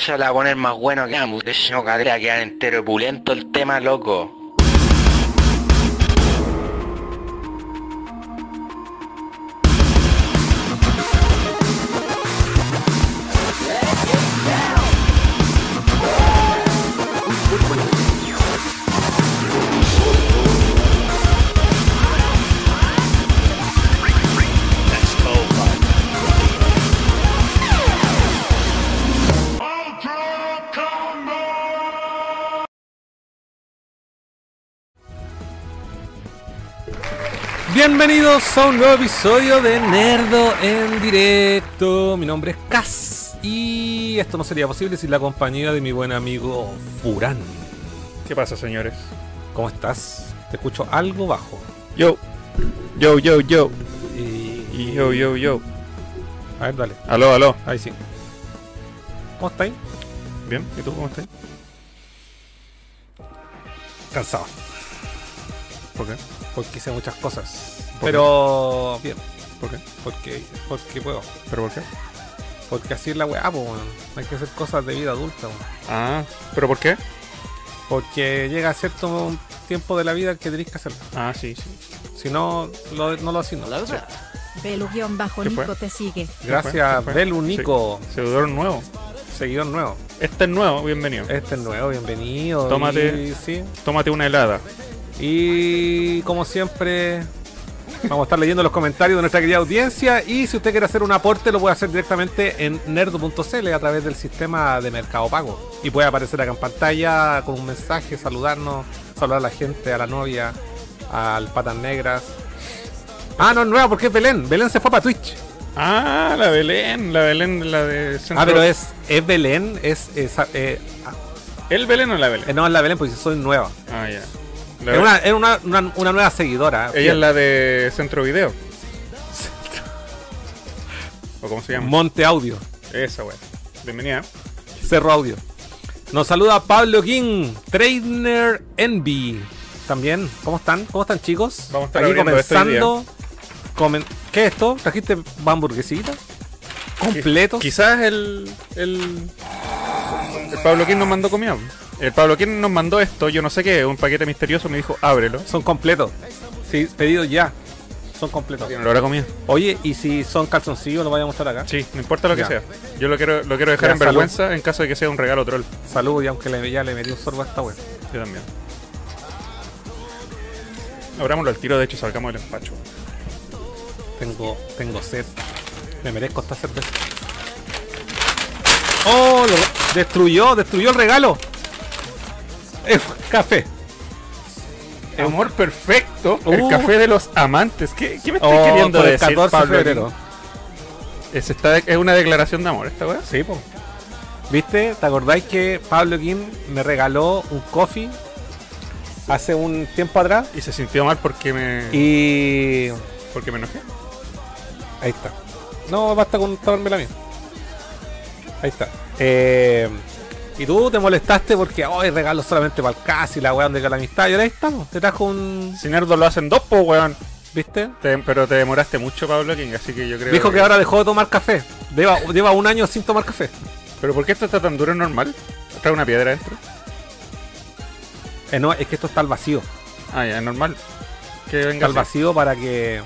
guaya la va a poner más bueno que ambos. De no cadera, quedar entero pulento el tema, loco. Bienvenidos a un nuevo episodio de Nerdo en directo. Mi nombre es Cas y esto no sería posible sin la compañía de mi buen amigo Furán. ¿Qué pasa, señores? ¿Cómo estás? Te escucho algo bajo. Yo, yo, yo, yo, Y, yo, yo, yo. A ver, dale. Aló, aló. Ahí sí. ¿Cómo estáis? Bien, ¿y tú cómo estás? Cansado. ¿Por qué? Porque hice muchas cosas. ¿Por Pero bien. ¿Por qué? Porque, porque puedo. ¿Pero por qué? Porque así es la weá, pues, weón. Hay que hacer cosas de vida adulta, weón. Ah, ¿pero por qué? Porque llega cierto tiempo de la vida que tenéis que hacerlo. Ah, sí, sí. Si no, lo, no lo haces. No. Belu-bajo ¿Qué fue? Nico te sigue. Gracias. Belu Nico, Seguidor nuevo. seguidor nuevo. Este es nuevo, bienvenido. Este es nuevo, bienvenido. Tómate. Y, sí. Tómate una helada. Y como siempre, vamos a estar leyendo los comentarios de nuestra querida audiencia. Y si usted quiere hacer un aporte, lo puede hacer directamente en nerdo.cl a través del sistema de Mercado Pago. Y puede aparecer acá en pantalla con un mensaje, saludarnos, saludar a la gente, a la novia, al Patas Negras. Ah, no es nueva porque es Belén. Belén se fue para Twitch. Ah, la Belén, la Belén, la de centro. Ah, pero es, es Belén, es, es, eh, ah, ¿El Belén o la Belén? eh, no es la Belén porque soy nueva. Ah, ya. La Belén. una, es una, una, una nueva seguidora. Ella es la de Centro Video. ¿O cómo se llama? Monte Audio, Esa, weá. Bienvenida. Cerro Audio. Nos saluda Pablo King, Trainer Envy. También, ¿cómo están? ¿Cómo están chicos? Vamos a estar Aquí comenzando. comen- ¿Qué es esto? ¿Trajiste hamburguesita? ¿Completos? Quizás el, el. El Pablo King nos mandó comida. El Pablo King nos mandó esto, yo no sé qué, un paquete misterioso, me dijo, ábrelo. Son completos. Sí, pedidos ya. Son completos. No lo habrá comido. Oye, ¿y si son calzoncillos? Lo voy a mostrar acá. Sí, no importa lo que Ya. sea. Yo lo quiero, lo quiero dejar Ya, en salud. vergüenza en caso de que sea un regalo troll. Salud, y aunque le, ya le metí un sorbo a esta wea. Yo también. Abrámoslo al tiro, de hecho salgamos del empacho. Tengo, tengo sed. Me merezco esta cerveza. ¡Oh! Lo destruyó, destruyó el regalo. Es café. Amor perfecto, el Uh. café de los amantes. ¿Qué, qué me estás Oh, queriendo el decir, 14 de Pablo febrero. Es, esta- es una declaración de amor esta weá. Sí, po. ¿Viste? ¿Te acordáis que Pablo Kim me regaló un coffee hace un tiempo atrás? Y se sintió mal porque me, Y. porque me enojé. Ahí está. No, basta con tomarme la mía. Ahí está. Eh, y tú te molestaste porque hoy regalo solamente para el casi la donde queda la amistad. Y ahora ahí estamos. Te trajo un. Si nerdos lo hacen dos, pues weón. ¿Viste? Te- pero te demoraste mucho, Pablo King, así que yo creo Dijo que ahora dejó de tomar café. Lleva, lleva un año sin tomar café. ¿Pero por qué esto está tan duro normal? ¿Trae una piedra dentro? Eh, no, es que esto está al vacío. Ah, ya, es normal. Que Está venga al así. vacío para que.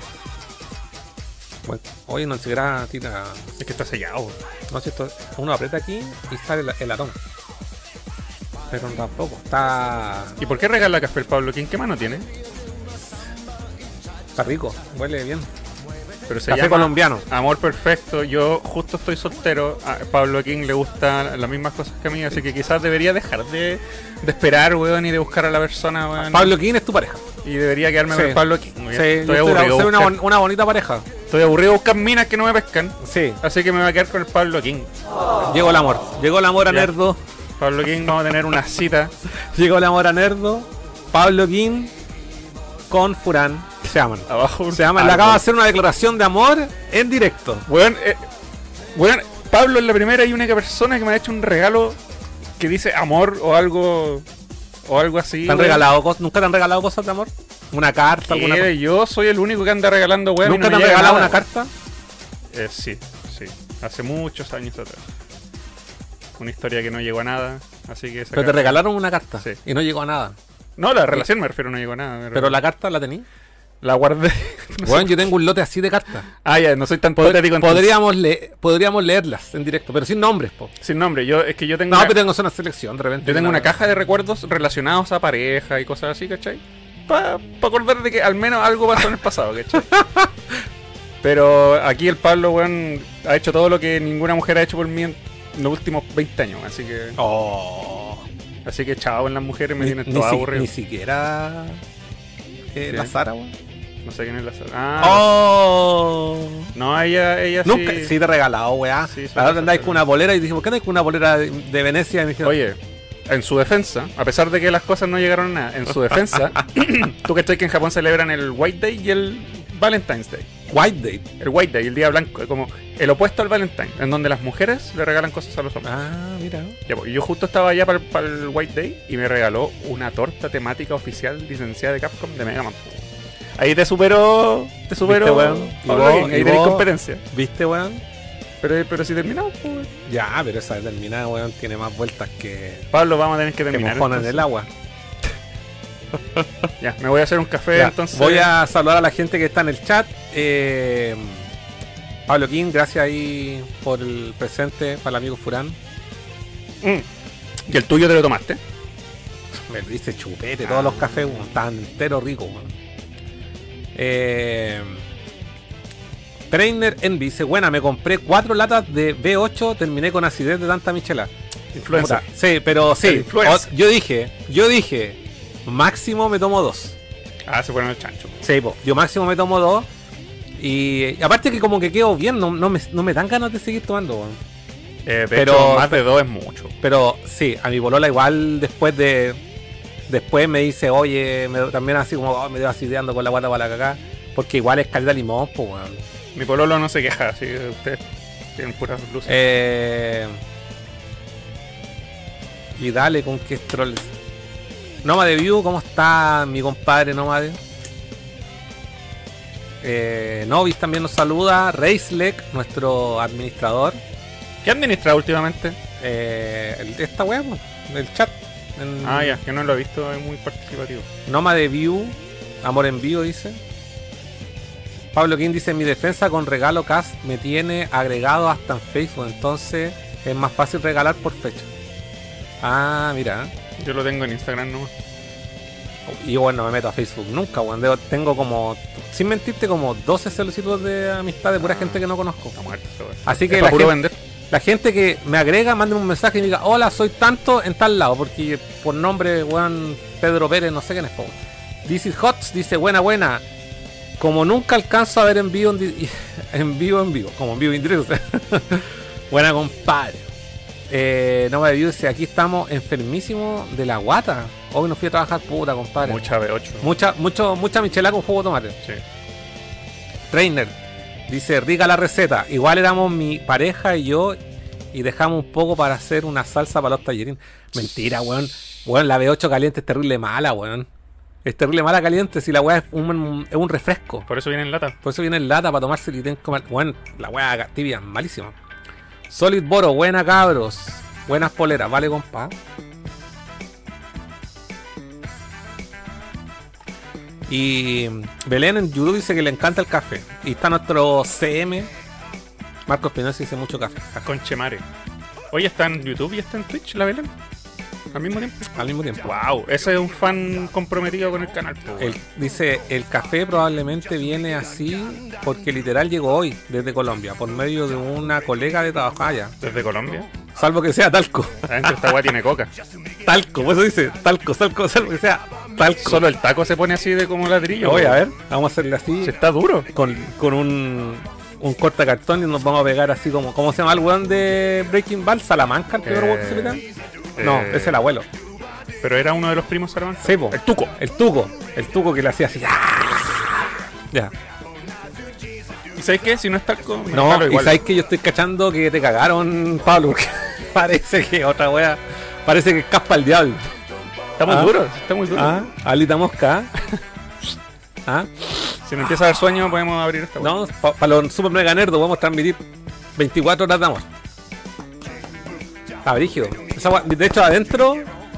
Bueno, oye, no siquiera tira. Es que está sellado. No sé, esto, uno aprieta aquí y sale el, el. Pero tampoco. Está. ¿Y por qué regala café el Pablo King? ¿Qué mano tiene? Está rico. Huele bien. Pero se Café llama colombiano. Amor perfecto. Yo justo estoy soltero. A Pablo King le gustan las mismas cosas que a mí, así que quizás debería dejar de, de esperar, weón, y de buscar a la persona, weón. Pablo King es tu pareja. Y debería quedarme Sí. con Pablo King. weón. Sí, yo estoy, aburrido soy una, buscar- bon- una bonita pareja. estoy aburrido de buscar minas que no me pescan. Sí. Así que me voy a quedar con el Pablo King. Llegó el amor. Llegó el amor a Ya. Nerdo. Pablo King, vamos a tener una cita. Llegó el amor a Nerdo. Pablo King con Furán. Se aman. Abajo Se aman. Le acaba de hacer una declaración de amor en directo. Weón, eh, weón, Pablo es la primera y única persona que me ha hecho un regalo que dice amor o algo o algo así. ¿Te han regalado cosas? ¿Nunca te han regalado cosas de amor? ¿Una carta? ¿Alguna ¿Qué? cosa? Yo soy el único que anda regalando weón. ¿Nunca no te han regalado nada. una carta? Eh, sí, sí. Hace muchos años atrás. Una historia que no llegó a nada. Así que esa Pero te regalaron una carta Sí. y no llegó a nada. No, la relación me refiero, no llegó a nada. Pero la carta la tení. La guardé. No sé. Bueno, yo tengo un lote así de cartas. Ah, ya, no soy tan entonces. podríamos, le- podríamos leerlas en directo, pero sin nombres, po. Sin nombre, yo es que yo tengo No, una, pero tengo una selección, de repente. yo tengo una caja de recuerdos relacionados a pareja y cosas así, ¿cachai? Para acordar de que al menos algo pasó en el pasado, ¿cachai? pero aquí el Pablo, weón, ha hecho todo lo que ninguna mujer ha hecho por mí en los últimos 20 años, así que Oh. así que chao en las mujeres me Ni, tienen todo si- aburrido. ni siquiera. eh, la Sara, weón. No sé quién es la Sara. Ah, Oh. no, ella, ella Nunca, sí. sí te he regalado, weá. Sí, pasar, andáis con una bolera y dije, ¿por qué andáis con una bolera de, de Venecia? Y me dijeron, Oye, en su defensa, a pesar de que las cosas no llegaron a nada, en su defensa, tú cachai que en Japón celebran el White Day y el Valentine's Day. White Day. El White Day, el día blanco, como el opuesto al Valentine, en donde las mujeres le regalan cosas a los hombres. Ah, mira. Pues, yo justo estaba allá para el, White Day y me regaló una torta temática oficial licenciada de Capcom de Mega Man. Ahí te superó, te superó, ¿Viste, weón? Ahí tenés competencia. ¿Viste, weón? Pero, pero si terminamos, pues, weón. Ya, pero esa determinada, weón, tiene más vueltas que, Pablo, vamos a tener que que terminar. mojón en el agua. Ya, me voy a hacer un café Ya, entonces. Voy a saludar a la gente que está en el chat. Eh, Pablo King, gracias ahí por el presente para el amigo Furán. Mm. ¿Y el tuyo te lo tomaste? Me dice chupete, todos los cafés, weón, tan entero rico, weón. Eh, Trainer Envy dice, buena, me compré cuatro latas de B8, terminé con acidez de tanta michela. Influencer. Puta, Sí, pero sí. o- yo dije, yo dije, máximo me tomo dos. Ah, se fueron el chancho. Sí, po, yo máximo me tomo dos. Y, aparte que como que quedo bien, no, no me, no me dan ganas de seguir tomando. Eh, de Pero- hecho, más de dos es mucho. Pero sí, a mi bolola igual después de. Después me dice, oye, me- también así como oh, me dio asideando con la guata para la cagá. Porque igual es calidad limón, pues weón. Mi pololo no se queja, así que ustedes tienen puras luces. Eh, y dale con qué trolls. Nomade View, ¿cómo está mi compadre Nomade? Eh, Novis también nos saluda. Reislek, nuestro administrador. ¿Qué administra últimamente? Eh, esta po, el chat. En- Ah, ya, que no lo he visto, es muy participativo. Nomade View, Amor en Vivo dice. Pablo King dice, mi defensa con regalo cast me tiene agregado hasta en Facebook, entonces es más fácil regalar por fecha. Ah, mira. Yo lo tengo en Instagram nomás. Y yo, bueno, me meto a Facebook nunca, weón. Debo- Tengo como, sin mentirte, como 12 solicitudes de amistad de pura Ah. gente que no conozco. Está muerto. Así que Es la puro gente, vender. La gente que me agrega, mande un mensaje y me diga, hola, soy tanto en tal lado, porque por nombre, weón, Pedro Pérez, no sé quién es, po. This is Hots dice, buena, buena. Como nunca alcanzo a ver en vivo en, en vivo, en vivo, como en vivo indirecto. buena, compadre. Eh, no me dice, aquí estamos enfermísimos de la guata. Hoy no fui a trabajar, puta, compadre. Mucha B8. Mucha, mucho, mucha michelada con jugo de tomate. Sí. Trainer. Dice, rica la receta. Igual éramos mi pareja y yo y dejamos un poco para hacer una salsa para los tallerines. Mentira, weón. Weón, la B8 caliente es terrible mala, weón. Es terrible mala caliente si la weá es un, es un refresco. Por eso viene en lata. Por eso viene en lata para tomarse y tienen comer. Weón, la weá tibia, malísima. Solid Boro, buena cabros. Buenas poleras, vale compa. Y Belén en YouTube dice que le encanta el café. Y está nuestro CM. Marcos Espinosa dice mucho café. Conchemare. Oye, está en YouTube y está en Twitch, la Belén. Al mismo tiempo. Al mismo tiempo. Wow, ese es un fan comprometido con el canal. El- dice, el café probablemente viene así porque literal llegó hoy desde Colombia por medio de una colega de trabajo allá. Desde Colombia. Salvo que sea talco. Adentro esta weá tiene coca. Talco, por eso dice talco, talco, salvo que sea Solo el taco se pone así de como ladrillo. Oye, a ver, vamos a hacerle así Si está duro. con, con un, un corta cartón y nos vamos a pegar así como, ¿cómo se llama el weón de Breaking Bad? Salamanca, el primer Eh, que se pitan? No, eh, es el abuelo. Pero era uno de los primos Salamanca. Sí, po. El tuco. El tuco, el tuco que le hacía así. Ya. ¿Y sabes qué? Si no es talco, No, jalo y sabes que yo estoy cachando que te cagaron, Pablo, parece que otra wea, parece que caspa el diablo. Está muy Ah. duro, está muy duro. Ah, alita mosca. Ah, Si no empieza a dar sueño, podemos abrir esta weá. no, para los super mega nerdos vamos a transmitir 24 horas de amor. Está brígido. Esa de hecho, adentro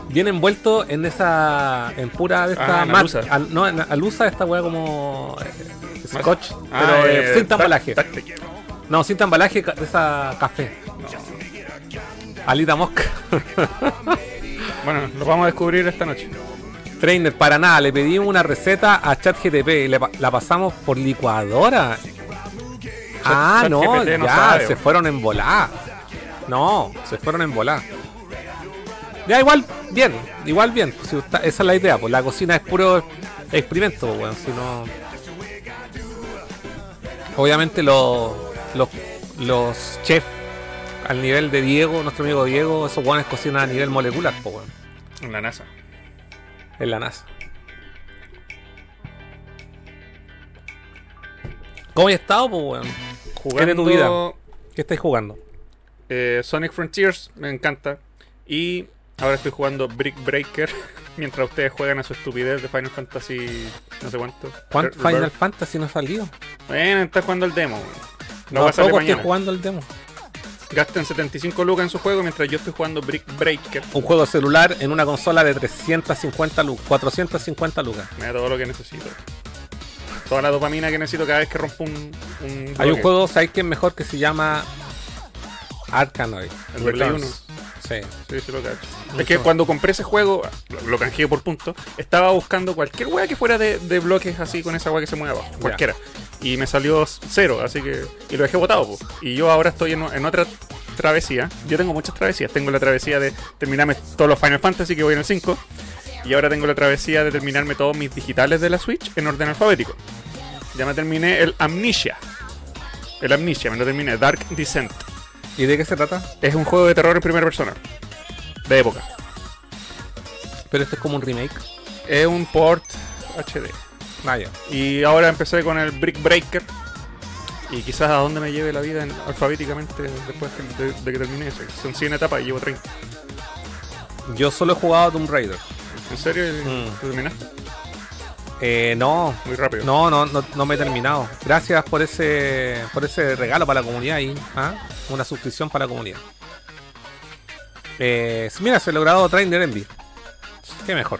viene envuelto en esa. en pura de esta. Ah, al- no, en alusa esta weá como. eh, scotch. Ah, pero eh, eh, sin táctica. No, sin embalaje ca- de esa café. Alita mosca. Bueno, lo vamos a descubrir esta noche. Trainer, para nada, le pedimos una receta a ChatGTP y le pa- la pasamos por licuadora. ah, no, ChatGPT no ya, sabe, se weón. fueron en volar. No, se fueron en volar. Ya, igual, bien, igual bien. Si gusta- esa es la idea, pues la cocina es puro experimento, weón. Si no. Obviamente los, los, los chefs al nivel de Diego, nuestro amigo Diego, esos weones cocinan a nivel molecular, pues weón, En la NASA. en la NASA. ¿Cómo has estado, pues weón? Jugando ¿Qué de tu vida? ¿Qué estáis jugando? eh, Sonic Frontiers, me encanta. Y ahora estoy jugando Brick Breaker. Mientras ustedes juegan a su estupidez de Final Fantasy no sé cuánto. ¿Cuánto Final. Fantasy no ha salido? Bueno, está jugando el demo. weón. No, No va a salir tampoco estoy mañana. jugando el demo. Gasten 75 lucas en su juego mientras yo estoy jugando Brick Breaker. Un juego celular en una consola de 350 lucas, 450 lucas. Me da todo lo que necesito. Toda la dopamina que necesito cada vez que rompo un, un Hay un juego, ¿sabéis que es mejor que se llama Arkanoid? El Play Returns. Sí. Sí, sí lo cacho. Mucho. Es que cuando compré ese juego, lo, lo canjeé por punto, estaba buscando cualquier wea que fuera de, de bloques así con esa wea que se mueve abajo. Cualquiera. Y me salió cero, así que. Y lo dejé botado, po. Y yo ahora estoy en, en otra travesía. Yo tengo muchas travesías. Tengo la travesía de terminarme todos los Final Fantasy que voy en el 5. Y ahora tengo la travesía de terminarme todos mis digitales de la Switch en orden alfabético. Ya me terminé el Amnesia. El Amnesia, me lo terminé. Dark Descent. ¿Y de qué se trata? Es un juego de terror en primera persona. De época. Pero esto es como un remake. Es un port HD. Vaya. Y ahora empecé con el Brick Breaker. Y quizás a dónde me lleve la vida en- alfabéticamente después de, de que termine eso. Son 100 etapas y llevo 30. Yo solo he jugado a Tomb Raider. ¿En serio? Mm. ¿Tú terminaste? Eh, no. Muy rápido. No, no, no, no me he terminado. Gracias por ese, por ese regalo para la comunidad ahí. ¿ah? Una suscripción para la comunidad. Eh, mira, se ha logrado Trainer Envy. Qué mejor.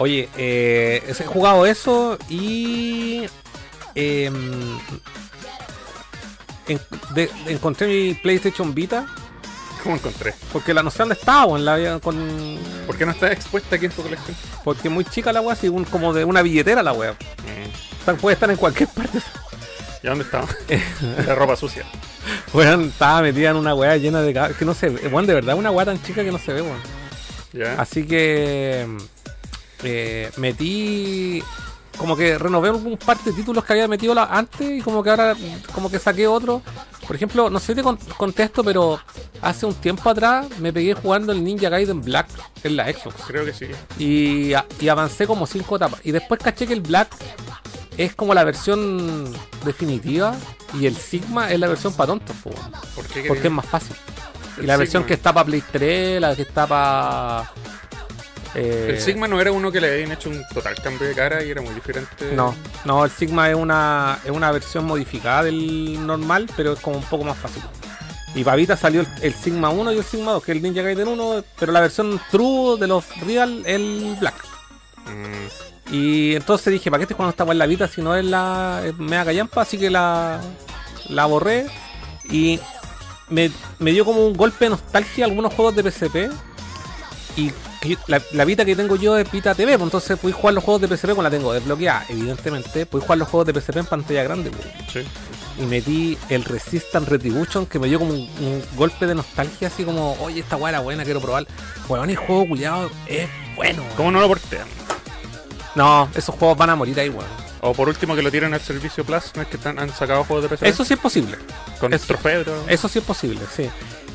Oye, eh, he jugado eso y. em, en- de- encontré mi PlayStation Vita. ¿Cómo encontré? Porque la no sé dónde estaba, weón, la con. ¿Por qué no está expuesta aquí en tu colección? Porque es muy chica la weá, así un- como de una billetera la weá. Está- Puede estar en cualquier parte. ¿Y dónde estaba? la ropa sucia. Weón, estaba metida en una weá llena de que no se ve. Weón, de verdad, una weá tan chica que no se ve, weón. ¿Ya? Así que eh, metí. Como que renové un par de títulos que había metido la- antes y como que ahora como que saqué otro. Por ejemplo, no sé si te con- contesto, pero hace un tiempo atrás me pegué jugando el Ninja Gaiden Black en la Xbox. Creo que sí. Y, a- y avancé como cinco etapas. Y después caché que el Black es como la versión definitiva y el Sigma es la versión para tontos, po, weón. ¿Por qué? porque es más fácil. Y la versión que está para Play 3, la que está para... El Sigma no era uno que le habían hecho un total cambio de cara y era muy diferente. No, no, el Sigma es una, es una versión modificada del normal, pero es como un poco más fácil. Y para Vita salió el, el Sigma 1 y el Sigma 2, que es el Ninja Gaiden 1, pero la versión True de los Real, el Black. Mm, Y entonces dije, ¿para qué estoy jugando esta en la Vita si no es la es mega callampa? Así que la, la borré y me, me dio como un golpe de nostalgia algunos juegos de PSP. Y que la, la Vita que tengo yo es Vita TV, pues entonces pude jugar los juegos de PSP cuando la tengo desbloqueada, evidentemente. Pude jugar los juegos de PSP en pantalla grande. pues. sí. Y metí el Resistance Retribution que me dio como un, un golpe de nostalgia, así como, oye, esta weá era buena, quiero probar. Weón, el juego culiado es bueno. ¿Cómo no lo portean? No, esos juegos van a morir ahí, weón. O por último que lo tiren al servicio Plus, ¿no es que están, han sacado juegos de PC? Eso sí es posible. con eso- trofeo y todo. Eso sí es posible, sí.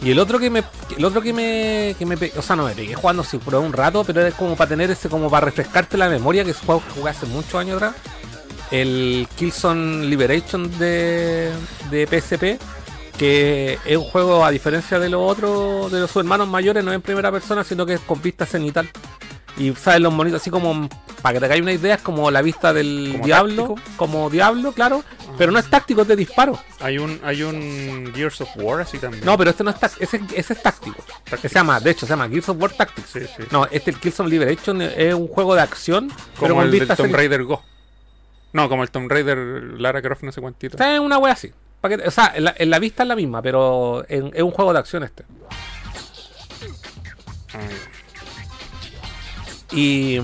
Y el otro que me, el otro que me, que me, o sea, no me pegué jugando sí, por un rato, pero es como para tener ese, como para refrescarte la memoria, que es un juego que jugué hace muchos años atrás. El Killzone Liberation de, de PSP, que es un juego a diferencia de los otros, de los sus hermanos mayores, no es en primera persona, sino que es con vista cenital. Y sabes los monitos así como para que te hagáis una idea, es como la vista del ¿Como diablo, táctico? como diablo, claro, pero no es táctico, es de disparo. Hay un, hay un Gears of War así también. No, pero este no es táctico, ese, ese es táctico. Se llama, de hecho, se llama Gears of War Tactics. Sí, sí. No, este el Killzone Liberation es un juego de acción, pero como con el del Tomb Raider Go. No, como el Tomb Raider Lara Croft no sé cuántito. Está en una wea así. Que- o sea, en la, en la vista es la misma, pero en- es un juego de acción este. Ah, Y,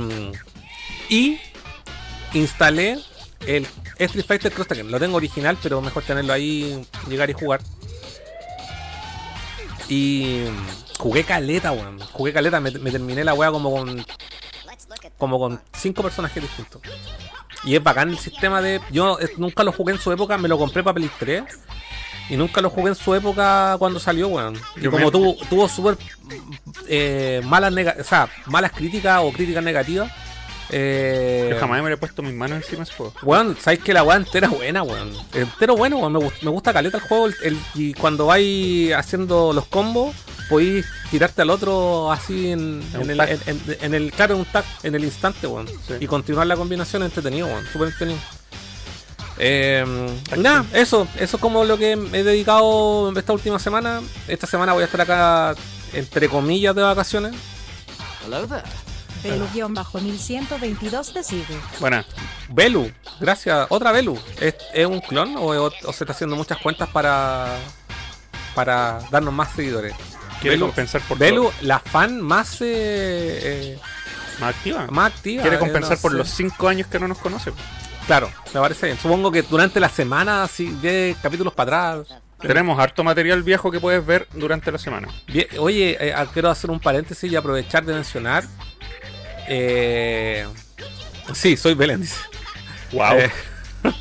y instalé el Street Fighter Cross Tekken. Lo tengo original, pero mejor tenerlo ahí, llegar y jugar. Y jugué caleta, weón. Jugué caleta, me, me terminé la wea como con como con cinco personajes distintos. Y es bacán el sistema de. Yo eh, nunca lo jugué en su época, me lo compré para Play 3. Y nunca lo jugué en su época cuando salió, weón. Y como me- tuvo, tuvo súper eh, malas nega- o sea, malas críticas o críticas negativas. Eh, Yo jamás me he puesto mis manos encima de ese juego. Weón, sabéis que la weá entera es buena, weón. Entero bueno, weón. Me, gust- me gusta caleta el juego. el- el- y cuando vais haciendo los combos, podéis tirarte al otro así en, En el, en, en- en el, claro, en un tag, en el instante, weón. Sí. Y continuar la combinación entretenido, weón. Súper entretenido. Eh, nada, eso, eso es como lo que me he dedicado esta última semana. Esta semana voy a estar acá, entre comillas, de vacaciones. Belu-1122 te sigue. Buena. Belu, gracias. Otra Belu. ¿Es, es un clon o, o se está haciendo muchas cuentas para para darnos más seguidores? Quiere Belu, compensar por Belu, todo. la fan más eh, eh, Más activa. más activa. Quiere eh, compensar no por sé. los 5 años que no nos conoce. Claro, me parece bien. Supongo que durante la semana, así de capítulos para atrás. Tenemos harto material viejo que puedes ver durante la semana. Bien, oye, eh, ah, quiero hacer un paréntesis y aprovechar de mencionar. Eh, sí, soy Belén, dice. Wow. Eh,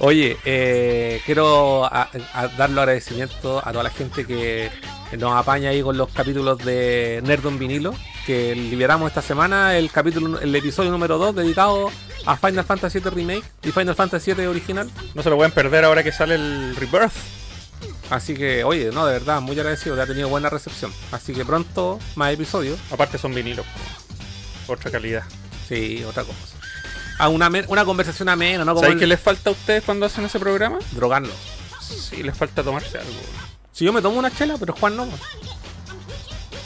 oye, eh, quiero a- a dar los agradecimientos a toda la gente que nos apaña ahí con los capítulos de Nerd en vinilo que liberamos esta semana, el capítulo, el episodio número 2 dedicado a Final Fantasy VII Remake y Final Fantasy VII original. No se lo pueden perder ahora que sale el Rebirth. Así que, oye, no, de verdad, muy agradecido, que ha tenido buena recepción. Así que pronto más episodios. Aparte son vinilos. Otra calidad. Sí, otra cosa. A una, una conversación amena, ¿no? Como ¿Sabéis el- qué les falta a ustedes cuando hacen ese programa? drogarnos. Sí, les falta tomarse algo. Si yo me tomo una chela, pero Juan no.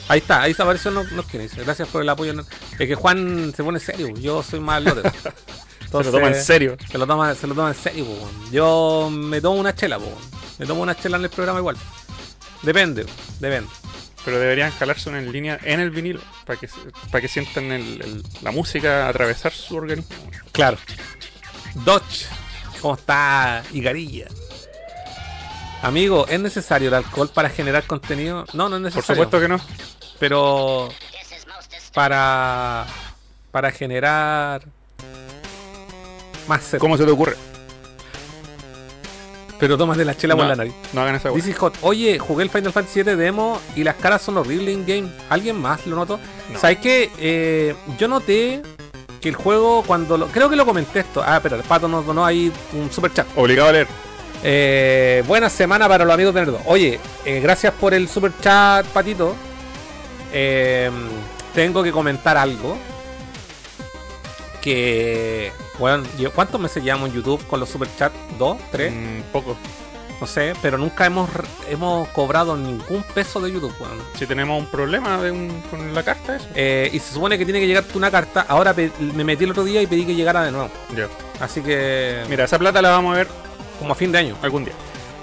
Ahí está, ahí apareció no, no quiere, Gracias por el apoyo. Es que Juan se pone serio, yo soy más lote. se lo toma en serio. Se lo toma, se lo toma en serio, po. Yo me tomo una chela, po. Me tomo una chela en el programa igual. Depende, depende. Pero deberían jalarse una en línea en el vinilo. Para que, para que sientan el- el- la música atravesar su organismo. Claro. Dodge, ¿cómo está? Igarilla. Amigo, ¿es necesario el alcohol para generar contenido? No, no es Por necesario. supuesto que no. Pero para para generar más. ¿Cómo se te ocurre? Pero tomas de la chela por no, la nariz. no hagan esa is hot. Oye, jugué el Final Fantasy 7 demo y las caras son horribles in game. ¿Alguien más lo notó? No. ¿Sabes qué? Eh, yo noté que el juego cuando lo... Creo que lo comenté esto. Ah, pero el pato nos donó ahí un super chat. Obligado a leer. Eh, buena semana para los amigos de Nerdo. Oye, eh, gracias por el super chat, Patito. Eh, tengo que comentar algo. Que, bueno, ¿cuántos meses llevamos en YouTube con los super chats? ¿Dos? ¿Tres? Mm, poco. No sé, pero nunca hemos, hemos cobrado ningún peso de YouTube, weón. Si tenemos un problema de un- con la carta, eso. Eh, y se supone que tiene que llegarte una carta. Ahora me metí el otro día y pedí que llegara de nuevo. Ya. Así que, Mira, esa plata la vamos a ver como a fin de año. algún día.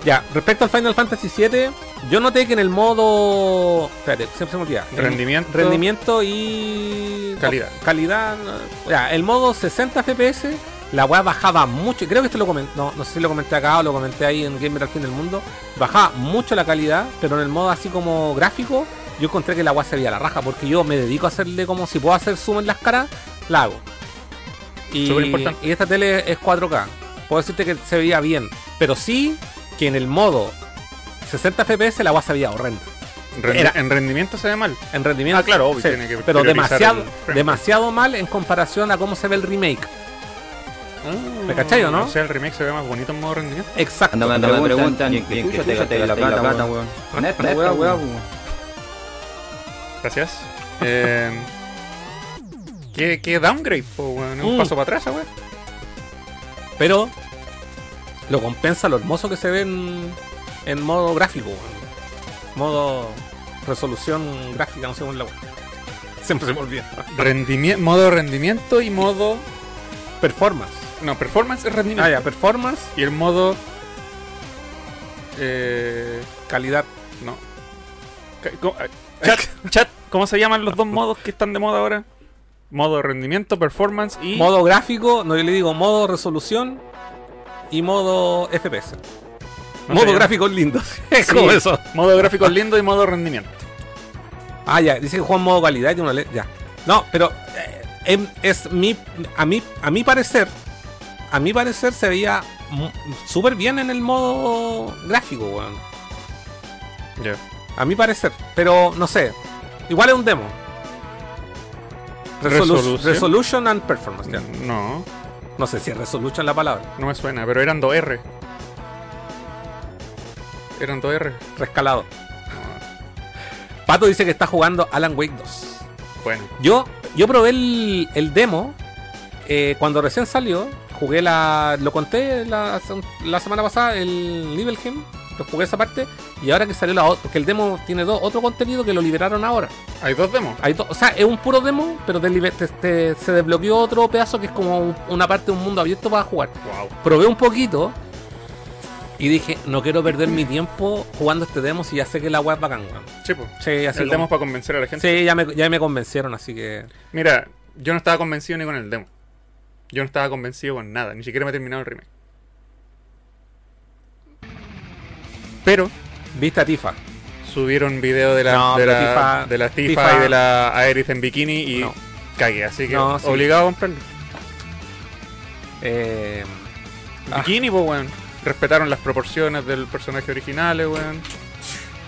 Ya, respecto al Final Fantasy VII, yo noté que en el modo. Espérate, siempre se me olvida. En Rendimiento. Rendimiento y. Calidad. Calidad. no. Ya, el modo 60 FPS, la weá bajaba mucho. Creo que esto lo comenté. No, no sé si lo comenté acá o lo comenté ahí en Gamer al fin del mundo. Bajaba mucho la calidad, pero en el modo así como gráfico, yo encontré que la weá se veía la raja. Porque yo me dedico a hacerle como si puedo hacer zoom en las caras, la hago. Y, Súper importante. y esta tele es 4K. Puedo decirte que se veía bien. Pero sí que en el modo 60 FPS la weá se veía horrenda. Rendi- Era- En rendimiento se ve mal. En rendimiento. Ah, claro, obvio, sí, tiene que pero demasiado, demasiado mal en comparación a cómo se ve el remake. ¿Me cachai o no? O sea, el remake se ve más bonito en modo rendimiento. Exacto. Cuando me preguntan, ¿quién que escucha te gasté la plata, weón? Neta, weón, weón. Gracias. Eh, ¿Qué, qué downgrade, po, weón? Es un Mm. paso para atrás, weá. Pero lo compensa lo hermoso que se ve en, en modo gráfico. Modo resolución gráfica, no sé cómo es la. Siempre se me olvida. Rendimie- modo rendimiento y modo. Performance. No, performance es rendimiento. Ah, ya, performance, Y el modo. Eh. calidad. No. Ah, Chat, chat, ¿cómo se llaman los dos modos que están de moda ahora? Modo rendimiento, performance y. Modo gráfico, no yo le digo modo resolución y modo FPS. No modo sé, ya. gráfico lindo. Es Sí, como eso. Modo gráfico lindo y modo rendimiento. Ah, ya, dice que juega en modo calidad y uno le. Ya. No, pero eh, em- es mi. A mí, a mi parecer. A mi parecer se veía súper bien en el modo gráfico, weón. Ya. A mi parecer. Pero no sé. Igual es un demo. Resolu- ¿Resolución? resolution and performance. ya. No, No sé si es resolution la palabra. no me suena, pero eran 2R. Eran 2R. Rescalado. Pato dice que está jugando Alan Wake 2. Bueno, Yo, yo probé el, el demo eh, cuando recién salió. Jugué la. Lo conté la, la semana pasada, el Nibelheim. Lo jugué esa parte. Y ahora que salió la otra. Porque el demo tiene dos, otro contenido que lo liberaron ahora. hay dos demos. Hay dos- o sea, es un puro demo, pero te libe- te- te- se desbloqueó otro pedazo que es como un- una parte de un mundo abierto para jugar. Wow. Probé un poquito. Y dije, no quiero perder mi tiempo jugando este demo si ya sé que la web bacán, weón. Sí, pues. Sí, así El como- demo es para convencer a la gente. Sí, ya me, ya me convencieron, así que. Mira, yo no estaba convencido ni con el demo. Yo no estaba convencido con nada, ni siquiera me he terminado el remake. Pero Viste a Tifa. subieron video de la, No, de, la Tifa- de la Tifa, Tifa- y de la Aerith en bikini y No. cagué, así que No, sí. obligado a comprarlo. Eh, Ah. Bikini, pues, weón. Respetaron las proporciones del personaje original, eh, weón.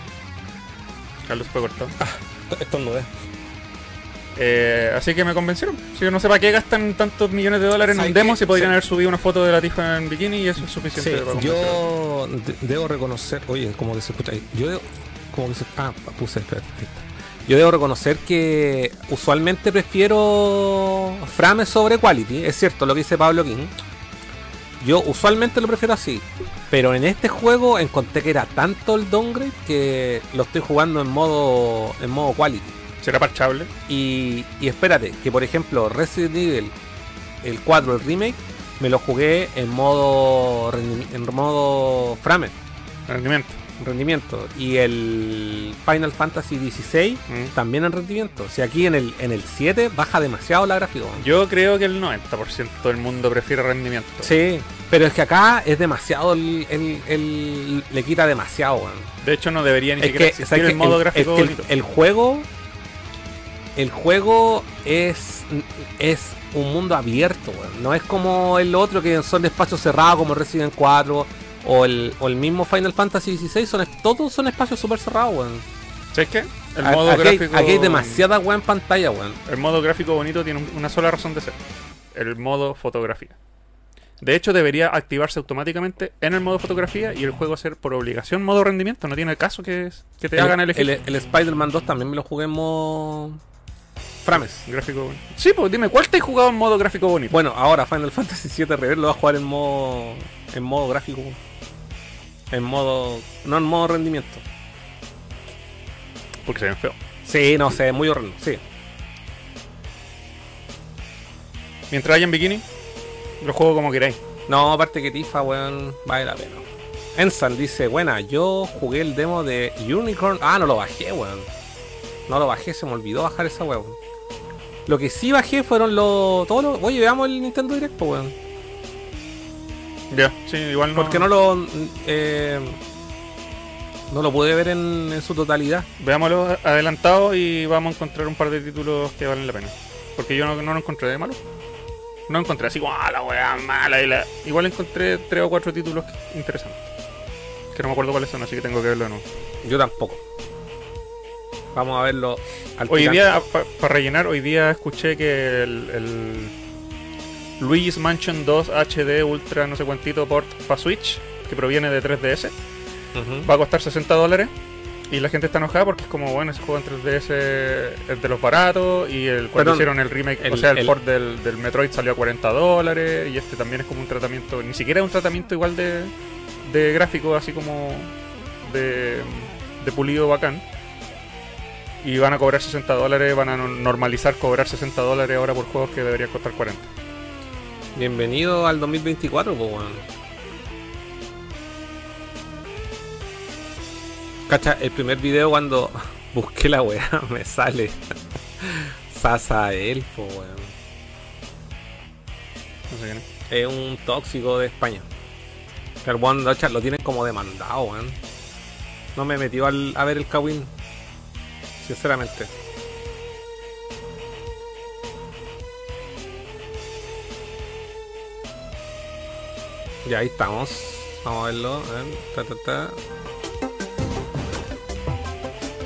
Carlos fue cortado. esto no es. Eh, así que me convencieron. Si yo no sé para qué gastan tantos millones de dólares en un ¿Sabes demo si podrían Sí. haber subido una foto de la Tifa en bikini y eso es suficiente. Sí, para yo de- debo reconocer. Oye, como que se escucha ahí. Yo debo. Como que se. Ah, puse. Está. Yo debo reconocer que usualmente prefiero frames sobre quality. Es cierto lo que dice Pablo King. Yo usualmente lo prefiero así. Pero en este juego encontré que era tanto el downgrade que lo estoy jugando en modo en modo quality. ¿Será parchable? Y, y espérate, que por ejemplo Resident Evil, el 4, el remake, me lo jugué en modo en modo frame, Rendimiento. rendimiento. Y el Final Fantasy XVI Mm. también en rendimiento. O sea, aquí en el, en el 7 baja demasiado la gráfica. Yo creo que el 90% del mundo prefiere rendimiento. Sí, pero es que acá es demasiado, el, el- el- le quita demasiado. weón. De hecho, no debería ni Es siquiera que, existir ¿sabes el modo gráfico es que el juego. El juego es. Es un mundo abierto, weón. No es como el otro que son espacios cerrados como Resident 4 o el, o el mismo Final Fantasy XVI. Son, todos son espacios súper cerrados, weón. ¿Sabes qué? El A- modo aquí, gráfico. aquí hay demasiada weón en pantalla, weón. El modo gráfico bonito tiene un- una sola razón de ser. El modo fotografía. De hecho, debería activarse automáticamente en el modo fotografía y el juego hacer por obligación modo rendimiento. No tiene caso que, que te hagan elegir. el, el Spider-Man 2 también me lo jugué en modo. Frames. Gráfico bonito. Sí, pues dime, ¿cuál te has jugado en modo gráfico bonito? Bueno, ahora Final Fantasy VII Reverse lo va a jugar en modo. En modo gráfico. En modo. No en modo rendimiento. Porque se ven feo. Sí, no sé, muy horrendo, sí. Mientras haya en bikini, lo juego como queráis. No, aparte que Tifa, weón, vale la pena. Ensan dice, buena, yo jugué el demo de Unicorn. Ah, no lo bajé, weón. No lo bajé, se me olvidó bajar esa weón. Lo que sí bajé fueron los. Todos los. Oye, veamos el Nintendo Direct, po, weón. Ya, sí, igual no. Porque no lo. eh, no lo pude ver en, en su totalidad. Veámoslo adelantado y vamos a encontrar un par de títulos que valen la pena. Porque yo no, no lo encontré de malo. No encontré así como, ah, la weá mala. Y la... Igual encontré tres o cuatro títulos interesantes. Que no me acuerdo cuáles son, así que tengo que verlo de nuevo. Yo tampoco. Vamos a verlo al Hoy tirante. día, para rellenar, hoy día escuché que el, el Luigi's Mansion 2 HD Ultra no sé cuántito port para Switch, que proviene de 3DS, Ujú. va a costar 60 dólares. Y la gente está enojada porque es como, bueno, ese juego en 3DS es de los baratos y el, cuando hicieron el remake, o sea, el, el- port del, del Metroid salió a 40 dólares y este también es como un tratamiento, ni siquiera es un tratamiento igual de, de gráfico, así como de, de pulido bacán. Y van a cobrar 60 dólares, van a no- normalizar cobrar 60 dólares ahora por juegos que deberían costar 40. Bienvenido al 2024, pues, weón. Cacha, el primer video cuando busqué la weá me sale Sasa Elfo, weón. No sé quién es. Es un tóxico de España. Que el cacha, lo tienen como demandado, weón. No me metió al, a ver el Kawin. Sinceramente. Ya ahí estamos. Vamos a verlo. A ver. Ta, ta, ta.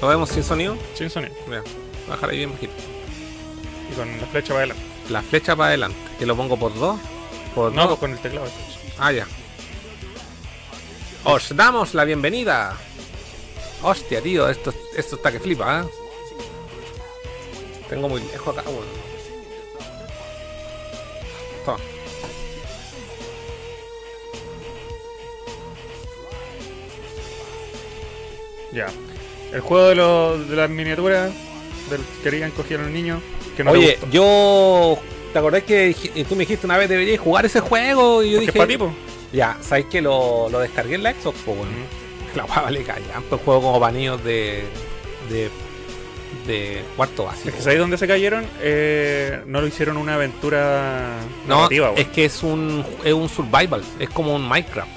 ¿Lo vemos sin sonido? Sin sonido. Mira, bajar ahí bien bajito. Y con la flecha para adelante. La flecha para adelante. Que lo pongo por dos. Por No, dos. pues con el teclado. Ah, ya. Os damos la bienvenida. Hostia, tío, esto, esto está que flipa, ¿eh? Tengo muy lejos acá, weón. Toma. Ya. El juego de, los de las miniaturas del que querían coger a los niños. Que no te Oye, gustó. yo. ¿Te acordás que tú me dijiste una vez deberías jugar ese juego? Y yo Porque es dije. para ti, po. Ya, ¿sabes que lo, lo descargué en la Xbox, pues, weón? La weá vale callan, pues juego como niños de. de. de cuarto básico. Es que ¿sabéis dónde se cayeron? Eh, no lo hicieron una aventura No, narrativa, es que es un, es un survival, es como un Minecraft.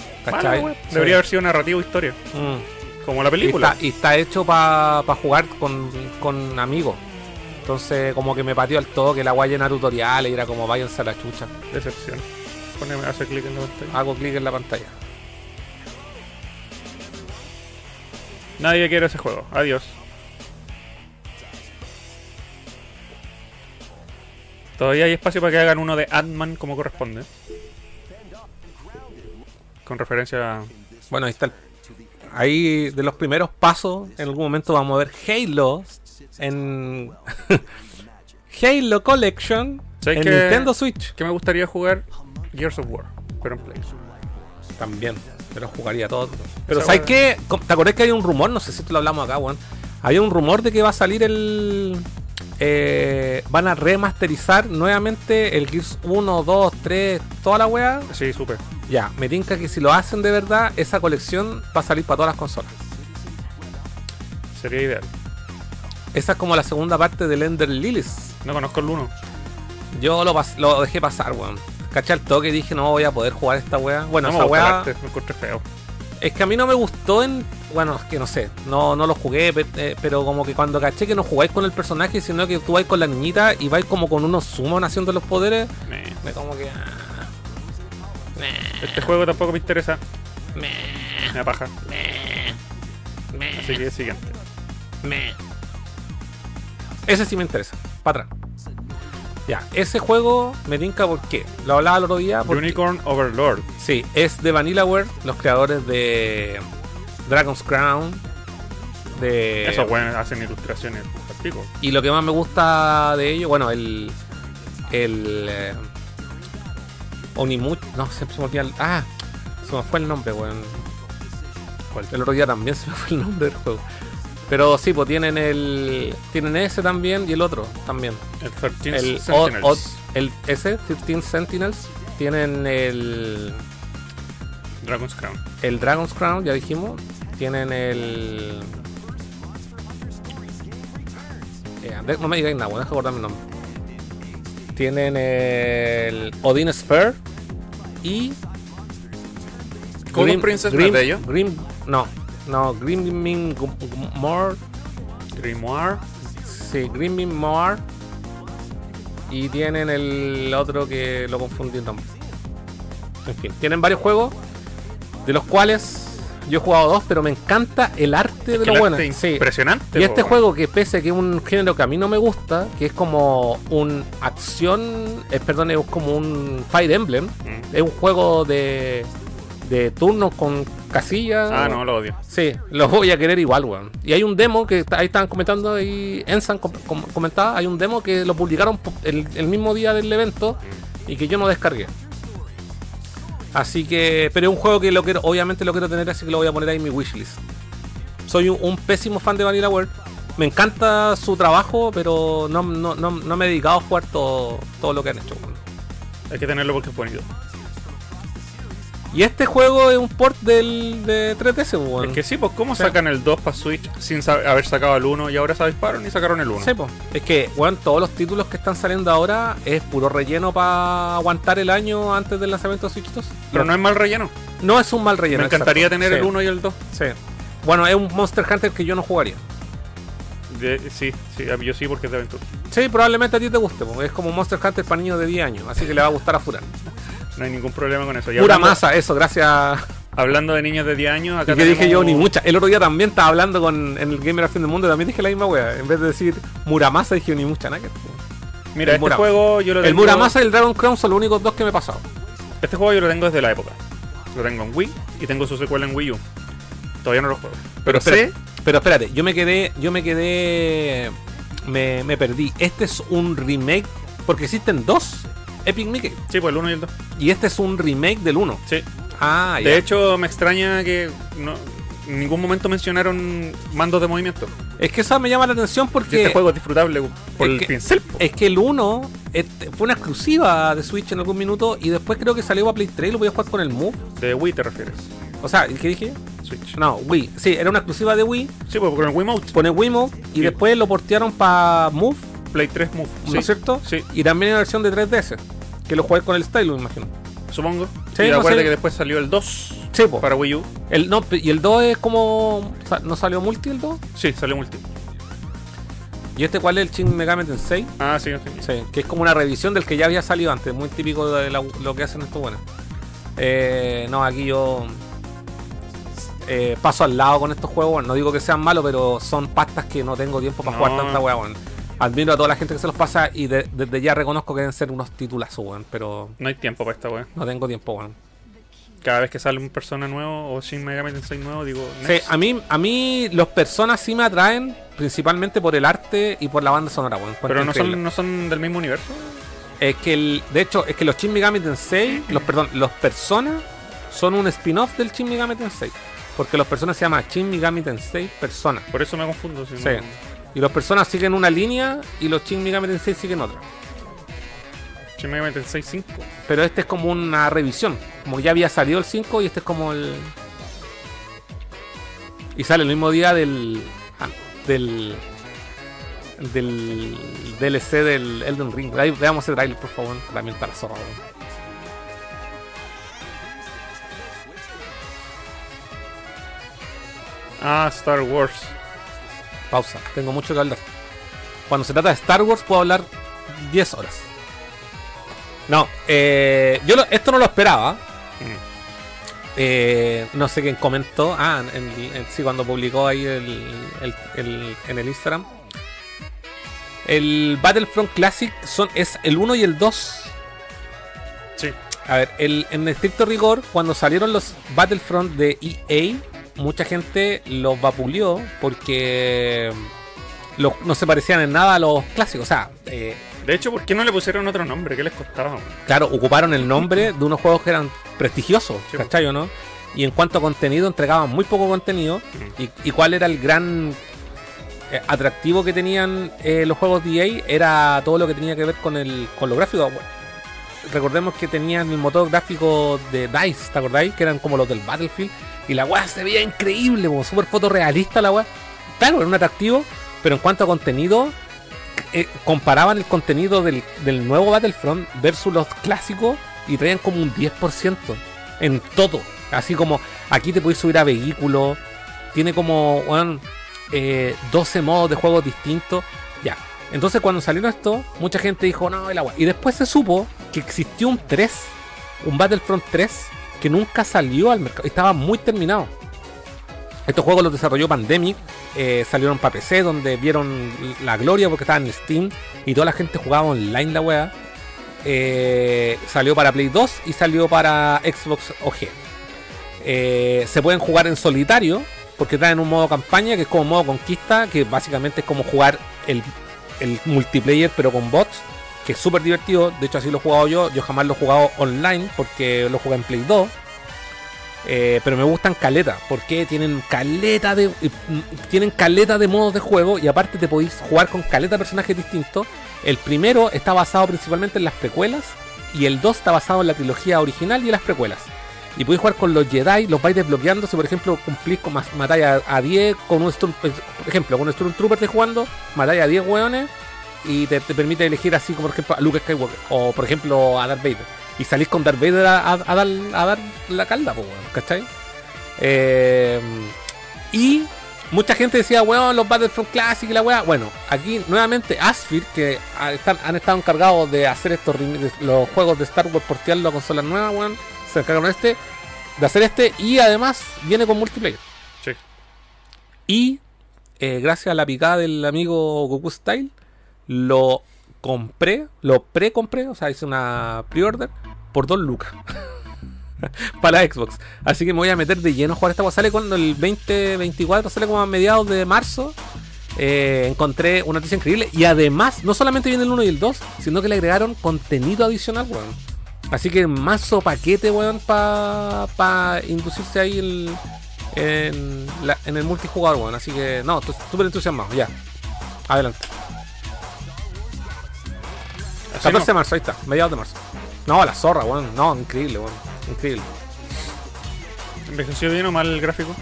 Debería haber sido narrativo historia. Mm. Como la Y, película. está, y está hecho para jugar con, con amigos. Entonces, como que me pateó al todo que la guay llena tutoriales y era como váyanse a la chucha. Decepción. Poneme, hace clic en la pantalla. Hago clic en la pantalla. Nadie quiere ese juego. Adiós. Todavía hay espacio para que hagan uno de Ant-Man como corresponde. Con referencia a... Bueno, ahí está. el- ahí de los primeros pasos, en algún momento vamos a ver Halo en Halo Collection ¿Sabes en? Nintendo Switch. que me gustaría jugar Gears of War, pero en Play. También, pero jugaría todo. Pero Esa ¿sabes weá- qué? ¿Te acordás que hay un rumor? No sé si te lo hablamos acá, weón. Había un rumor de que va a salir el. eh, van a remasterizar nuevamente el Gears 1, 2, 3, toda la weá. Sí, supe. Ya, me tinca que si lo hacen de verdad, esa colección va a salir para todas las consolas. Sería ideal. Esa es como la segunda parte del Ender Lilies. No conozco el 1. Yo lo, lo dejé pasar, weón. Caché al toque y dije, no voy a poder jugar esta weá. Bueno, no me esa weá. lo encontré feo. Es que a mí no me gustó en. Bueno, es que no sé. No, no lo jugué, eh, pero como que cuando caché que no jugáis con el personaje, sino que tú vais con la niñita y vais como con unos sumos haciendo los poderes, Meh. me como que. ah, Este juego tampoco me interesa. me, Me da paja. me, Así que siguiente. me. Ese sí me interesa. Para atrás. Ya, ese juego me tinca porque lo hablaba el otro día. Porque, Unicorn Overlord. Sí, es de Vanillaware, los creadores de Dragon's Crown. De Esos buenos hacen ilustraciones pico. Y lo que más me gusta de ello, bueno, el. El. Eh, Onimuch. No, siempre se me olvida el. Ah, se me fue el nombre, weón. El otro día también se me fue el nombre del juego. Pero sí, pues tienen el. Tienen ese también y el otro también. El 13 El, Sentinels. El ese, 15 Sentinels. Tienen el. Dragon's Crown. El Dragon's Crown, ya dijimos. Tienen el. Eh, no me digáis nada, bueno, deja acordarme el nombre. Tienen el Odin Sphere y. Golden Princess es ellos. Grim, no, no, Grimming More. Grimoire. Sí, Grimming More. Y tienen el otro que lo confundí nombre. En fin, tienen varios juegos. De los cuales yo he jugado dos, pero me encanta el arte de lo bueno. Sí. Impresionante. Y este po. juego, que pese a que es un género que a mí no me gusta, que es como un acción, eh, perdón, es como un Fire Emblem, Mm. es un juego de, de turnos con casillas. Ah, no, lo odio. Sí, los voy a querer igual, weón. Y hay un demo que ahí estaban comentando, ahí Ensan com- com- comentaba, hay un demo que lo publicaron el, el mismo día del evento y que yo no descargué. Así que, pero es un juego que lo quiero, obviamente lo quiero tener, así que lo voy a poner ahí en mi wishlist. Soy un, un pésimo fan de Vanilla World. Me encanta su trabajo, pero no, no, no, no me he dedicado a jugar todo, todo lo que han hecho. weón. Hay que tenerlo porque es bonito. Y este juego es un port del, de 3DS, weón. Es que sí, pues ¿cómo Sí. sacan el 2 para Switch sin haber sacado el 1 y ahora se disparon y sacaron el 1? Sí, po. Es que, weón, todos los títulos que están saliendo ahora es puro relleno para aguantar el año antes del lanzamiento de Switch 2. Pero no es mal relleno. No es un mal relleno. Me encantaría exacto. tener Sí, el 1 y el 2. Sí. Bueno, es un Monster Hunter que yo no jugaría. De- sí, sí, yo sí porque es de aventura. Sí, probablemente a ti te guste, porque es como un Monster Hunter para niños de 10 años, así que le va a gustar a Furan. No hay ningún problema con eso. Y Pura hablando, masa, eso, gracias. hablando de niños de 10 años, acá Y que dije yo, ni mucha. El otro día también estaba hablando con en el Gamer fin del mundo, también dije la misma wea. En vez de decir Muramasa, dije ni mucha nada. Mira, el este Muramasa. juego yo lo El tengo. Muramasa y el Dragon Crown son los únicos dos que me he pasado. Este juego yo lo tengo desde la época. Lo tengo en Wii y tengo su secuela en Wii U. Todavía no lo juego. Pero sé. espérate, pero espérate, yo me quedé, yo me quedé, me, me perdí. Este es un remake, porque existen dos Epic Mickey, Sí, pues el 1 y el 2. y este es un remake del 1. Sí. Ah, ya. De hecho, me extraña que no, en ningún momento mencionaron mandos de movimiento. es que eso me llama la atención Y porque este juego es disfrutable por es el que- pincel. po. es que el 1 este, fue una exclusiva de Switch en algún minuto y después creo que salió para Play 3 y lo voy a jugar con el Move. De Wii te refieres. O sea, ¿qué dije? Switch. No, Wii. Sí, era una exclusiva de Wii. Sí, pues con el Wiimote. Pone Wiimote y Sí. después lo portearon para Move, Play 3 Move. ¿no Sí, es cierto? Sí, Y también en la versión de 3DS. Que lo jugué con el Stylus, me imagino. supongo. Sí, y no acuérdate sé. que después salió el 2 Sí, po. para Wii U. El, no, y el 2 es como. ¿No salió multi el 2? Sí, salió multi. ¿Y este cuál es el Shin Megami Tensei? Ah, sí, sí. Sí, que es como una revisión del que ya había salido antes, muy típico de la- lo que hacen estos buenos. Eh, no, aquí yo eh, paso al lado con estos juegos. Bueno, no digo que sean malos, pero son pastas que no tengo tiempo para No. jugar tanta weá, weón. Admiro a toda la gente que se los pasa y de- desde ya reconozco que deben ser unos titulazos, weón, pero No hay tiempo para esta wea. no tengo tiempo, weón. Cada vez que sale un persona nuevo o Shin Megami Tensei nuevo, digo, Sí, a mí, a mí los personas sí me atraen, principalmente por el arte y por la banda sonora, weón. Pero no increíble. son, no son del mismo universo. Es que el, de hecho, es que los Shin Megami Tensei, los perdón, los Persona son un spin-off del Shin Megami Tensei. Porque los Persona se llama Shin Megami Tensei Persona. Por eso me confundo. Si Sí. no- Y los Personas siguen una línea y los Shin Megami Tensei siguen otra. Shin Megami Tensei 5. Pero este es como una revisión. Como ya había salido el 5 y este es como el. Y sale el mismo día del. ah, del. del DLC del Elden Ring. Ahí, veamos ese trailer, por favor. También está la zorra. Ah, Star Wars. Pausa, tengo mucho que hablar. Cuando se trata de Star Wars puedo hablar 10 horas. No, eh, yo lo- esto no lo esperaba. Mm. Eh, no sé quién comentó. Ah, en, en- sí, cuando publicó ahí el, el- el- en el Instagram. El Battlefront Classic son, es el 1 y el 2. Sí. A ver, el, en estricto rigor, cuando salieron los Battlefront de EA, mucha gente los vapuleó porque los- no se parecían en nada a los clásicos. O sea, eh, De hecho, ¿por qué no le pusieron otro nombre? ¿Qué les costaba? man? claro, ocuparon el nombre de unos juegos que eran prestigiosos, Sí, ¿cachai o no? Y en cuanto a contenido, entregaban muy poco contenido. ¿Y, y cuál era el gran eh, atractivo que tenían eh, los juegos de EA? Era todo lo que tenía que ver con, el, con lo gráfico. Bueno, recordemos que tenían el motor gráfico de DICE, ¿te acordáis? Que eran como los del Battlefield. Y la weá se veía increíble, como súper fotorrealista la weá. Claro, era un atractivo, pero en cuanto a contenido, eh, comparaban el contenido del, del nuevo Battlefront versus los clásicos y traían como un 10% en todo. Así como aquí te puedes subir a vehículos, tiene como weón, eh, 12 modos de juegos distintos. Ya. Entonces cuando salió esto, mucha gente dijo, no, el agua. Y después se supo que existió un 3, un Battlefront 3, que nunca salió al mercado. Estaba muy terminado. Estos juegos los desarrolló Pandemic, eh, salieron para PC, donde vieron la gloria porque estaban en Steam y toda la gente jugaba online la wea. Eh, salió para Play 2 y salió para Xbox OG. Eh, se pueden jugar en solitario, porque traen un modo campaña que es como modo conquista, que básicamente es como jugar el, el multiplayer pero con bots, que es súper divertido. De hecho, así lo he jugado yo. Yo jamás lo he jugado online porque lo jugué en Play 2. Eh, pero me gustan caleta, porque tienen caleta de. mm, Tienen caleta de modos de juego y aparte te podéis jugar con caleta de personajes distintos. El primero está basado principalmente en las precuelas y el 2 está basado en la trilogía original y en las precuelas. Y podéis jugar con los Jedi, los vais desbloqueando. Si por ejemplo cumplís con matáis a, a 10 con un Storm, por ejemplo, con un Stormtrooper te jugando, matáis a 10 hueones y te, te permite elegir así como por ejemplo a Luke Skywalker o por ejemplo a Darth Vader. Y salís con Darth Vader a, a- a dar, a dar la calda, pues, ¿cachai? Eh, y mucha gente decía, weón, los Battlefront Classic y la weá. Bueno, aquí nuevamente Asphir, que están- han estado encargados de hacer estos los juegos de Star Wars, portearlo a consolas nuevas, weón. Se encargaron de este, de hacer este y además viene con multiplayer. Sí. Y eh, gracias a la picada del amigo Goku Style, lo compré, lo pre-compré, o sea, hice una pre-order por 2 lucas. para Xbox. Así que me voy a meter de lleno a jugar esta cosa. Sale cuando el 2024, sale como a mediados de marzo. Eh, encontré una noticia increíble. Y además, no solamente viene el 1 y el 2, sino que le agregaron contenido adicional, weón. Así que mazo paquete, weón, para inducirse ahí en, la- en el multijugador, weón. Así que, no, súper entusiasmado, ya. Adelante. Así 14 de marzo, ahí está, mediados de marzo. No, la zorra, weón. No, increíble, weón. Increíble. ¿Envejeció bien o mal el gráfico?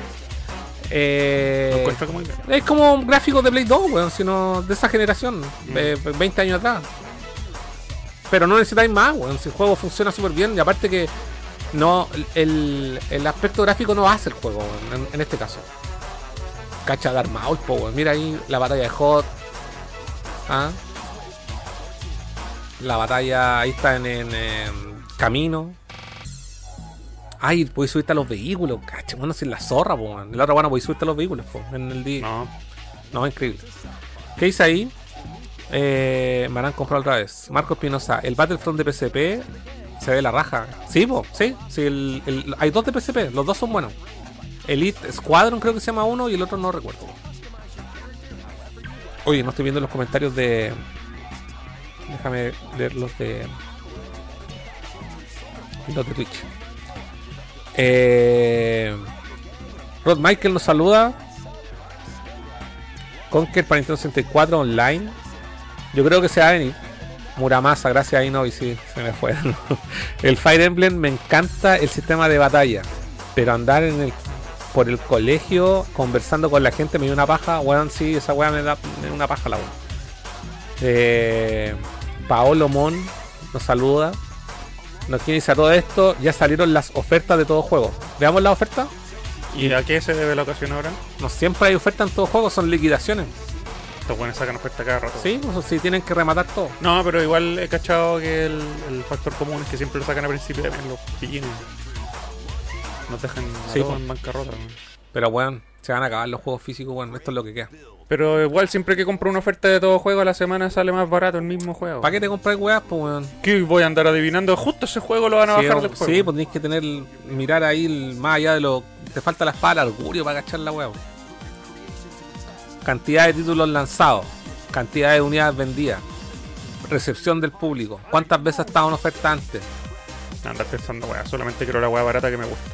Eh, como es como un gráfico de Play 2, weón, sino de esa generación, eh, 20 años atrás. Pero no necesitáis más, weón. Si el juego funciona súper bien, y aparte que no el, el aspecto gráfico no hace el juego, weón, en, en este caso. Cacha Maul, po, weón. Mira ahí la batalla de Hot. ¿Ah? La batalla ahí está en, en, camino. Ay, podéis subirte a los vehículos, cacha, bueno, sin la zorra, po. En la otra bueno podéis subirte a los vehículos, po, en el día. No. No, increíble. ¿Qué dice ahí? Eh, me harán comprar otra vez. Marco Espinosa, el Battlefront de PSP se ve la raja. Sí, po, sí. sí el- el- hay dos de PSP, los dos son buenos. Elite Squadron creo que se llama uno y el otro no recuerdo. Oye, no estoy viendo los comentarios de... Déjame leer los de... Los de Twitch. Eh... Rod Michael nos saluda. Conker para Nintendo 64 online. Yo creo que se va. Muramasa, gracias a Inovi, sí, se me fue. el Fire Emblem me encanta el sistema de batalla. Pero andar por el colegio conversando con la gente me dio una paja. Weón, sí, esa weá me da, me da una paja la weón. Eh, Paolo Mon nos saluda. Nos quiere a todo esto. Ya salieron las ofertas de todo juego. Veamos la oferta. ¿Y a qué se debe la ocasión ahora? No siempre hay ofertas en todo juego, son liquidaciones. Estos buenos sacan oferta cada rato. Sí, pues sí, tienen que rematar todo. No, pero igual he cachado que el, el factor común es que siempre lo sacan a principio de mes los pillines. Nos dejan Sí, po. en bancarrota. Pero bueno, se van a acabar los juegos físicos, bueno, esto es lo que queda. Pero igual siempre que compro una oferta de todo juego a la semana sale más barato el mismo juego. ¿Para qué te compras weas, pues weón? ¿Qué voy a andar adivinando? Justo ese juego lo van a Sí, bajar después. sí, weón. pues tenés que tener, mirar ahí el- más allá de lo. Te falta la espada del augurio para cachar la wea. weón. Cantidad de títulos lanzados, cantidad de unidades vendidas, recepción del público, cuántas veces ha estado en oferta antes. Andar pensando, weá, solamente quiero la weá barata que me gusta.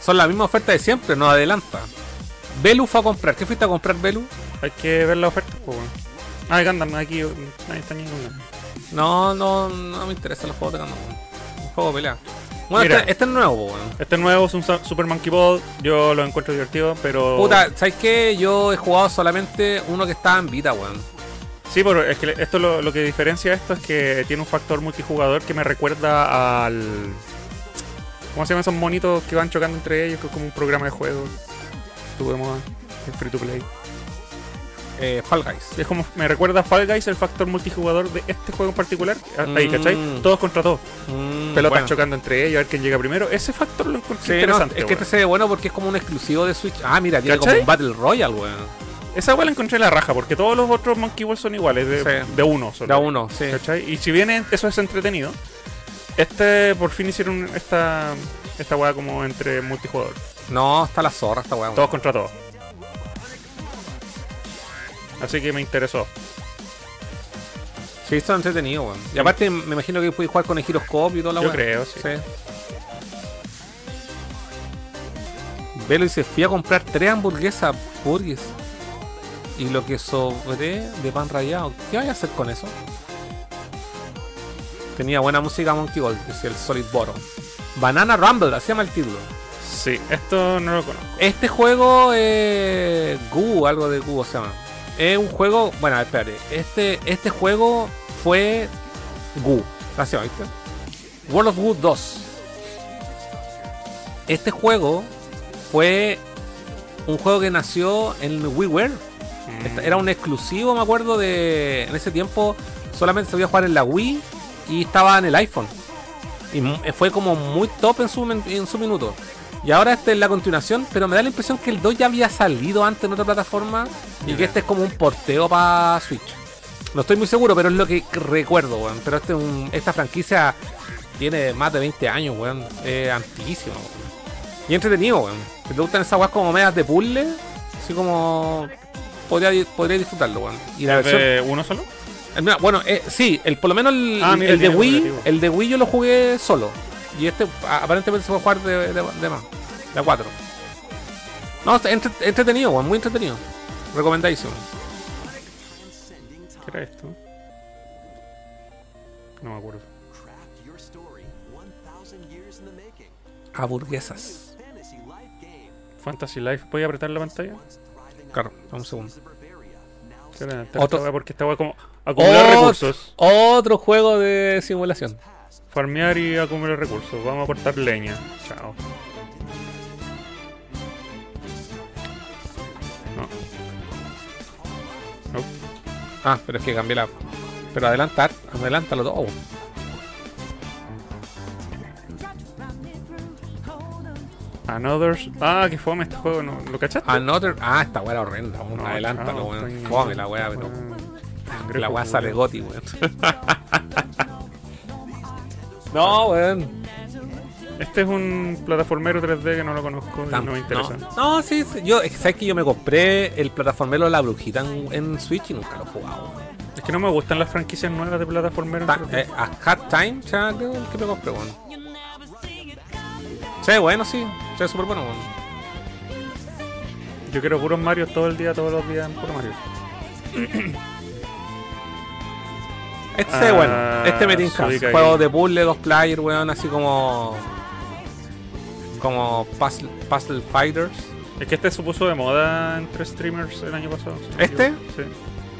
Son las mismas ofertas de siempre, no adelanta. Belu fue a comprar, ¿qué fuiste a comprar, Belu? Hay que ver la oferta, pues, weón. Ah, Gundam, aquí nadie está ni ninguna. No, no, no me interesan los juegos de Gundam. weón. Un juego de pelea. Bueno, Mira. este, este es nuevo, weón. Este nuevo es un Super Monkey Ball, yo lo encuentro divertido, pero... Puta, ¿sabes qué? Yo he jugado solamente uno que estaba en Vita, weón. Sí, pero es que esto lo, lo que diferencia esto es que tiene un factor multijugador que me recuerda al... ¿Cómo se llaman esos monitos que van chocando entre ellos? Que es como un programa de juego. Tuvimos el free to play. Eh, Fall Guys. Es como, me recuerda a Fall Guys el factor multijugador de este juego en particular. Ahí, Mm. ¿cachai? Todos contra todos. Mm, Pelotas bueno. chocando entre ellos, a ver quién llega primero. Ese factor lo encontré Sí, no, interesante. es que este se ve bueno porque es como un exclusivo de Switch. Ah, mira, tiene como un Battle Royale, weón. Esa weá la encontré en la raja, porque todos los otros Monkey Ball son iguales, de, Sí. de uno solo. Da uno, sí. ¿Cachai? Y si bien eso es entretenido, este por fin hicieron esta esta weá como entre multijugador. No, está la zorra esta weá. Todos contra todos. Así que me interesó. Sí, está entretenido, weón. Y aparte me imagino que puedes jugar con el giroscopio y toda la Yo creo, sí. Velo dice, fui a comprar tres hamburguesas burgues. Y lo que sobré de pan rallado. ¿Qué voy a hacer con eso? Tenía buena música Monkey Gold, decía el Solid Bottom. Banana Rumble, así llama el título. Sí, esto no lo conozco. Este juego Goo, algo de Goo se llama. Es un juego, bueno, espérate, este, este juego fue gracias, ¿viste? World of Goo 2. Este juego fue un juego que nació en WiiWare. Esta- Era un exclusivo, me acuerdo, de en ese tiempo solamente se podía jugar en la Wii y estaba en el iPhone. Y fue como muy top en su, en su minuto. Y ahora este es la continuación, pero me da la impresión que el 2 ya había salido antes en otra plataforma y que este es como un porteo para Switch. No estoy muy seguro, pero es lo que recuerdo, weón. Pero este es un- esta franquicia tiene más de 20 años, weón. Es antiquísimo, weón. Y entretenido, weón. Si te gustan esas weas como medias de puzzle, así como podría, podría disfrutarlo, weón. Y la ¿Es versión de uno solo? el- mira, bueno, eh, sí, el, por lo menos el, Ah, mira, el de Wii, el de Wii yo lo jugué solo. Y este aparentemente se puede jugar de, de, de más, de a cuatro. No, está entre- entretenido, weón, muy entretenido. Recomendadísimo. ¿Qué era esto? No me acuerdo. Craft your story 1000 years in the making. Hamburguesas. Fantasy life. ¿Puedes apretar la pantalla? Claro, un segundo. Otro- Porque como acumular recursos. otro juego de simulación. Farmear y acumular recursos. Vamos a cortar leña. Chao. No. No. Ah, pero es que cambié la. Pero adelantar, adelántalo todo. weón. Another's. Ah, que fome este juego. ¿no? ¿Lo cachaste? Another. Ah, esta weá era horrenda. No, adelántalo, weón. Fome la weá, pero. La weá sale goti, weón. no, weón. Este es un plataformero 3D que no lo conozco y no me interesa. No, no, sí, sí, yo, es que sabes que yo me compré el plataformero La Brujita en, en Switch y nunca lo he jugado. Es que no me gustan las franquicias nuevas de plataformero Ta- 3D. eh, a Hat Time, o sea, creo el que me compré, weón. Sí, bueno, sí, sí, súper bueno, weón. Yo quiero puros Mario todo el día, todos los días, puro Mario. Este se ve Ah, bueno, este me tinca. Juego de puzzle, dos player, weón, así como. Como puzzle, puzzle Fighters. Es que este se puso de moda entre streamers el año pasado. si no ¿Este? Sí.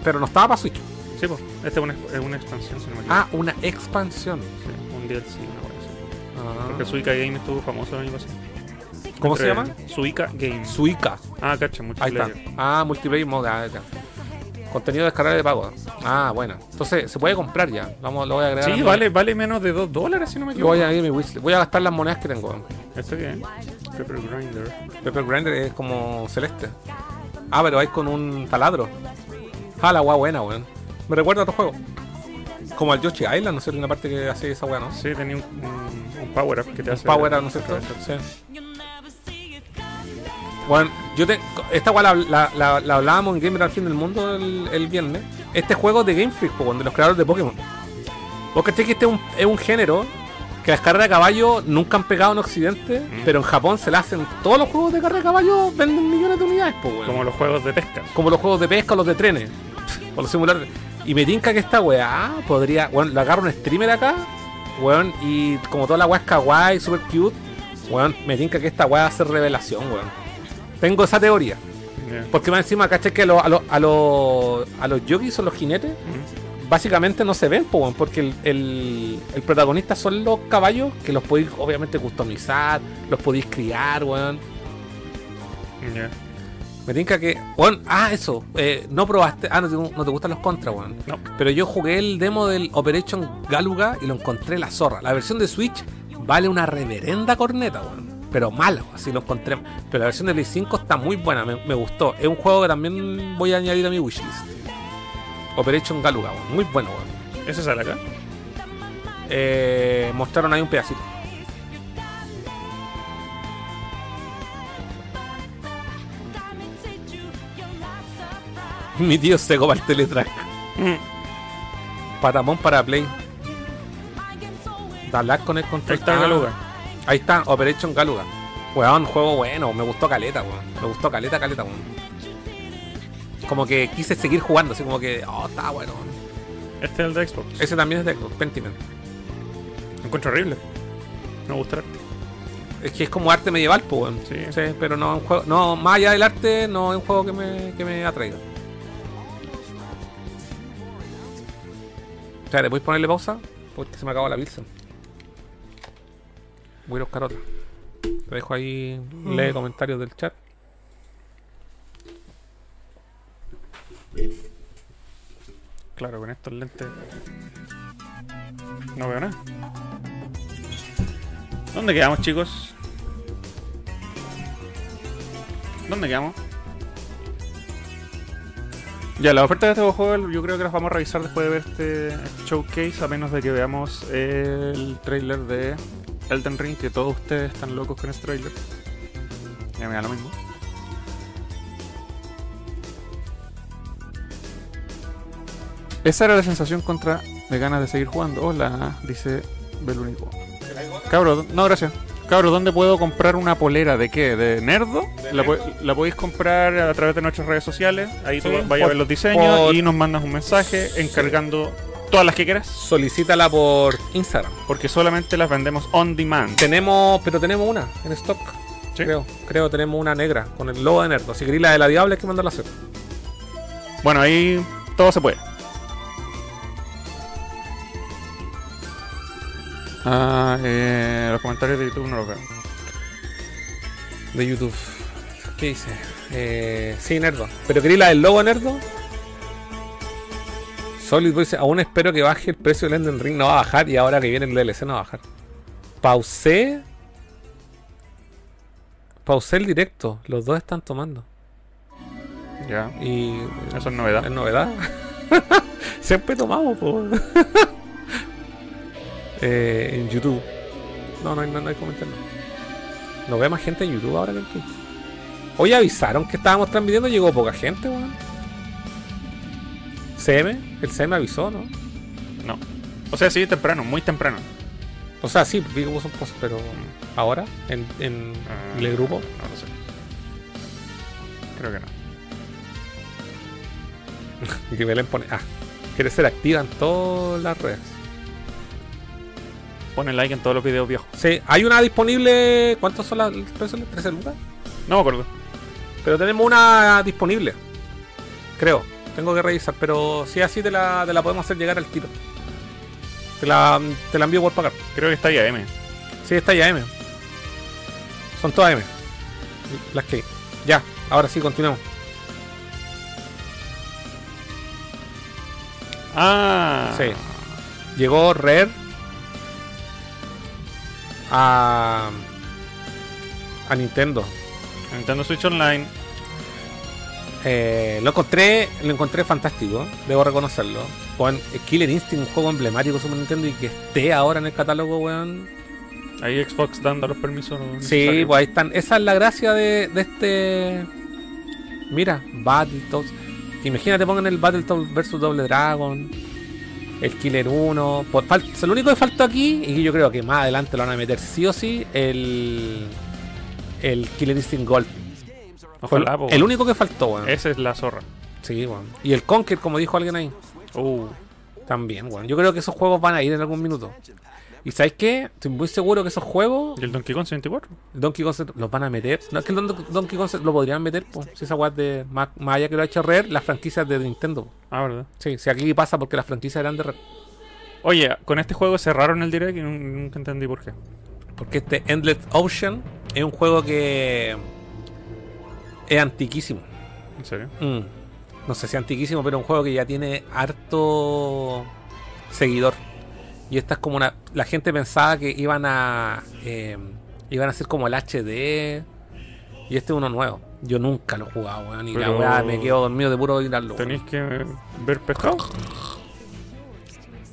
Pero no estaba para Switch. Sí, pues. Este es una, es una expansión, si no me equivoco. Ah, una expansión. Sí, un DLC, una así. Ah. Porque Suica Game estuvo famoso el año pasado. ¿Cómo se llama? Suica Game. Suica. Ah, cacha, Ahí está. multiplayer. Ah, multiplayer mode. ah, ya. Contenido descargable de pago. Ah, bueno. Entonces se puede comprar ya. Vamos, lo voy a agregar. Sí, vale, vale menos de 2 dólares, si no me equivoco. voy a ir a mi. Voy a gastar las monedas que tengo. ¿Esto qué es? Pepper Grinder. Pepper Grinder es como celeste. Ah, pero hay con un taladro. Ah, la weá buena, weón. Me recuerda a otro juego. Como al Yoshi Island, no sé, una parte que hace esa weá, ¿no? Sí, tenía un, un, un power up que te hace. Power Up, ¿no es cierto? Sí. Bueno, yo tengo. Esta weá la, la, la- la hablábamos en Gamer al fin del mundo el, el viernes. Este juego de Game Freak, de los creadores de Pokémon. Vos que este es un, es un género que las carreras de caballo nunca han pegado en Occidente, Mm. pero en Japón se la hacen. Todos los juegos de carrera de caballo venden millones de unidades, po, weón. Como los juegos de pesca. Como los juegos de pesca o los de trenes. o los simuladores. Y me tinca que esta weá podría. Weón, le agarro un streamer acá. Weón, y como toda la weá es kawaii, super cute. Weón, me tinca que esta weá ser revelación, weón. Tengo esa teoría. Yeah. Porque más encima, caché que a los a los a los a los yogis o los jinetes, Mm. básicamente no se ven, po, porque el, el, el protagonista son los caballos que los podéis obviamente customizar, los podéis criar, weón. Yeah. Me tinca que. Weón, ah, eso. eh, no probaste. Ah, no te, no te gustan los contras, weón. No. Pero yo jugué el demo del Operation Galuga y lo encontré la zorra. La versión de Switch vale una reverenda corneta, weón pero malo, así lo encontré. Pero la versión de Play 5 está muy buena, me, gustó. Es un juego que también voy a añadir a mi wishlist. Operation Galuga, bueno. muy bueno, bueno. ¿Eso sale acá? Eh, mostraron ahí un pedacito. Mi tío se para el teletrack. Patamón para Play. Dalar con el control. Está Galuga. Ah. Ahí está, Operation Galuga. Weón, juego bueno, me gustó caleta, weón. Me gustó caleta, caleta, weón. Como que quise seguir jugando, así como que, oh, está bueno. Este es el de Xbox. Ese también es de Xbox, Pentiment. Encuentro horrible. No me gusta el arte. Es que es como arte medieval, pues, weón. Sí. pero no es un juego, no, más allá del arte, no es un juego que me, que me atraiga. O sea, ¿le ponerle pausa? Porque se me acabó la Pilsen. Voy a buscar otra. Te dejo ahí, lee comentarios del chat. Claro, con estos lentes. No veo nada. ¿Dónde quedamos, chicos? ¿Dónde quedamos? Ya, la oferta de este juego yo creo que las vamos a revisar después de ver este, este showcase, a menos de que veamos el trailer de Elden Ring, que todos ustedes están locos con ese trailer. Ya me da lo mismo. Esa era la sensación contra de ganas de seguir jugando. Hola, dice Belúnico. Cabro, no, gracias. Cabro, ¿dónde puedo comprar una polera? ¿De qué? ¿De Nerdo? La, po- la podéis comprar a través de nuestras redes sociales. Ahí tú Sí, vais a ver los diseños por- y nos mandas un mensaje encargando todas las que quieras. Solicítala por Instagram. Porque solamente las vendemos on demand. Tenemos, pero tenemos una en stock. Sí. Creo, creo tenemos una negra con el logo de Nerdo. Si queréis la de la Diabla hay que mandarla a hacer. Bueno, ahí todo se puede. Ah, eh, los comentarios de YouTube no los veo. De YouTube. ¿Qué dice? Eh, sí, Nerdo. ¿Pero queréis la del logo de Nerdo? Solid dice, aún espero que baje el precio del Elden Ring. No va a bajar y ahora que viene el DLC no va a bajar. Pausé. Pausé el directo. Los dos están tomando. Ya, Y eso es novedad. es novedad. Siempre tomamos, po. eh, en YouTube. No, no hay, no, no hay comentarios. No ve más gente en YouTube ahora que en Twitch. Hoy avisaron que estábamos transmitiendo, llegó poca gente, weón. CM, el CM avisó, ¿no? No. O sea, sí, temprano, muy temprano. O sea, sí, que puso un post, pero ahora, en, en Ah, el grupo. No lo sé. Creo que no. Y que Belén pone, ah, quiere ser activa en todas las redes. Pone like en todos los videos viejos. Sí, hay una disponible. ¿Cuántos son las el precio? ¿13 lucas? No me acuerdo. Pero tenemos una disponible. Creo. Tengo que revisar. Pero si así te la, te la podemos hacer llegar al tiro. Te la, te la envío por pagar. Creo que está ya M. Sí, está ya M. Son todas M. Las que. Ya, ahora sí, continuamos. Ah. Sí. Llegó Rare a. a Nintendo. Nintendo Switch Online. Eh, lo encontré, lo encontré fantástico, debo reconocerlo. Con Killer Instinct, un juego emblemático de Super Nintendo y que esté ahora en el catálogo, weón. Ahí Xbox dando los permisos. Sí, pues ahí están. Esa es la gracia de, de este. Mira, Battletoads. Imagínate, pongan el Battletoads vs Double Dragon. El Killer 1. Por fal- o sea, lo único que faltó aquí, y yo creo que más adelante lo van a meter sí o sí, el. El Killer Instinct Gold. Ojalá, el- po, el único que faltó, weón. Esa es la zorra. Sí, weón. Y el Conquer, como dijo alguien ahí. Uh. También, weón. Yo creo que esos juegos van a ir en algún minuto. ¿Y sabes qué? Estoy muy seguro que esos juegos, ¿Y el Donkey Kong 64? Donkey Kong los van a meter. No es que el Don- Donkey Kong lo podrían meter, pues. Si esa weá de. Más, más allá que lo ha hecho Rare, las franquicias de Nintendo. po. Ah, ¿verdad? Sí, si aquí pasa porque las franquicias eran de Rare. Oye, con este juego cerraron el direct y nun- nunca entendí por qué. Porque este Endless Ocean es un juego que. Es antiquísimo. ¿En serio? Mm. No sé si antiquísimo, pero un juego que ya tiene harto seguidor. Y esta es como una. La gente pensaba que iban a. eh, iban a ser como el HD. Y este es uno nuevo. Yo nunca lo he jugado, weón. Y la weá me quedo dormido de puro mirarlo. Tenéis que ver pescado.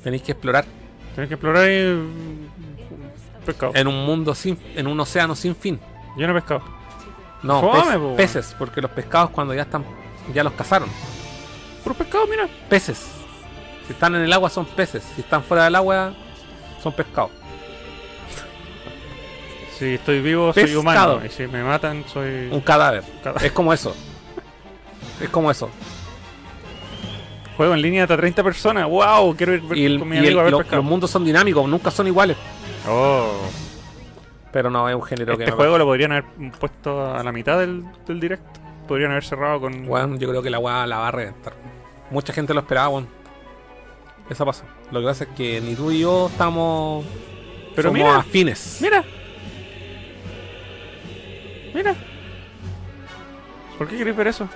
Tenéis que explorar Tenéis que explorar y... mm, pescado. en un mundo sin. en un océano sin fin. Lleno de pescado. No, Fome, pez- po. peces, porque los pescados cuando ya están. ya los cazaron. Puro pescado, mira. Peces. Si están en el agua son peces. Si están fuera del agua son pescados. Si estoy vivo, soy humano. Y si me matan, soy. Un cadáver. Cadáver. Es como eso. Es como eso. Juego en línea hasta 30 personas. ¡Wow! Quiero ir Y, el- con mi y el- amigo a ver lo- pescado. los mundos son dinámicos, nunca son iguales. Oh. Pero no es un género que Este me juego lo podrían haber puesto a la mitad del, del directo. Podrían haber cerrado con. Weón, yo creo que la weá la va a reventar. Mucha gente lo esperaba, weón. Eso pasa. Lo que pasa es que ni tú y yo estamos. Pero somos mira. afines. Mira. Mira. ¿Por qué querés ver eso?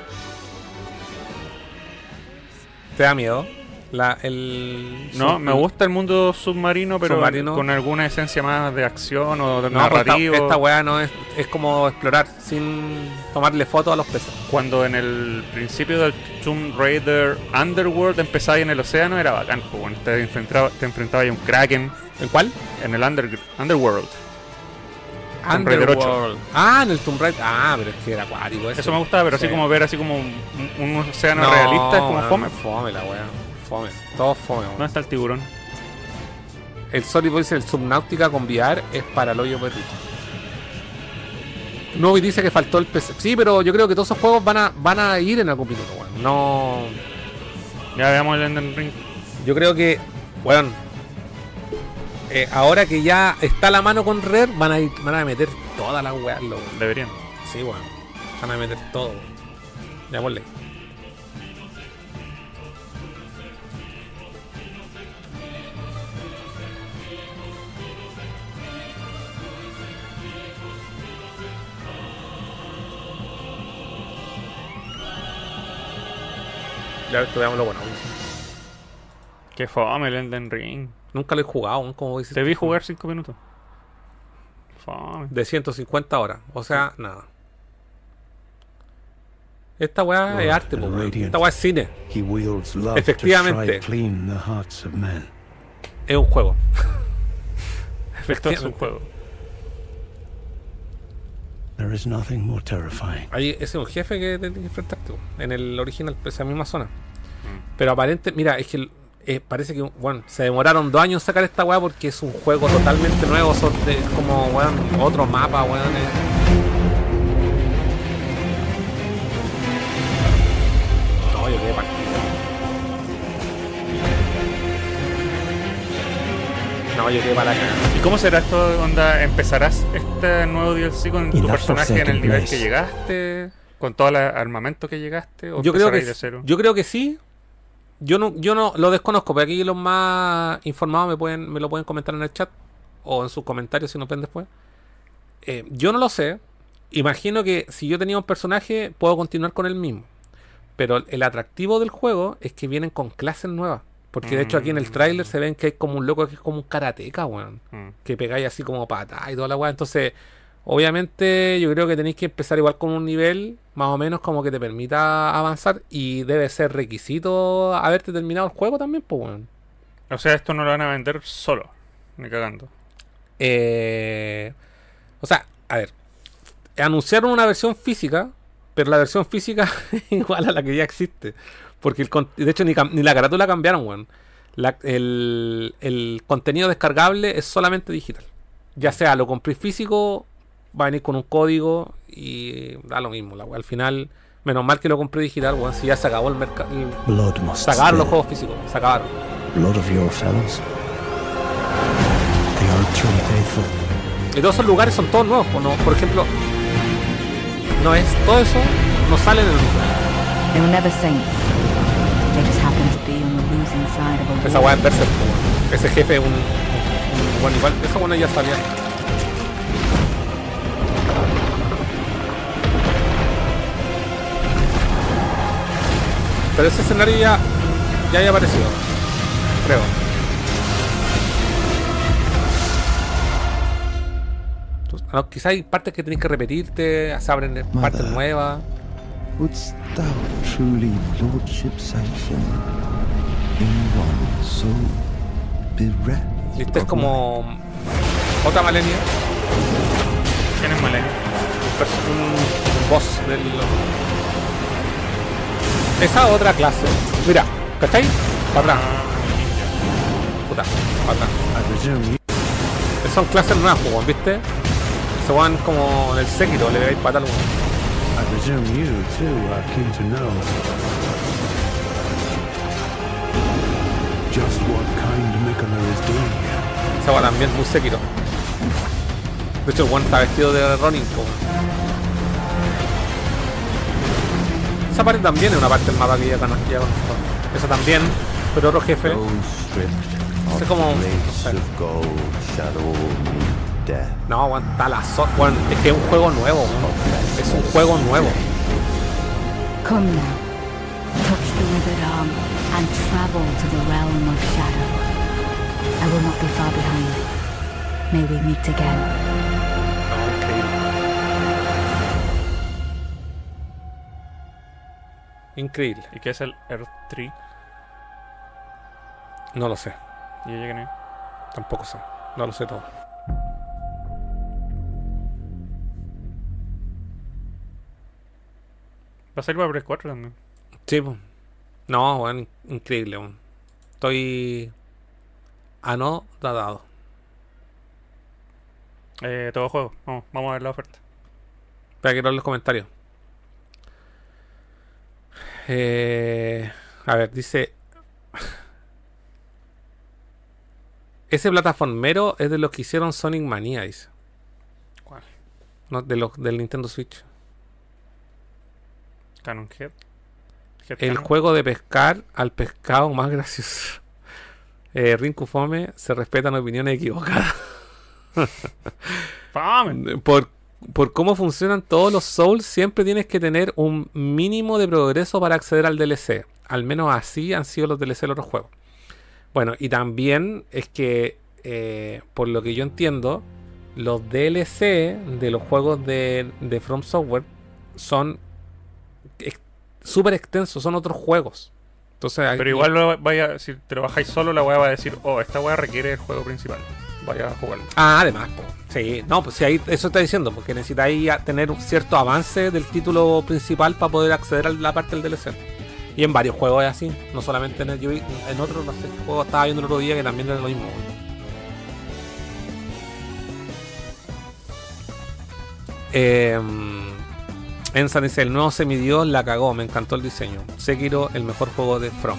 ¿Te da miedo? La, el, No, me gusta el mundo submarino, pero Submarino. con alguna esencia más de acción o de No, pues esta, esta weá no es. Es como explorar sin tomarle fotos a los peces. Cuando en el principio del Tomb Raider Underworld empezaba en el océano, era bacán. pues, bueno, te enfrentaba, te enfrentaba a un Kraken ¿En cuál? en el under- Underworld. Tomb Raider 8. Underworld. Ah, en el Tomb Raider. Ah, pero es que era acuático. ese. Eso me gustaba, pero Sí. así como ver así como un, un océano No, realista es como fome. Fome la weá. Fome. Todo fome, weón. ¿Dónde está el tiburón? El Sorry Boys, el Subnautica con VR es para el hoyo perrito. Novi dice que faltó el PC. Sí, pero yo creo que todos esos juegos van a, van a ir en algún minuto, weón. No. Ya veamos el Elden Ring. Yo creo que, weón. eh, ahora que ya está la mano con Rare, van a ir, van a meter todas las weas, loco. Deberían. Sí, weón. Van a meter todo, weón. Ya Ya que veamos lo bueno. Qué fome el Elden Ring. Nunca lo he jugado, weón, como dices. Te vi jugar 5 minutos. Fome. De 150 horas. O sea, nada. Esta weá es arte, radiant. Esta weá es cine. Efectivamente. Es un juego. Esto es un juego. There is nothing more terrifying. Ahí, ese es un jefe que tienes que enfrentarte en el original, esa misma zona. Pero aparente, mira, es que eh, parece que bueno, se demoraron dos años en sacar esta weá porque es un juego totalmente nuevo, son de- como weón, otro mapa, weón. eh. Yo para. ¿Y cómo será esto, onda? ¿Empezarás este nuevo DLC con tu personaje en el nivel que llegaste? ¿Con todo el armamento que llegaste? ¿O yo creo que empezaréis de cero? yo creo que sí yo no yo no lo desconozco pero aquí los más informados me pueden me lo pueden comentar en el chat o en sus comentarios si nos ven después Eh, yo no lo sé imagino que si yo tenía un personaje puedo continuar con el mismo pero el atractivo del juego es que vienen con clases nuevas porque de hecho aquí en el tráiler se ven que hay como un loco que es como un karateca weón Mm. que pegáis así como patada y toda la weá. Entonces, obviamente, yo creo que tenéis que empezar igual con un nivel más o menos como que te permita avanzar y debe ser requisito haberte terminado el juego también, pues weón. O sea, esto no lo van a vender solo. Ni cagando. Eh, o sea, a ver, anunciaron una versión física, pero la versión física es igual a la que ya existe. Porque el, de hecho ni, ni la carátula cambiaron, weón. La- el, el contenido descargable es solamente digital. Ya sea lo compré físico, va a venir con un código y da lo mismo. La, al final, menos mal que lo compré digital, weón. Si ya se acabó el mercado. Se acabaron los juegos físicos, se acabaron. Blood of your fellows. They are too faithful. Y todos esos lugares son todos nuevos. no- por ejemplo, no es todo eso, no sale en el Esa weá es Berserk. Ese jefe es un, un- Bueno, igual, esa buena ya sabía. Pero ese escenario ya. Ya había aparecido. Creo. Entonces, ah, quizá hay partes que tenés que repetirte, se abren partes nuevas. Wouldst thou truly lordship sanction in one so bereft? Viste, es como. Otra Malenia. ¿Quién es Malenia? un boss del. Esa otra clase. Mira, ¿cachai? Para atrás. Puta, para atrás. Son clases nuevas, pues, ¿viste? Se van como en el Sekiro, le veis patar weón. I presume you too are keen to know just what kind is doing here. Esa va también muy Sekiro. De hecho, el weón está vestido de Ronin, po. Esa parte también es una parte del mapa que ya conozco. Esa también, pero otro jefe. Of como. no place sé. No, está la so weón, es que es un juego nuevo. Es un juego nuevo. Come now. Touch the withered arm and travel to the realm of shadow. I will not be far behind. May we meet again. Increíble. ¿Y qué es el Earth 3? No lo sé. Y ella no. Tampoco sé. No lo sé todo. Va a salir para PS4 también. Sí. No, in- increíble. Estoy anodadado. Eh, todo juego. Vamos, vamos a ver la oferta. Espera, quiero ver los comentarios. Eh, a ver, dice. Ese plataformero es de los que hicieron Sonic Mania, dice. ¿Cuál? No, de los del Nintendo Switch. Head. El juego de pescar al pescado más gracioso. Eh, Rinku Fome se respetan opiniones equivocadas. ¡Fame! Por, por cómo funcionan todos los Souls, siempre tienes que tener un mínimo de progreso para acceder al DLC. Al menos así han sido los DLC de los otros juegos. Bueno, y también es que, eh, por lo que yo entiendo, los DLC de los juegos de, de From Software son súper extensos, son otros juegos. Entonces, Pero aquí- igual lo vaya, si te lo bajáis solo, la weá va a decir, oh, esta weá requiere el juego principal. Vaya a jugarlo. Ah, además, po. sí, no, pues sí, ahí eso está diciendo, porque necesitáis tener un cierto avance del título principal para poder acceder a la parte del DLC. Y en varios juegos es así, no solamente en el yo vi- en otros, no sé qué juego estaba viendo el otro día que también era lo mismo. Eh, Ensan dice, el nuevo semidios la cagó, me encantó el diseño. Sekiro, el mejor juego de From.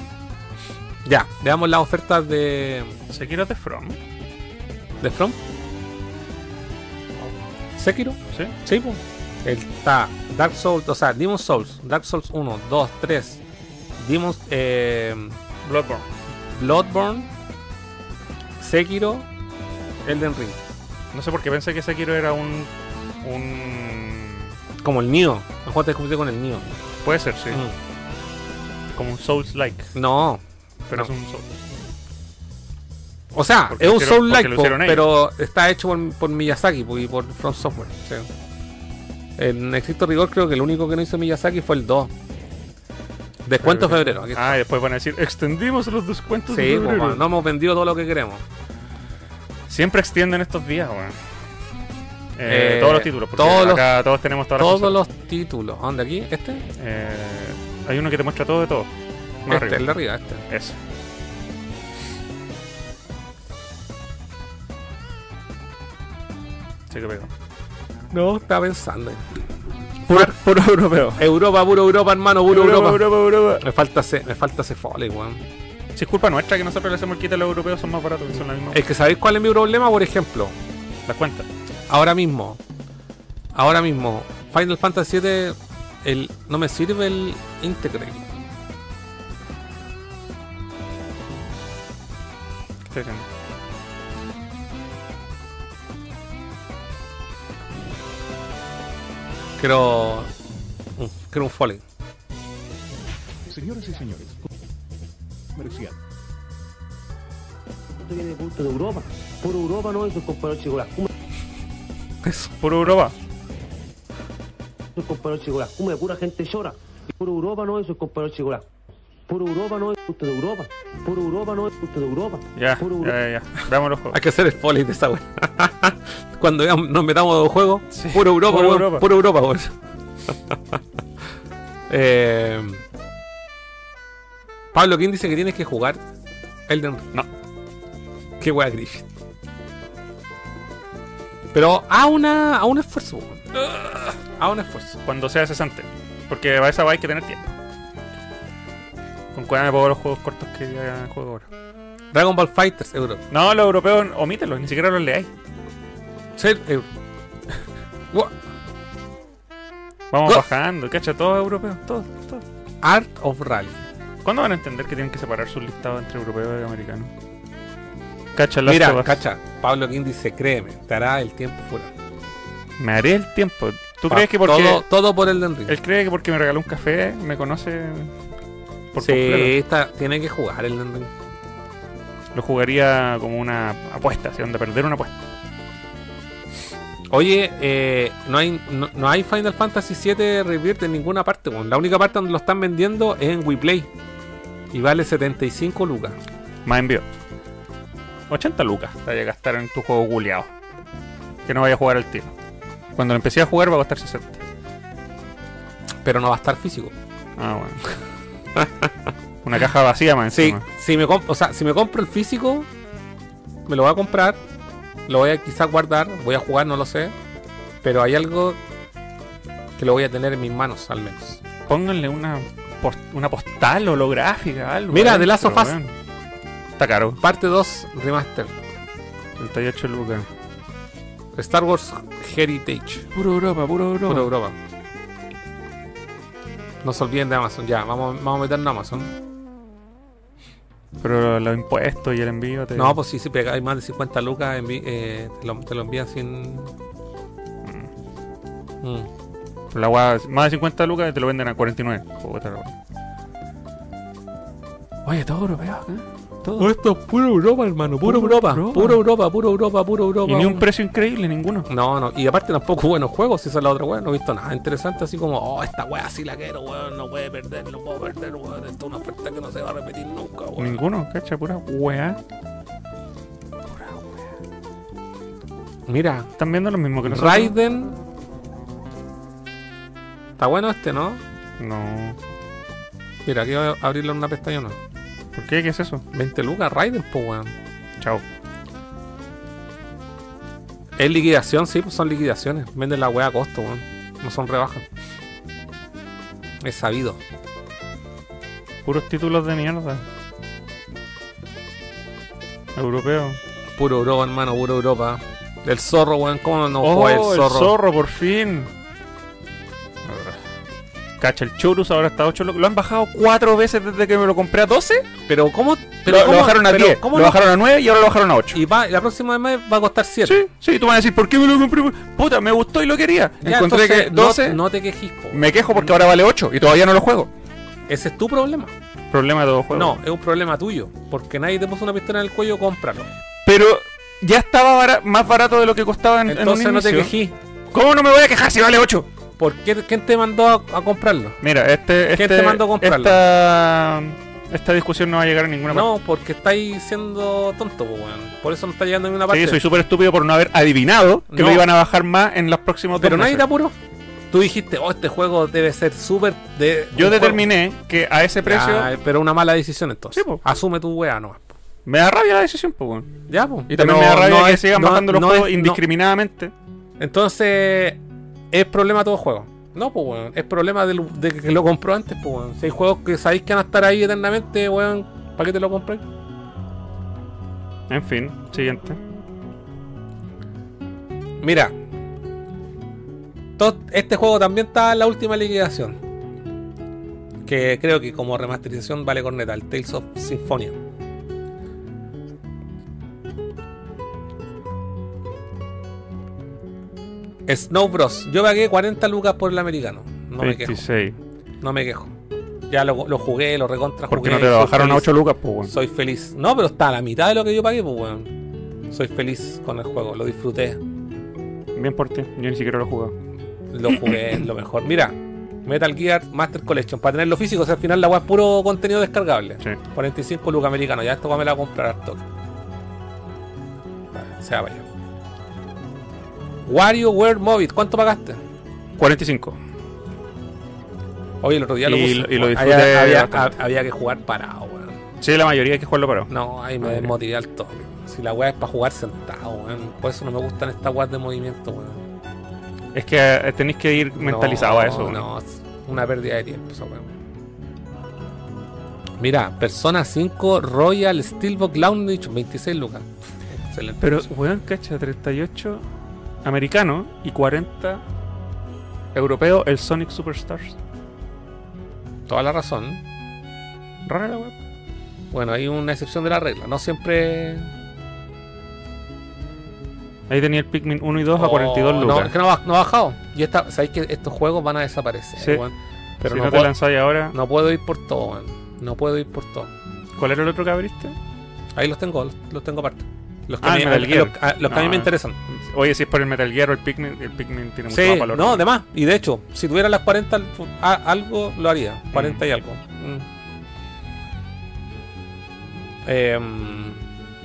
Ya, veamos las ofertas de, Sekiro de From. de From. Sekiro. ¿Sí? Sí, pues. Está Dark Souls, o sea, Demon Souls, Dark Souls 1, 2, 3, Demon, eh, Bloodborne. Bloodborne, Sekiro, Elden Ring. No sé por qué pensé que Sekiro era un. un. Como el Nioh. El juego te confundió con el Nioh. Puede ser, sí. Mm. Como un Souls-like. No. Pero No. es un Souls. O sea, Porque es un hicieron- Soul like, porque lo hicieron ellos. pero está hecho por, por Miyazaki y por From Software. sí. En estricto rigor, creo que el único que no hizo Miyazaki fue el 2. Descuento Pero- febrero. Aquí. Ah, y después van a decir, extendimos los descuentos de sí, po, febrero". man, no hemos vendido todo lo que queremos. Siempre extienden estos días, weón. Eh, todos los títulos, porque todos los- acá todos tenemos todas Todos los títulos. ¿A ¿Dónde aquí? ¿Este? Eh, hay uno que te muestra todo de todo. Más este, arriba. el de arriba, este. Ese. Sí que pegó. No, estaba pensando. Puro, puro europeo. Europa, puro Europa, hermano, puro Europa. Europa, Europa. Me falta ese, me falta ese foley, weón. Si es culpa nuestra que nosotros le hacemos el quite a los europeos, son más baratos, que son la misma. Es que sabéis cuál es mi problema, por ejemplo. Las cuentas. Ahora mismo. Ahora mismo. Final Fantasy VII. El, no me sirve el Integrate. Quiero. un- Quiero un foley. Señoras y señores, comercial. Esto viene de punto de Europa. Por Europa no, esos compañeros chicos, las cumbres, Eso. Puro Europa. compañeros chicos, las cumbres, pura gente llora. Por Europa no, esos compañeros chicos, las Por Europa no, es punto de Europa. Por Europa no, es punto de Europa. Ya, Por ya, Europa. ya, ya. Veamos los juegos. Hay que hacer el foley de esa weón. Cuando nos metamos a los juegos. Puro Europa, puro weón, Europa. Puro Europa, weón. eh, Pablo, ¿quién dice que tienes que jugar Elden Ring? No. Qué wea Griffith. Pero a una a un esfuerzo. A un esfuerzo. Cuando sea cesante. Porque para esa va hay que tener tiempo. Con cuál me puedo los juegos cortos que ya juego ahora. Dragon Ball Fighters Euro. No, los europeos omítelos, ni siquiera los leáis. Ser Euro. Gua- Vamos Go- bajando, cacha, todos europeos, todos, todos. Art of Rally. ¿Cuándo van a entender que tienen que separar sus listados entre europeos y americanos? Cacha, Mira, cacha. Pablo King dice, créeme, te hará el tiempo fuera. Me haré el tiempo. ¿Tú Pa- crees que porque Todo, todo por Elden Ring. él cree que porque me regaló un café me conoce por sí, está- tiene que jugar Elden Ring. Lo jugaría como una apuesta, ¿sí? donde perder una apuesta. Oye, eh, no, hay, no, no hay Final Fantasy VII Rebirth en ninguna parte. La única parte donde lo están vendiendo es en WePlay. Y vale 75 lucas. Más envío. 80 lucas te vaya a gastar en tu juego guleado. Que no vaya a jugar al tiro. Cuando lo empecé a jugar va a costar 60. Pero no va a estar físico. Ah, bueno. Una caja vacía más Sí, encima. si me, o sea, si me compro el físico, me lo voy a comprar. Lo voy a quizás guardar. Voy a jugar, no lo sé. Pero hay algo que lo voy a tener en mis manos, al menos. Pónganle una, pos- una postal holográfica, algo. Mira, The Last of Us. Está caro. Parte 2 Remaster. 38 lucas. Star Wars Heritage. Puro Europa, puro Europa. Pura Europa. No se olviden de Amazon. Ya, vamos, vamos a meternos a Amazon. Pero los impuestos y el envío te... No, pues sí, si pegáis más de 50 lucas, eh, te, lo, te lo envían sin. Mm. La agua, más de 50 lucas y te lo venden a 49. Puta la wea. Oye, todo europeo acá. Todo. esto es pura Europa, hermano. Pura Puro Europa. Europa. Pura Europa, pura Europa, pura Europa. Y ni un precio increíble, ninguno. No, no. Y aparte tampoco buenos juegos. Si esa es la otra weá. No he visto nada interesante así como, oh, esta weá sí la quiero, weón. No puede perder, no puedo perder, weón. Esto es una oferta que no se va a repetir nunca, weón. Ninguno, cacha, pura weá. Mira, Están viendo lo mismo que nosotros. Raiden. Está bueno este, ¿no? No. Mira, aquí voy a abrirlo en una pestaña, ¿no? ¿Por qué? ¿Qué es eso? 20 lucas, Raiden, pues, weón. Chao. Es liquidación, sí, pues son liquidaciones. Venden la weá a costo, weón. No son rebajas. Es sabido. Puros títulos de mierda. Europeo. Puro Europa, hermano, puro Europa. El zorro, weón. ¿Cómo no oh, juega el el zorro? zorro. por fin. Cacha, el Churus ahora está a 8 Lo han bajado 4 veces desde que me lo compré a 12. Pero ¿cómo? Pero lo, cómo- bajaron a pero 10. ¿cómo lo no? bajaron a 9 y ahora lo bajaron a 8. Y va, la próxima vez va a costar 7. Sí, sí, tú vas a decir, ¿por qué me lo compré? Puta, me gustó y lo quería. Encontré que 12. No, no te quejes, po. Me quejo porque ahora vale 8 y todavía no lo juego. Ese es tu problema. Problema de todo juego. No, es un problema tuyo. Porque nadie te puso una pistola en el cuello, cómpralo. Pero ya estaba bara- más barato de lo que costaba en, en un Entonces no te inicio. quejí. ¿Cómo no me voy a quejar si vale 8? ¿Por qué? ¿Quién te mandó a, a comprarlo? Mira, este, ¿Quién este- te mandó a comprarlo? Esta, esta discusión no va a llegar a ninguna parte. No, porque estáis siendo tonto, po, weón. Por eso no está llegando a ninguna parte. Sí, soy súper estúpido por no haber adivinado que No. lo iban a bajar más en los próximos Pero nadie te apuró. Tú dijiste, oh, este juego debe ser súper de. Yo determiné que a ese precio Ya, pero una mala decisión entonces. Sí. Asume tu weá nomás. me da rabia la decisión, pues, weón. Ya, pues. Y también me da rabia que sigan bajando los juegos indiscriminadamente. Entonces, ¿es problema de todo juego? No, pues, weón. Es problema de, que lo compró antes, pues, weón. Si hay juegos que sabéis que van a estar ahí eternamente, weón, ¿para qué te lo compré? En fin, siguiente. Mira. todo- este juego también está en la última liquidación. Que creo que como remasterización vale corneta, el Tales of Symphonia. Snow Bros. Yo pagué 40 lucas por el americano. No me quejo. 26. No me quejo. Ya lo, lo jugué, lo recontra Porque jugué, no te lo bajaron a feliz. 8 lucas, pues, weón. Soy feliz. No, pero está a la mitad de lo que yo pagué, pues, weón. Soy feliz con el juego, lo disfruté. Bien por ti. Yo ni siquiera lo jugado. Lo jugué lo mejor. Mira, Metal Gear Master Collection, para tenerlo físico, o sea, al final la weá es puro contenido descargable. Sí. 45 lucas americano, ya esto weá me la voy a comprar al toque. Vale, Se va para allá. WarioWare Mobile, ¿cuánto pagaste? 45. Oye, el otro día lo Y- puse. y lo Había- disfruté había, bastante. había que jugar parado, weón. Sí, la mayoría hay que jugarlo parado. No, ahí me desmotivé al toque. Si la weá es para jugar sentado, weón. Por eso no me gustan estas weas de movimiento, weón. Es que eh, tenéis que ir mentalizado No, a eso. weón. No, es una pérdida de tiempo esa weá. Mira, Persona 5 Royal Steelbook Lounge 26 lucas. Excelente. Pero, weón, cacha, 38 americano y 40 europeo el Sonic Superstars. Toda la razón. Rara la web. Bueno, hay una excepción de la regla. No siempre. Ahí tenía el Pikmin 1 y 2 a Oh, 42 No, lucas. es que no ha, no bajado. Y esta, sabéis que estos juegos van a desaparecer, Sí. Pero si no, no, te lanzáis ahora, no puedo ir por todo, weón. No puedo ir por todo. ¿cuál era el otro que abriste? Ahí los tengo, los, los tengo aparte. Los que, Ah, el Metal Gear. los- los que a mí me interesan. Oye, si es por el Metal Gear o el Pikmin, el Pikmin tiene mucho Sí, más valor. no, además. Y de hecho, si tuviera las 40, al- a- algo lo haría. 40 Mm. y algo. Mm. Em,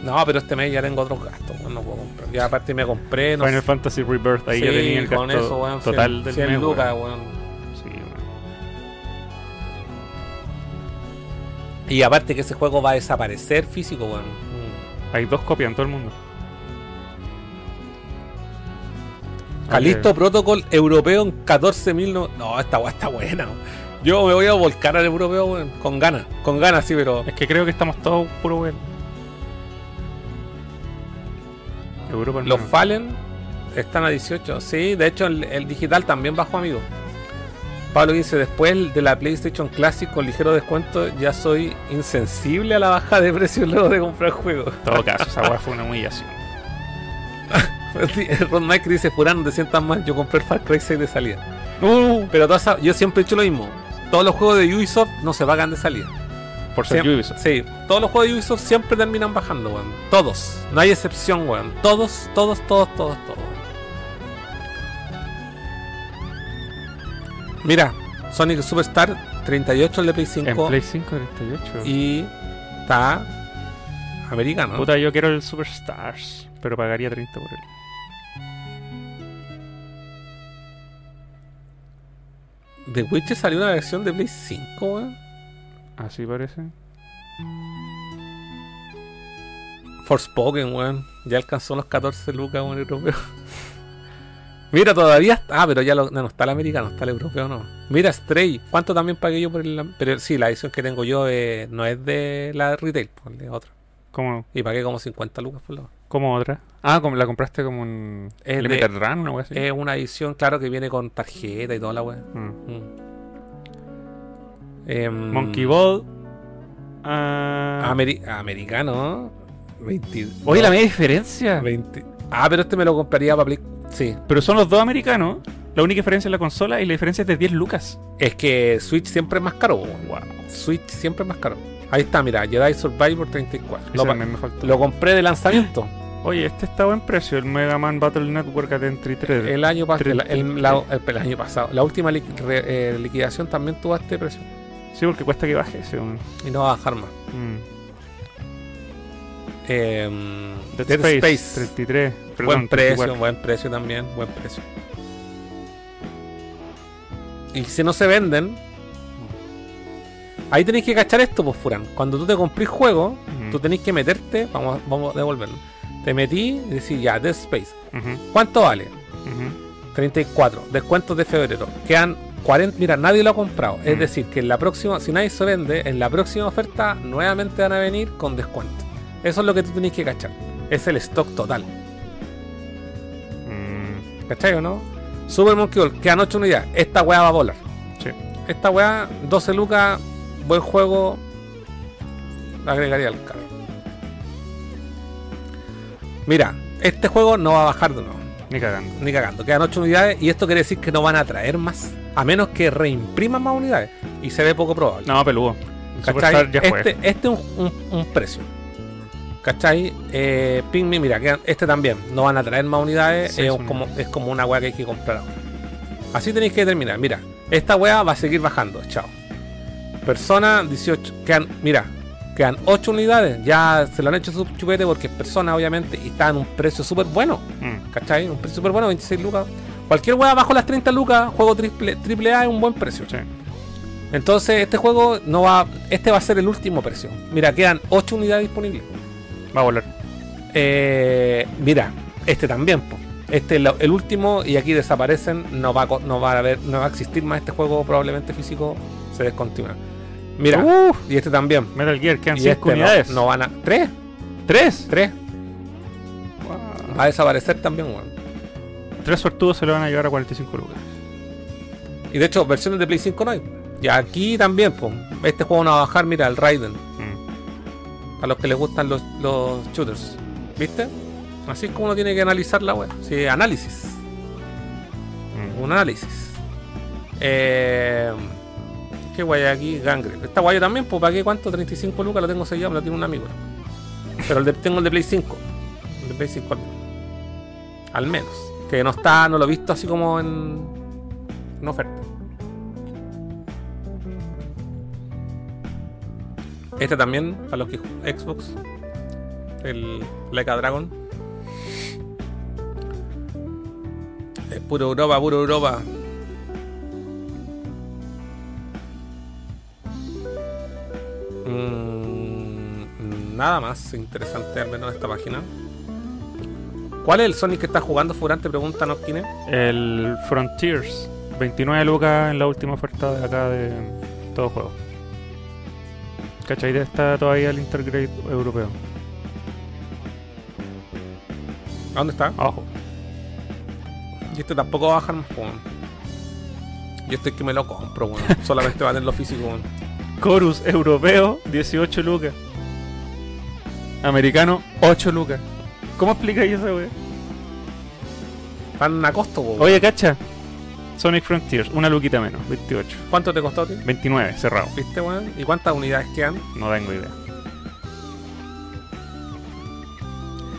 no, pero este mes ya tengo otros gastos. No puedo comprar. Ya aparte me compré. No Final sé- Fantasy Rebirth, ahí ya Sí, tenía el gasto con eso, weón, total 100, del 100 mes, lucas, weón. Sí, weón. Y aparte que ese juego va a desaparecer físico, weón. Hay dos copias en todo el mundo. Calisto. Protocol europeo en 14.000. No, no, esta weá está buena. Yo me voy a volcar al europeo, weón. Con ganas. Con ganas, sí, pero. Es que creo que estamos todos puro weón. Europa Los no. Fallen están a 18. Sí, de hecho, el, el digital también bajó, amigo. Pablo dice: Después de la PlayStation Classic con ligero descuento, ya soy insensible a la baja de precio luego de comprar juegos. En todo caso, esa weá fue una humillación. Ron Mike dice: Furán, no te sientas mal. Yo compré el Far Cry 6 de salida. Uh, Pero todas yo siempre he hecho lo mismo. Todos los juegos de Ubisoft no se pagan de salida. por ser Siempre- Ubisoft. Sí, todos los juegos de Ubisoft siempre terminan bajando, weón. Todos. No hay excepción, weón. Todos, todos, todos, todos, todos. Mira, Sonic Superstar 38 el de Play 5 En Play 5 38. y está americano. Puta, yo quiero el Superstars, pero pagaría 30 por él. The Witcher salió una versión de Play 5, weón. Así parece. Forspoken, weón. Ya alcanzó los 14 lucas, weón, europeo. Mira, todavía está. Ah, pero ya lo- no, no está el americano, está el europeo, no. Mira, Stray. ¿Cuánto también pagué yo por el.? Pero sí, la edición que tengo yo eh, no es de la retail, pues, de otra. ¿Cómo, Y pagué como 50 lucas por la. cómo otra? Ah, como la compraste como un Es de- Limited Run, wea así. Es una edición, claro, que viene con tarjeta y toda la weá. Mm. Mm. Em, Monkey Ball. Ah, Ameri- americano, 20, Oye, la media diferencia. 20. Ah, pero este me lo compraría para Play. Sí, Pero son los dos americanos. La única diferencia es la consola y la diferencia es de 10 lucas. Es que Switch siempre es más caro. Wow. Switch siempre es más caro. Ahí está, mira, Jedi Survivor 34. Ese Lo, me lo compré de lanzamiento. Oye, este está a buen precio, el Mega Man Battle Network Adventure 3. el año pasado. El, 33. el- la- el- año pasado. La última li- re- eh, liquidación también tuvo este precio. Sí, porque cuesta que baje ese. Y no va a bajar más. Mm. Em, Dead, Dead Space, Space. 33. Perdón, buen precio, 34. buen precio también. Buen precio. Y si no se venden. Ahí tenéis que cachar esto, pues, Furan. Cuando tú te comprís juego, tú tenéis que meterte. Vamos, vamos a devolverlo. Te metí y decís, ya, Dead Space. ¿Cuánto vale? ujú. 34. Descuentos de febrero. Quedan 40. Mira, nadie lo ha comprado. Es decir, que en la próxima, si nadie se vende, en la próxima oferta nuevamente van a venir con descuento. Eso es lo que tú tenés que cachar. Es el stock total. ¿Cachai o no? Super Monkey Ball, quedan 8 unidades. Esta weá va a volar. Sí. Esta weá, 12 lucas, buen juego. La agregaría al carro. Mira, este juego no va a bajar de nuevo. ni cagando. Ni cagando. Quedan 8 unidades y esto quiere decir que no van a traer más. A menos que reimpriman más unidades. Y se ve poco probable. No, peludo. El. Este, este es un, un- un precio. ¿Cachai? Eh, Pikmin, mira, este también. No van a traer más unidades. Sí, es, como, es como una weá que hay que comprar ahora. Así tenéis que terminar. Mira, esta weá va a seguir bajando. Chao. Persona 18. Quedan, mira, quedan 8 unidades. Ya se lo han hecho su chupete porque es persona, obviamente. Y está en un precio súper bueno. Mm, ¿Cachai? Un precio súper bueno, 26 lucas. Cualquier weá bajo las 30 lucas, juego triple, triple A es un buen precio. sí. Entonces, este juego no va. Este va a ser el último precio. Mira, quedan 8 unidades disponibles. Va a volar. Eh, mira, este también. po. Este es el último y aquí desaparecen. No va, a no va a haber, no va a existir más este juego probablemente físico. Se descontinúa. Mira, y este también. Metal Gear, quedan Y 5 este no- unidades. No, van a. ¿Tres? ¿Tres? ¿Tres? Va a desaparecer también, weón. Tres sortudos se lo van a llevar a 45 lucas. Y de hecho, versiones de Play 5 no hay. Y aquí también, pues. Este juego no va a bajar, mira, el Raiden. A los que les gustan los, los shooters. ¿Viste? Así es como uno tiene que analizar la web. Sí, análisis. Mm. Un análisis. Eh, ¿Qué guay aquí? Gangre. Está guay también, pues ¿para qué? ¿Cuánto? 35 lucas lo tengo sellado, me lo tiene un amigo. Pero el tengo el de Play 5. El de Play 5 al menos. Al menos. Que no está, no lo he visto así como en, en oferta. Este también, para los que Xbox. El Leica Dragon. Es puro Europa, puro Europa. Mm, nada más interesante al menos en esta página. ¿Cuál es el Sonic que está jugando Furante? Pregunta Noskine. El Frontiers. 29 lucas en la última oferta de acá de todo juego. ¿Cachai? Está todavía el Intergrade europeo. ¿A dónde está? Abajo. Y este tampoco va a bajar más, weón. Yo estoy que me lo compro, weón. Solamente va a tener lo físico, weón. Chorus europeo, 18 lucas. Americano, 8 lucas. ¿Cómo explicáis eso, wey? Están a costo, weón. Oye, cacha. Sonic Frontiers, una luquita menos, 28. ¿Cuánto te costó a ti? 29, cerrado. ¿Viste, weón? ¿Y cuántas unidades quedan? No tengo idea.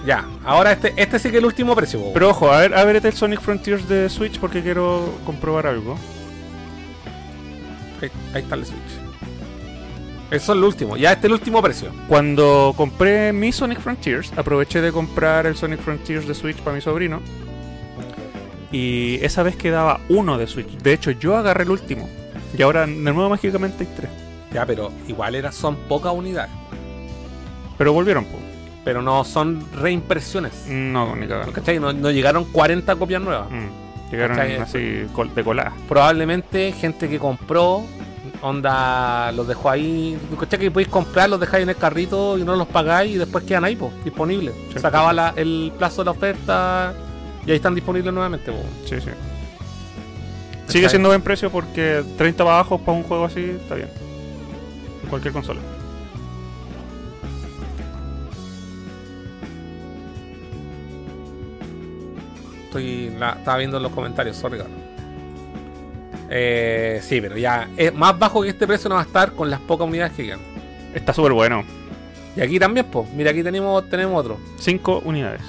Ya, ahora este, este sí que es el último precio, weón. Pero ojo, a ver, a ver este el Sonic Frontiers de Switch porque quiero comprobar algo. Ahí, ahí está el Switch. Eso es el último. Ya este es el último precio. Cuando compré mi Sonic Frontiers, aproveché de comprar el Sonic Frontiers de Switch para mi sobrino. Y esa vez quedaba uno de Switch. De hecho, yo agarré el último. Y ahora, de nuevo, mágicamente hay tres. Ya, pero igual era, son pocas unidades. Pero volvieron, po. Pero no son reimpresiones. No, ni cagando. ¿Cachai? No, no llegaron 40 copias nuevas. Mm. Llegaron ¿Cachai? así col- de colada. Probablemente gente que compró, onda, los dejó ahí. ¿Cachai? Que podéis comprar, los dejáis en el carrito y no los pagáis y después quedan ahí, pues, disponibles. Se acaba la- el plazo de la oferta y ahí están disponibles nuevamente, pues. Sí, sí. Sigue siendo buen precio porque 30 para abajo para un juego así está bien. En cualquier consola. Estoy la- estaba viendo los comentarios, sorry. Eh, sí, pero ya es más bajo que este precio no va a estar con las pocas unidades que quedan. Está súper bueno. Y aquí también, pues, mira, aquí tenemos, tenemos otro. 5 unidades.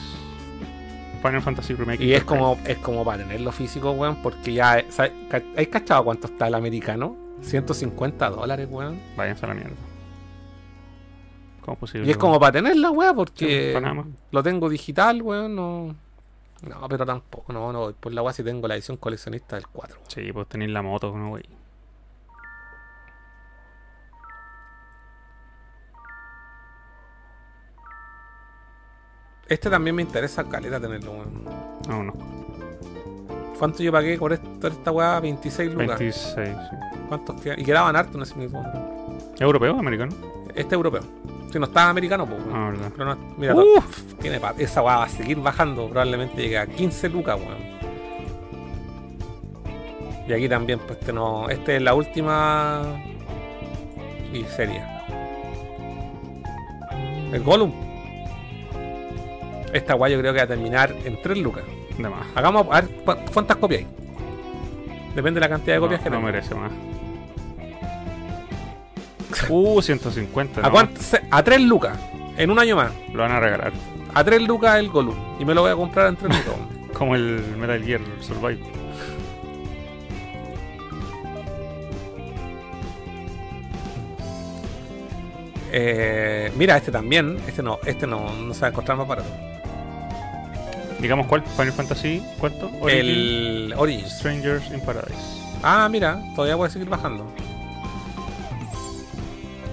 Final Fantasy Remake. Y es como, es como para tenerlo físico, weón, porque ya. Ca- ¿hay cachado cuánto está el americano? 150 dólares, weón. Váyanse a la mierda. ¿Cómo es posible? Y es como para tenerla, weón, porque Sí, lo tengo digital, weón, no... No, pero tampoco, no, no por la weá si tengo la edición coleccionista del 4. Sí, pues tenéis la moto, ¿no, güey? Este también me interesa caleta tenerlo, weón. No, no. ¿Cuánto yo pagué por esta, esta weá? 26 lucas. 26, sí. ¿Cuántos quedan? Y quedaban hartos en ese mismo. ¿Europeo o americano? Este europeo. Si no está americano, pues. Ah, verdad. Pero no, mira, Uf. tiene pa- esa weá va a seguir bajando. Probablemente llegue a 15 lucas, weón. Y aquí también, pues este no. Este es la última. Y seria. El Gollum. Esta weá yo creo que va a terminar en 3 lucas. De más. Hagamos a ver cu- cuántas copias hay. Depende de la cantidad de copias no, que no tenga. merece más. Uh, 150. ¿A, no. cuánto se- a 3 lucas. En un año más. Lo van a regalar. A 3 lucas el Gollum. Y me lo voy a comprar en 3 lucas. Como el Metal Gear Survive. Eh, mira, este también. Este no, este no, no se va a encontrar más barato. Digamos cuál, Final Fantasy, ¿cuánto? El Origins. Strangers in Paradise. Ah, mira, todavía puede seguir bajando.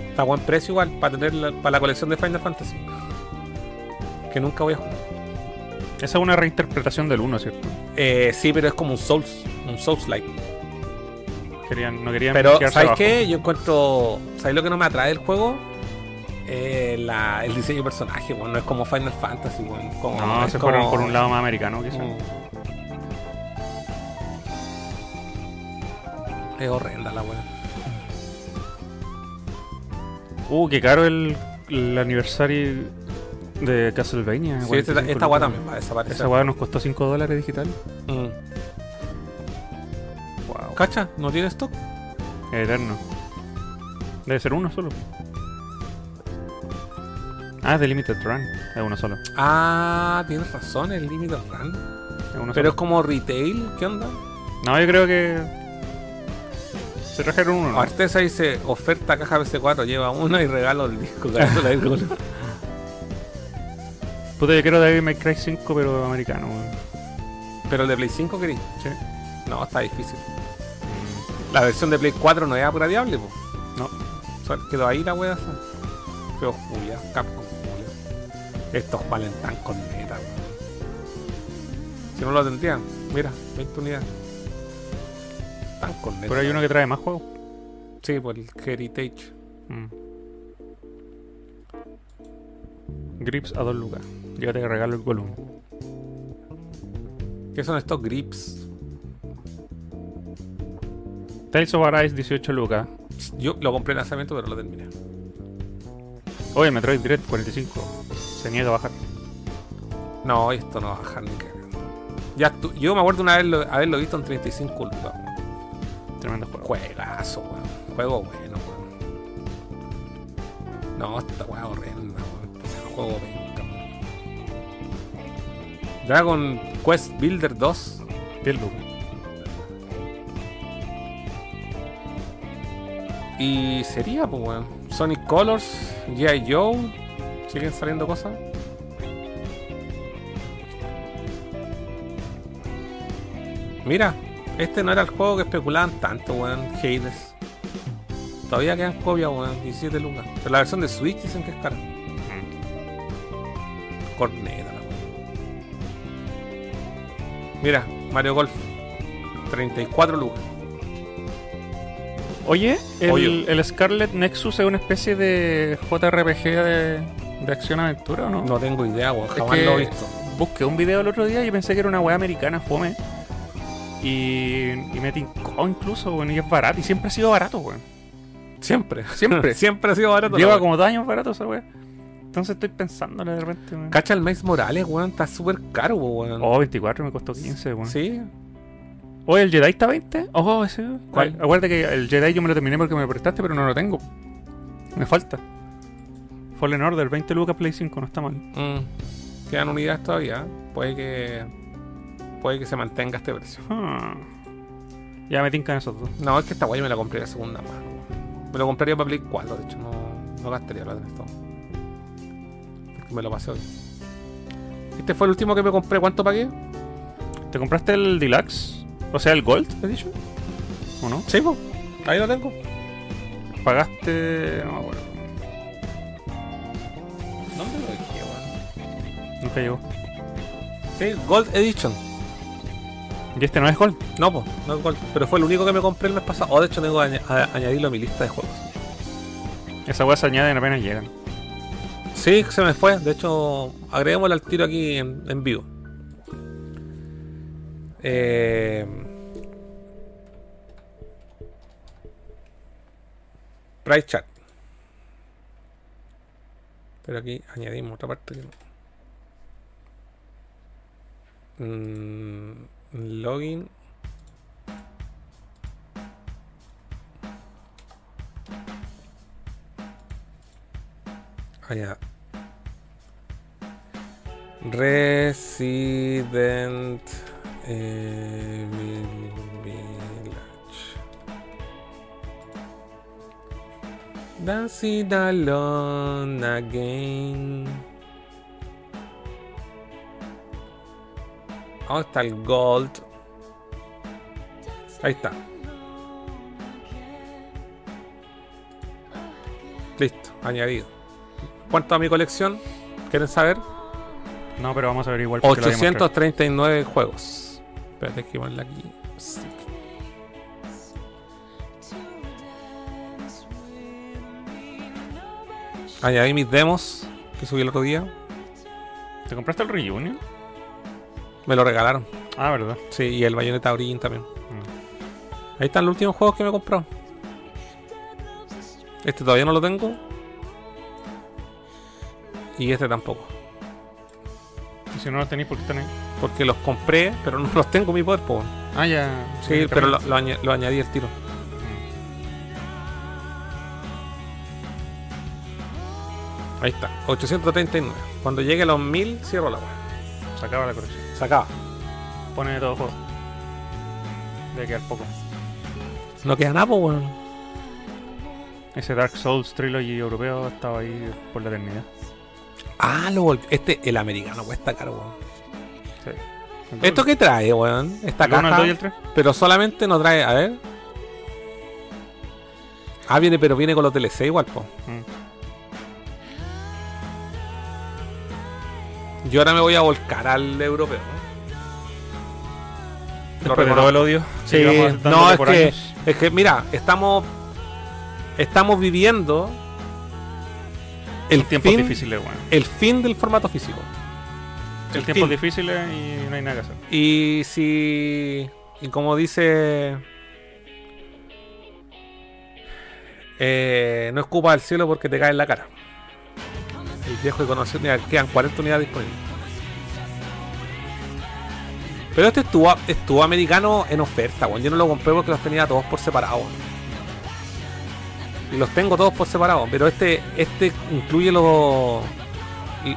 Está a buen precio igual para tener la, para la colección de Final Fantasy. Que nunca voy a jugar. Esa es una reinterpretación del 1, ¿cierto? Eh, sí, pero es como un Souls, un Souls-like. Querían, no querían Pero, ¿sabes abajo. qué? Yo encuentro. ¿Sabes lo que no me atrae del juego? Eh, la- el diseño de personaje, bueno, no es como Final Fantasy, bueno, como, No, se como- fueron por un lado más americano, quizás. Mm. Es horrenda la weá. Uh, qué caro el, el aniversario de Castlevania. Sí, 45 esta weá lucas. también va a desaparecer. Esa weá nos costó 5 dólares digital. Mm. Wow. ¿Cacha? ¿No tiene stock? Eterno. Debe ser uno solo. Ah, es de Limited Run. Es uno solo. Ah, tienes razón, el Limited Run. Es uno Pero solo. es como retail, ¿qué onda? No, yo creo que. Se trajeron uno, ¿no? Artesa dice, oferta caja PC4, lleva uno y regalo el disco. Puta, yo quiero Devil May Cry 5, pero americano, weón. Pero el de Play 5 querí. Sí. No, está difícil. La versión de Play 4 no es upgradeable, po. No. O sea, quedó ahí la wea. Feo Julia, Capcom. Estos valen tan con neta. Si no lo tendrían, mira, 20 unidades. Tan con neta. Pero hay uno que trae más juegos. Sí, por el Heritage. Mm. Grips a 2 lucas. Llévate que regalo el volumen. ¿Qué son estos grips? Tales of Arise 18 lucas. Yo lo compré en lanzamiento, pero lo terminé. Oye, Metroid Direct 45. Se niega a bajar. No, esto no va a bajar ni cagando. Ya yo me acuerdo una vez lo- haberlo visto en 35 lucas. weón. Tremendo juego. Juegazo, weón. Juego bueno, weón. No, esta weá horrenda, weón. Este Juego venga, weón. Dragon Quest Builder 2. 10 lucas. Y sería, pues, weón. Sonic Colors, G.I. Joe. Siguen saliendo cosas. Mira, este no era el juego que especulaban tanto, weón. Hades. Todavía quedan copias, weón. 17 lucas. Pero la versión de Switch dicen que es cara. Corneta, la weón. Mira, Mario Golf. 34 lucas. Oye, el, Oye. el Scarlet Nexus es una especie de JRPG de, de acción-aventura o no? No tengo idea, weón. Es Jamás que lo he visto. Busqué un video el otro día y pensé que era una weá americana, fome. Y, y me tincó incluso, weón, y es barato. Y siempre ha sido barato, weón. Siempre. Siempre. Siempre ha sido barato. Lleva como dos años barato esa weá. Entonces estoy pensando de repente, weón. Cacha el Miles Morales, weón. Está súper caro, weón. Oh, 24 me costó 15, weón. Sí. Oye, ¿el Jedi está 20? Ojo, ese. ¿Cuál? Acuérdate que el Jedi yo me lo terminé porque me lo prestaste, pero no lo tengo. Me falta. Fallen Order, 20 lucas Play 5, no está mal. Mm. Quedan unidades todavía. Puede que. Puede que se mantenga este precio. Ah. Ya me tincan esos dos. No, es que esta guay me la compré de segunda mano. Me lo compraría para Play 4, de hecho, no, no gastaría plata en esto. Porque me lo pasé hoy. Este fue el último que me compré. ¿Cuánto pagué? ¿Te compraste el Deluxe? O sea, el Gold, ¿te he dicho? ¿O no? Sí, pues. Ahí lo tengo. Pagaste. No me acuerdo. ¿Dónde lo dejé, weón? Nunca llegó. Sí, Gold Edition. ¿Y este no es Gold? No, pues, no es Gold. Pero fue el único que me compré el mes pasado. O de hecho tengo que añadirlo a mi lista de juegos. Esa weá se añaden apenas llegan. Sí, se me fue. De hecho, agreguémosle al tiro aquí en, en vivo. Eh, Price Chat. Pero aquí añadimos otra parte que no. Mm, login. Allá. Resident Evil Dancing alone again. ¿Dónde está el gold? Ahí está. Listo, añadido. ¿Cuánto a mi colección? ¿Quieren saber? No, pero vamos a ver igual. porque lo voy a mostrar. 839 juegos. Espérate que aquí. Sí. Añadí mis demos que subí el otro día. ¿Te compraste el Reunion? Me lo regalaron. Ah, verdad. Sí, y el Bayonetta Origin también. Ahí están los últimos juegos que me he comprado. Este todavía no lo tengo. Y este tampoco. Y si no los tenéis, ¿por qué están ahí? Porque los compré, pero no los tengo en mi poder, po. Ah, ya. Sí, pero lo añadí el tiro. Ahí está, 839. Cuando llegue a los 1000, cierro la web. Se acaba la colección. Se acaba. Pone todo juego. Debe quedar poco. No queda nada, pues, weón. Ese Dark Souls Trilogy europeo estaba ahí por la eternidad. Ah, lo este, el americano cuesta caro, weón. Sí. ¿Esto qué trae, weón? Esta ¿El uno, el caja. dos y el tres? Pero solamente no trae, a ver. Ah, viene, pero viene con los DLC igual, po. Mm. Yo ahora me voy a volcar al europeo. Después de todo el odio. Sí, que no, es que, años. es que, mira, estamos estamos viviendo el tiempos fin, difíciles, weón. el fin del formato físico. El tiempos difíciles y no hay nada que hacer. Y si. Y como dice. eh, no escupa al cielo porque te cae en la cara. El viejo conocido. Mira, quedan 40 unidades disponibles. Pero este estuvo, estuvo americano en oferta, weón. Yo no lo compré porque los tenía todos por separado. Y los tengo todos por separado. Pero este este incluye los,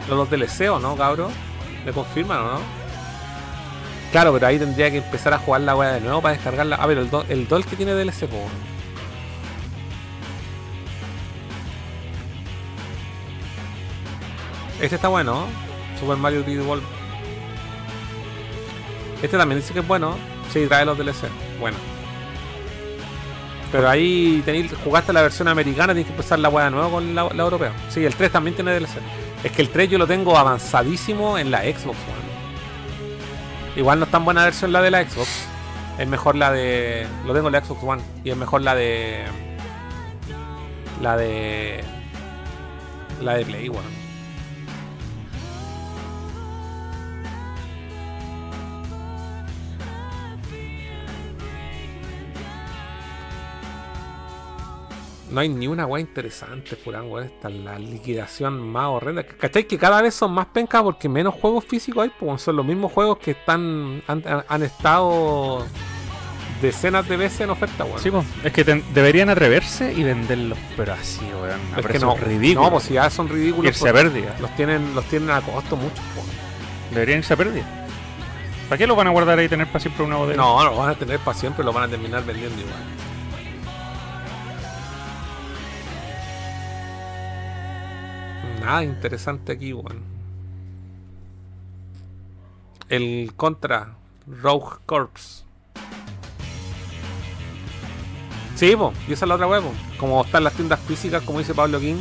los DLC, ¿o no, cabrón? ¿Me confirman o no? Claro, pero ahí tendría que empezar a jugar la weá de nuevo para descargarla. A ver, el, el DOL que tiene DLC, po. Este está bueno, ¿no? Super Mario 3D World. Este también dice que es bueno. Sí, trae los DLC. Bueno. Pero ahí tenéis, jugaste la versión americana, tienes que empezar la weá de nuevo con la, europea. Sí, el 3 también tiene DLC. Es que el 3 yo lo tengo avanzadísimo en la Xbox One. Igual no es tan buena versión la de la Xbox. Es mejor la de. Lo tengo en la Xbox One. Y es mejor la de. La de. La de Play, weón. No hay ni una weá interesante, Furán, weón. Esta es la liquidación más horrenda. ¿Cachai? Que cada vez son más pencas porque menos juegos físicos hay, pues son los mismos juegos que están han, han estado decenas de veces en oferta, weón. Sí, pues, es que deberían atreverse y venderlos, pero así, weón. es que no, ridículos. No, pues si ya son ridículos. Irse a pues, pérdida. Los tienen, los tienen a costo mucho, weón. Deberían irse a pérdida. ¿Para qué los van a guardar ahí y tener para siempre una bodega? No, no lo van a tener para siempre, lo van a terminar vendiendo igual. Nada interesante aquí, weón. El contra Rogue Corps. Sí, po, y esa es la otra weón. Como están las tiendas físicas, como dice Pablo King,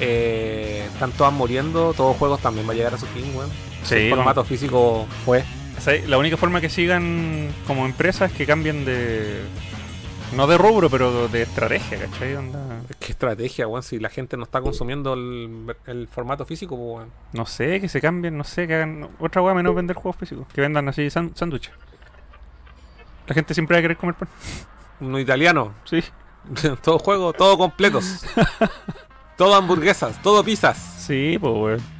eh, están todas muriendo. Todos los juegos también va a llegar a su fin, weón. Sí, El formato físico fue. La única forma que sigan como empresa es que cambien de. No de rubro, pero de estrategia, ¿cachai? Onda, ¿Qué estrategia, weón? Si la gente no está consumiendo el, el formato físico, pues, weón. no sé, que se cambien, no sé, que hagan otra weá menos vender juegos físicos. Que vendan así sándwiches. La gente siempre va a querer comer pan. Uno italiano. Sí. todo juego, todo completos. todo hamburguesas, todo pizzas. Sí, pues, weón.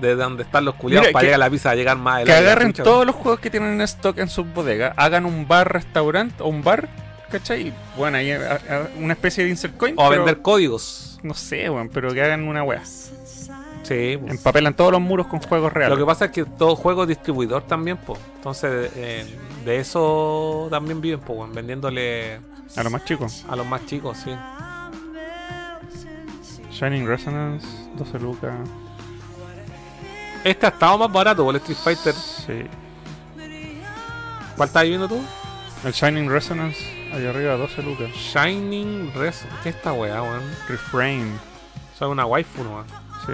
De donde están los culiados para que- llegar a la pizza a llegar más Que adelante, agarren chucha, todos los juegos que tienen en stock en sus bodegas, hagan un bar, restaurante o un bar, ¿cachai? Y, Bueno, a- a- una especie de insert coin. O a vender códigos. No sé, weón, pero que hagan una weá. Sí, pues. Empapelan todos los muros con juegos reales. Lo que pasa es que todo juego es distribuidor también, pues. Entonces, eh, de eso también viven, pues, vendiéndole A los más chicos. a los más chicos, sí. Shining Resonance, 12 lucas. Este ha estado más barato, el Street Fighter. Sí. ¿Cuál estás viendo tú? El Shining Resonance Ahí arriba 12 lucas. Shining Res. ¿Qué es esta weá, weón? Reframe. Eso es una waifu nomás. Sí.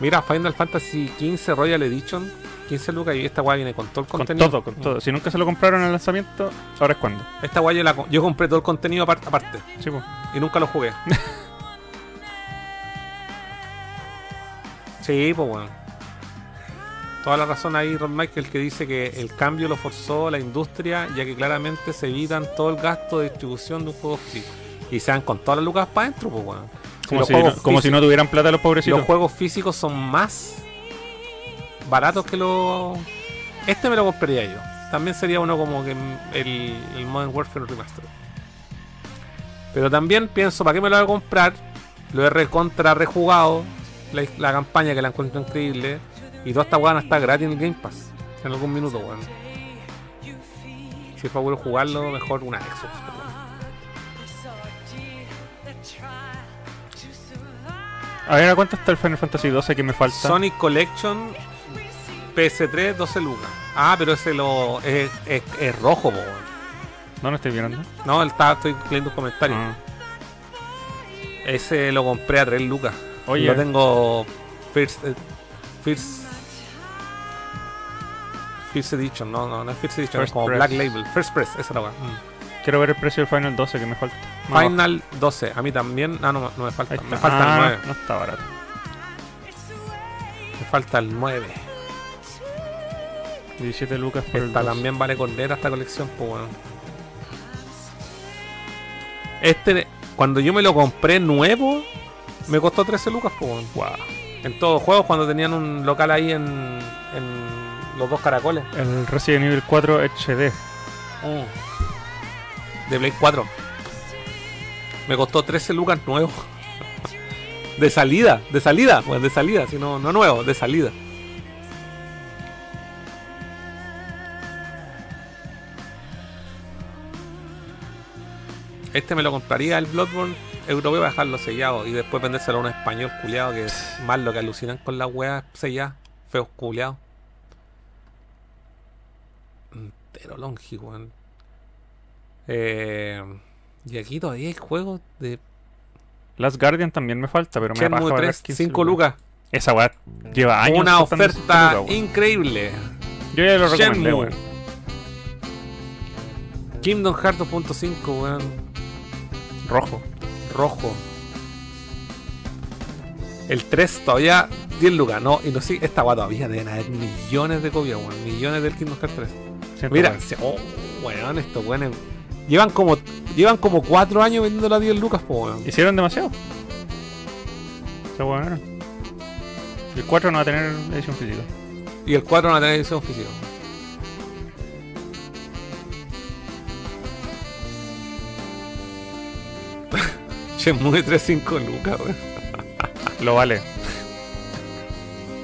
Mira, Final Fantasy XV Royal Edition. 15 lucas y esta weá viene con todo el Con contenido. todo, con todo. Si nunca se lo compraron en el lanzamiento, ahora es cuando. Esta weá yo, la co- yo compré todo el contenido apar- aparte. Sí, pues. Y nunca lo jugué. sí, pues bueno. Toda la razón ahí, Ron Michael, que dice que el cambio lo forzó la industria, ya que claramente se evitan todo el gasto de distribución de un juego físico. Y se dan con todas las lucas para adentro, pues bueno. Como, si, juegos no, como si físicos- no tuvieran plata los pobrecitos. los juegos físicos son más baratos que los. Este me lo compraría yo. También sería uno como que el, el Modern Warfare Remastered. Pero también pienso, ¿para qué me lo voy a comprar? Lo he recontra rejugado. La, la campaña que la encuentro increíble. Y toda esta weá está gratis en el Game Pass. En algún minuto, weón. Si es para jugarlo, mejor una Xbox. A ver, ¿a cuánto está el Final Fantasy 12 que me falta? Sonic Collection PS3 12 lucas. Ah, pero ese lo es, es- es rojo, po. weón. ¿Dónde estoy viendo? No, está, estoy leyendo un comentario. Ah. Ese lo compré a 3 lucas. Oye. Lo tengo First eh, First First Edition, no, no, no es First Edition, es como Press. Black Label. First Press, esa es la weá. Mm. Quiero ver el precio del Final 12 que me falta. No, Final 12, a mí también. Ah, no, no me falta. Me falta Ah, el 9. No está barato. Me falta el 9. 17 lucas por el Esta 12. también vale corneta esta colección, pues weón. Este, cuando yo me lo compré nuevo, me costó 13 lucas, pues. Wow. En todos los juegos, cuando tenían un local ahí en, en los dos caracoles. El Resident Evil 4 HD. De Play 4. Me costó 13 lucas nuevo. De salida, de salida, pues de salida, si no, nuevo, de salida. Este me lo compraría el Bloodborne europeo para dejarlo sellado y después vendérselo a un español culiado que es más lo que alucinan con las weas selladas, feos culiados. Pero longi, weón. Eh, y aquí todavía hay juegos de Last Guardian también me falta, pero me da Shenmue paja valer 3, 15 5 lucas. Esa weá lleva años. Una oferta 5 lucas, weón. increíble. Yo ya lo recomendé, Shenmue. weón. Kingdom Hearts 2.5, weón. Rojo. Rojo. El 3 todavía 10 lucas, no, y no sí, esta weá todavía deben haber millones de copias, weón. Millones del Kingdom Hearts 3. Siento, Mira, oh, weón, estos weones. Llevan como llevan como 4 años vendiéndolo a 10 lucas, po, weón. Hicieron demasiado. Se weonaron. El 4 no va a tener edición física. Y el 4 no va a tener edición física. Shenmue 3 5 lucas, weón. Lo vale.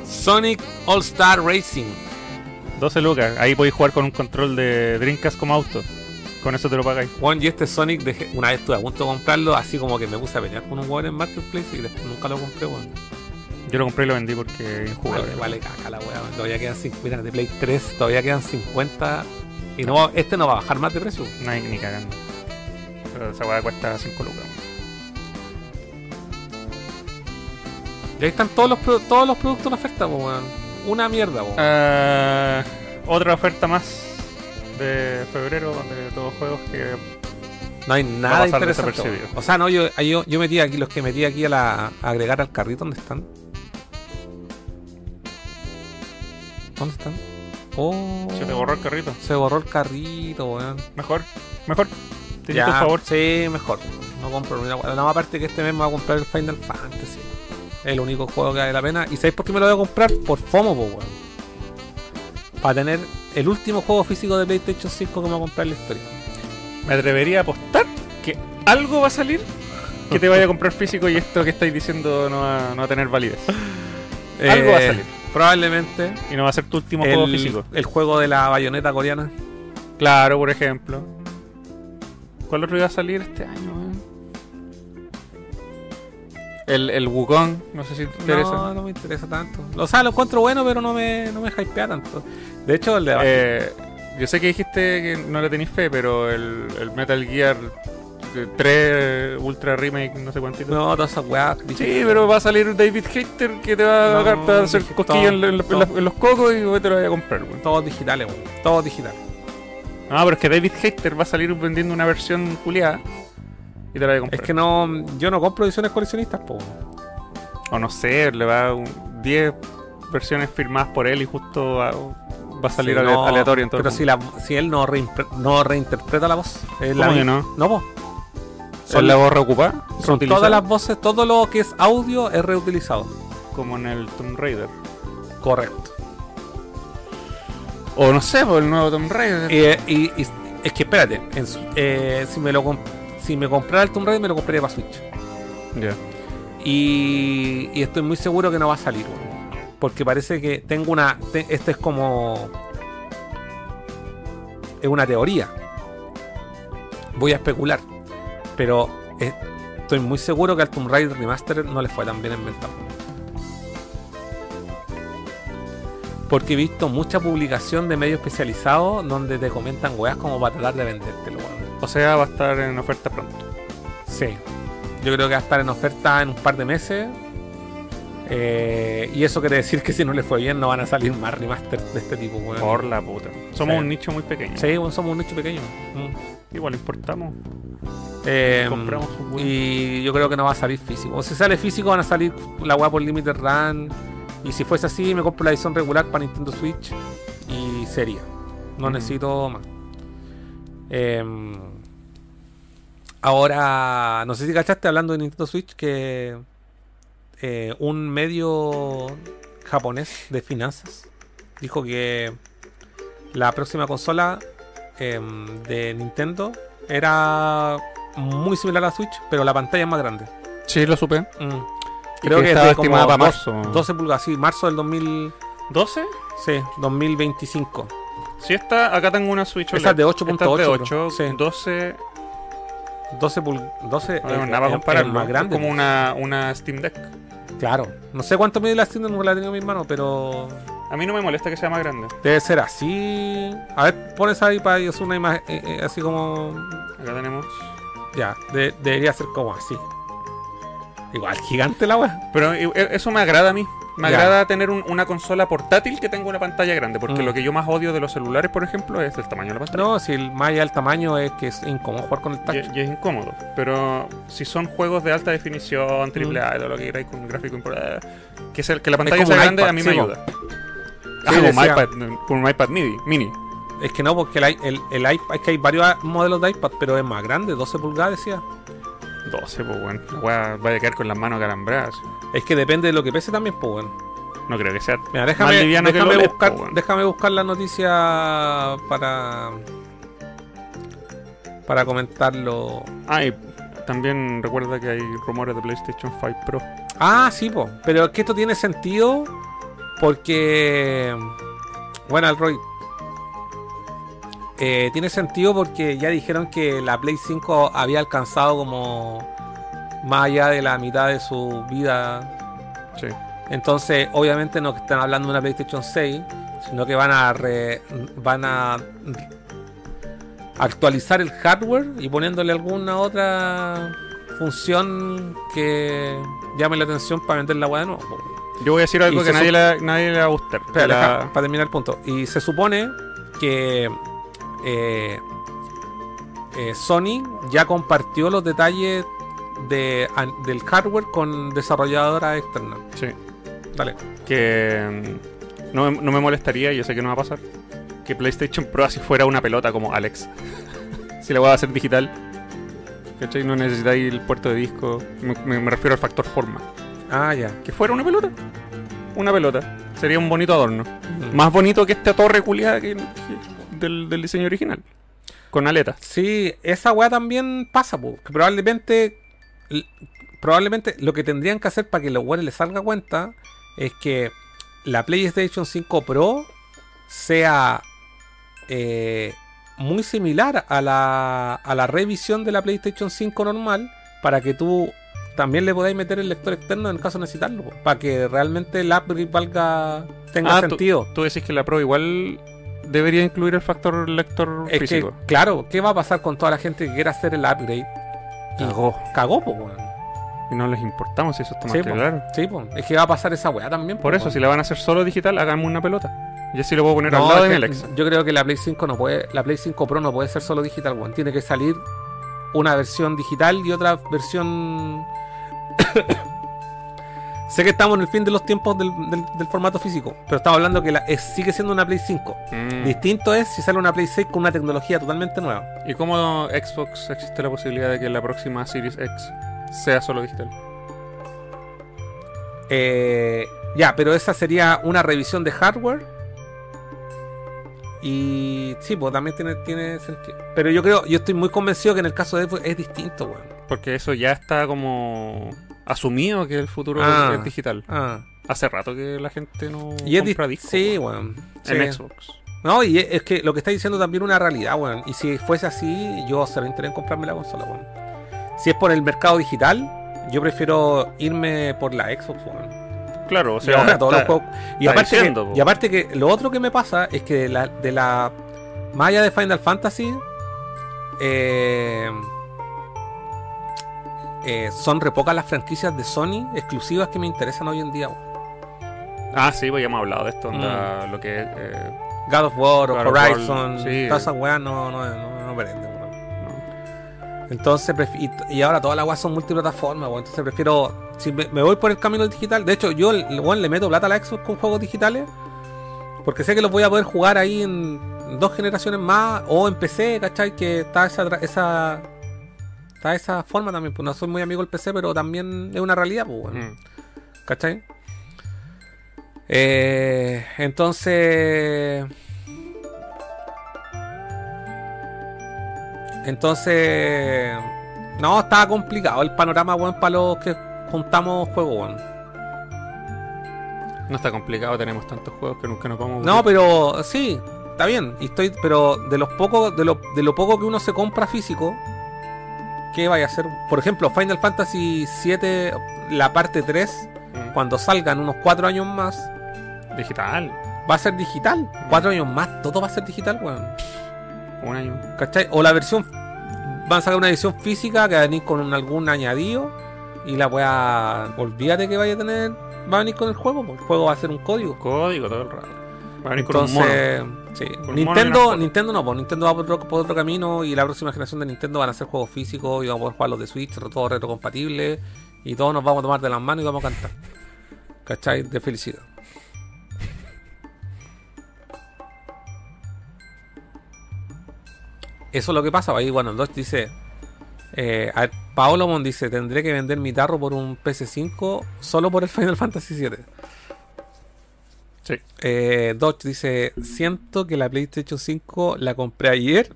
Sonic All Star Racing. 12 lucas. Ahí podéis jugar con un control de Dreamcast como auto. Con eso te lo pagáis. Juan, y este Sonic, dejé- una vez estuve a punto de comprarlo, así como que me puse a pelear con un weón en Marketplace y después nunca lo compré, weón. Yo lo compré y lo vendí porque es injugable. Vale, vale caca la weón. Todavía quedan 50, mira, de Play 3 todavía quedan 50 y no va- este no va a bajar más de precio. No hay ni cagando. Pero esa weá cuesta 5 lucas. Y ahí están todos los, todos los productos en oferta, weón. Una mierda. Ah, otra oferta más de febrero de todos juegos que No hay va nada interesante. O sea, no, yo, yo, yo metí aquí los que metí aquí a, la, a agregar al carrito, ¿dónde están? ¿Dónde están? Oh, se te borró el carrito. Se borró el carrito, weón. Mejor, mejor. Te Ya, favor. Sí, mejor. No compro weá. No, aparte que este mes me voy a comprar el Final Fantasy. Es el único juego que vale la pena. ¿Y sabéis por qué me lo voy a comprar? Por FOMO, po, weón. Para tener el último juego físico de PlayStation 5 que me voy a comprar en la historia. Me atrevería a apostar que algo va a salir que te vaya a comprar físico y esto que estáis diciendo no va, no va a tener validez. Algo va a Eh, salir. Probablemente Y no va a ser tu último juego físico. el juego de la bayoneta coreana. Claro, por ejemplo. ¿Cuál otro iba a salir este año? El, el Wukong, no sé si te interesa. No, no me interesa tanto. O sea, lo encuentro bueno, pero no me, no me hypea tanto. De hecho, el de Eh, Yo sé que dijiste que no le tenéis fe, pero el, el Metal Gear 3 Ultra Remake, no sé cuántito. No, todas esas weas. Sí, pero va a salir David Hater que te va a, No, agarrar, te va a hacer cosquillas en, en- en- los cocos y te lo vas a comprar, weón. Todos digitales, weón. Todos digitales. Ah, pero es que David Hater va a salir vendiendo una versión culiada y te la vas a comprar. Es que no. Yo no compro ediciones coleccionistas, po. O no sé, le va a un- 10 versiones firmadas por él y justo va, va a salir Sí, no, aleatorio en todo Pero si, la, si él no, reinterpreta la voz. Es la ¿Cómo que mi- no? No, po. ¿Son la voz reocupada? Son todas las voces, todo lo que es audio es reutilizado. Como en el Tomb Raider. Correcto. O no sé, por el nuevo Tomb Raider. Eh, y, y- es que espérate, en eh, si me lo comp- si me comprara el Tomb Raider me lo compraría para Switch. Ya. Y, y estoy muy seguro que no va a salir. Porque parece que tengo una. te- esto es como. Es una teoría. Voy a especular. Pero eh, estoy muy seguro que al Tomb Raider Remastered no le fue tan bien inventado. Porque he visto mucha publicación de medios especializados donde te comentan weas como para tratar de vendértelo, weón. O sea, va a estar en oferta pronto. Sí. Yo creo que va a estar en oferta en un par de meses. Eh, y eso quiere decir que si no le fue bien, no van a salir más remaster de este tipo, weón. Por la puta. Somos Sí. un nicho muy pequeño. Sí, somos un nicho pequeño. Mm. Igual importamos. Eh, Compramos un y yo creo que no va a salir físico. O si sale físico, van a salir la weá por Limited Run. Y si fuese así, me compro la edición regular para Nintendo Switch. Y sería. No Ujú. necesito más. Em, ahora, no sé si cachaste hablando de Nintendo Switch que eh, un medio japonés de finanzas dijo que la próxima consola em, de Nintendo era muy similar a la Switch, pero la pantalla es más grande. Sí, lo supe. Mm. Creo que que, es estaba estimada para marzo. 12 pulgadas, sí, marzo del 2000, ¿12? sí, 2025. Si esta, acá tengo una Switch es de OLED. 8.8, Esta es de creo. 8, Sí. 12. 12 pul 12 No tengo eh, nada para es más grande. Como una, una Steam Deck. Claro. No sé cuánto mide la Steam, no la tengo en mis manos, pero A mí no me molesta que sea más grande. debe ser así. A ver, pones ahí para es una imagen eh, eh, así como Acá tenemos. ya, de- debería ser como así. Igual gigante la wea. Pero eso me agrada a mí. Me agrada tener un- una consola portátil que tenga una pantalla grande. Porque Mm. lo que yo más odio de los celulares, por ejemplo, es el tamaño de la pantalla. No, si el más allá del tamaño es que es incómodo jugar con el touch. Y, y es incómodo. Pero si son juegos de alta definición, triple Mm. A, y todo lo que queráis con gráfico importante, que, sea- que la pantalla sea un grande, iPad, a mí sí, me ayuda. Sí, Ah, como, un decía- iPad, un iPad mini. mini. Es que no, porque el, el, el iPad, es que hay varios modelos de iPad, pero es más grande, 12 pulgadas decía. 12, pues bueno. La weá vaya a quedar con las manos calambradas. Es que depende de lo que pese también, pues bueno. No creo que sea Mira, más déjame, liviano que déjame buscar, po, weón. déjame buscar la noticia para para comentarlo. Ah, y también recuerda que hay rumores de PlayStation 5 Pro. Ah, sí, po. pero es que esto tiene sentido porque bueno, el Roy eh, tiene sentido porque ya dijeron que la Play 5 había alcanzado como más allá de la mitad de su vida Sí. Entonces, obviamente no están hablando de una PlayStation 6, sino que van a re- van a actualizar el hardware y poniéndole alguna otra función que llame la atención para vender la weá de nuevo. Yo voy a decir algo Y que nadie le, nadie le va a gustar. Espera, La- deja- para terminar el punto. Y se supone que eh, eh, Sony ya compartió los detalles de, an- del hardware con desarrolladoras externas. Sí. Dale. Que mm, no, me- no me molestaría, yo sé que no va a pasar, que PlayStation Pro así fuera una pelota como Alex. si la voy a hacer digital. ¿Cachai? No necesitáis el puerto de disco. Me, me- me refiero al factor forma. Ah, ya. Que fuera una pelota. Una pelota. Sería un bonito adorno. Mm. Más bonito que esta torre culiada que, que- del, del diseño original. Con aletas. Sí, esa weá también pasa, po, que probablemente probablemente lo que tendrían que hacer para que los weones les salga cuenta es que la PlayStation 5 Pro sea eh, muy similar a la, a la revisión de la PlayStation 5 normal para que tú también le podáis meter el lector externo en el caso de necesitarlo, para que realmente el upgrade valga tenga Ah, tú- sentido. Tú decís que la Pro igual debería incluir el factor lector Es físico. que, claro, ¿qué va a pasar con toda la gente que quiera hacer el upgrade? Y Cagó. Cagó, pues, weón. Y no les importamos si eso está más Sí, que po. claro. Sí, pues. Es que va a pasar esa weá también. Por po, eso, si la van a hacer solo digital, hagamos una pelota. Y así lo puedo poner No, al lado de mi Alexa. Yo creo que la Play 5 no puede, la Play 5 Pro no puede ser solo digital, weón. Tiene que salir una versión digital y otra versión. Sé que estamos en el fin de los tiempos del, del- del formato físico, pero estamos hablando que la, es- sigue siendo una Play 5. Mm. Distinto es si sale una Play 6 con una tecnología totalmente nueva. ¿Y cómo Xbox existe la posibilidad de que la próxima Series X sea solo digital? Eh, ya, pero esa sería una revisión de hardware. Y sí, pues también tiene, tiene sentido. Pero yo creo, yo estoy muy convencido que en el caso de Xbox es distinto, weón. Porque eso ya está como asumido que el futuro Ah. es digital. Ah. Hace rato que la gente no Y es compra dis- discos Sí, weón, en. Xbox. No, y es, es que lo que está diciendo también es una realidad, weón. Y si fuese así, yo se en comprarme la consola, weón. Si es por el mercado digital, yo prefiero irme por la Xbox, weón. Claro, o Y sea, ahora todos los está- juegos. Y está aparte, diciendo, que, y aparte que lo otro que me pasa es que de la, de la malla de Final Fantasy eh, eh, son re pocas las franquicias de Sony exclusivas que me interesan hoy en día. Ah, sí, pues ya hemos hablado de esto, onda, lo que es... eh, God of War, o Horizon, sí. todas esas weas no, no, no, no prenden. Entonces, y, y ahora todas las weas son multiplataformas, weón. Entonces prefiero. Si me, me voy por el camino digital. De hecho, yo weón, le meto plata a la Xbox con juegos digitales. Porque sé que los voy a poder jugar ahí en dos generaciones más. O en PC, ¿cachai? Que está esa, esa. Está esa forma también. Pues no soy muy amigo del PC, pero también es una realidad, pues, weón. mm. ¿Cachai? Eh, entonces. Entonces. No, estaba complicado el panorama, weón, para los que juntamos juegos, weón. No está complicado, tenemos tantos juegos que nunca nos vamos a No, pero sí, está bien. Y estoy, pero de los pocos, de lo, de lo poco que uno se compra físico, ¿qué vaya a hacer? Por ejemplo, Final Fantasy VII, la parte 3, Mm. cuando salgan unos 4 años más, Digital, va a ser digital. 4 años más, todo va a ser digital, weón. un año. ¿Cachai? O la versión. Van a sacar una edición física que va a venir con algún añadido. Y la weá. Olvídate que vaya a tener. Va a venir con el juego. porque El juego va a ser un código. Código todo el rato. Va a venir con un Entonces. Con un mono y Nintendo. Nintendo no, pues Nintendo va por otro, por otro camino. Y la próxima generación de Nintendo van a ser juegos físicos. Y vamos a poder jugar los de Switch, todos retrocompatibles. Y todos nos vamos a tomar de las manos y vamos a cantar. ¿Cachai? De felicidad. Eso es lo que pasa. Ahí, bueno, Dodge dice. Eh, a ver, Paolo Mon dice: Tendré que vender mi tarro por un PS5 solo por el Final Fantasy VII. Sí. Eh, Dodge dice: Siento que la PlayStation 5 la compré ayer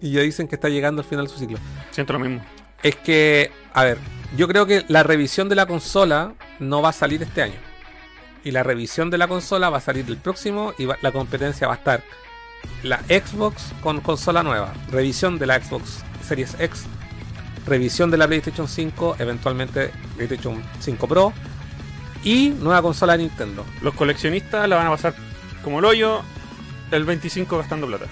y ya dicen que está llegando al final de su ciclo. Siento lo mismo. Es que, a ver, yo creo que la revisión de la consola no va a salir este año. Y la revisión de la consola va a salir el próximo y va- la competencia va a estar la Xbox con consola nueva, revisión de la Xbox Series X, revisión de la PlayStation 5, eventualmente PlayStation 5 Pro y nueva consola de Nintendo. Los coleccionistas la van a pasar como el hoyo el 25 gastando plata.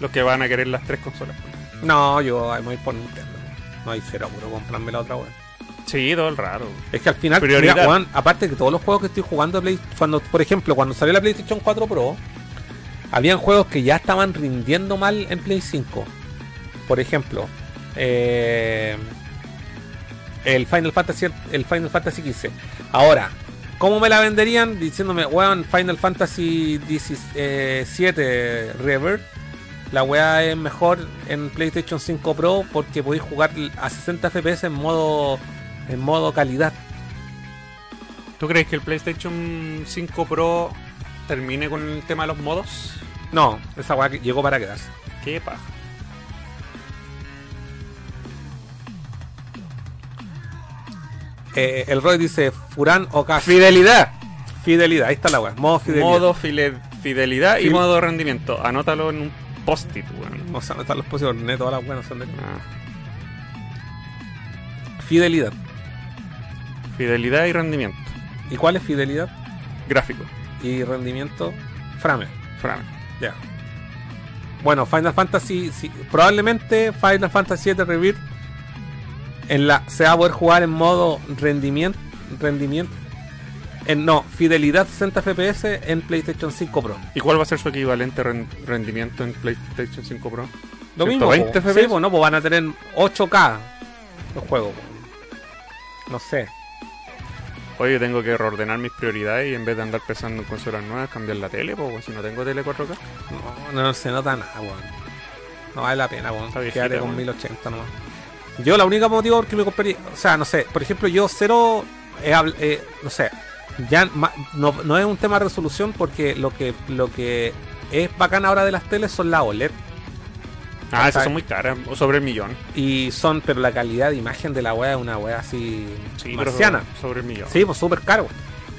Los que van a querer las tres consolas. No, yo me voy por Nintendo. No hay cero apuro comprarme la otra, weón. Sí, todo el raro. Es que al final, mira, weón, aparte que todos los juegos que estoy jugando, Play, cuando, por ejemplo, cuando salió la PlayStation 4 Pro, habían juegos que ya estaban rindiendo mal en Play 5. Por ejemplo, eh, el Final Fantasy, el Final Fantasy XV. Ahora, ¿cómo me la venderían? Diciéndome, weón, Final Fantasy 17 Revert. La weá es mejor en PlayStation 5 Pro porque podéis jugar a 60 FPS en modo en modo calidad. ¿Tú crees que el PlayStation 5 Pro termine con el tema de los modos? No, esa weá llegó para quedarse. Qué paja. Eh, el Roy dice Furán o Cash. Fidelidad. Fidelidad, ahí está la weá. Modo fidelidad. Modo file- fidelidad y modo rendimiento. Anótalo en un post-it, weón. O sea, no están los posibles, neto, todas las weas no son de- Ah, Fidelidad. fidelidad y rendimiento. ¿Y cuál es fidelidad? Gráfico. Y rendimiento, frame. Fran. Ya. Bueno, Final Fantasy, sí, probablemente Final Fantasy VII Rebirth en la, se va a poder jugar en modo rendimiento, rendimiento, en no, fidelidad 60 FPS en PlayStation 5 Pro. ¿Y cuál va a ser su equivalente ren- rendimiento en PlayStation 5 Pro? Lo mismo, 120 po. FPS. Sí, po, no, pues van a tener 8K los juegos. No sé. Oye, tengo que reordenar mis prioridades y en vez de andar pensando en consolas nuevas, cambiar la tele, pues si no tengo tele 4K. No, no se nota nada, weón. No vale la pena, weón. Quédate con weón. 1080 nomás. Yo la única motivo por que me compré, o sea, no sé, por ejemplo, yo cero, habl- eh, no sé, ya ma- no, no es un tema de resolución porque lo que lo que es bacán ahora de las teles son las OLED Ah, esas son muy caras, sobre el millón. y son, pero la calidad de imagen de la wea es una wea así Sí, marciana. sobre, sobre el millón. Sí, pues súper caro.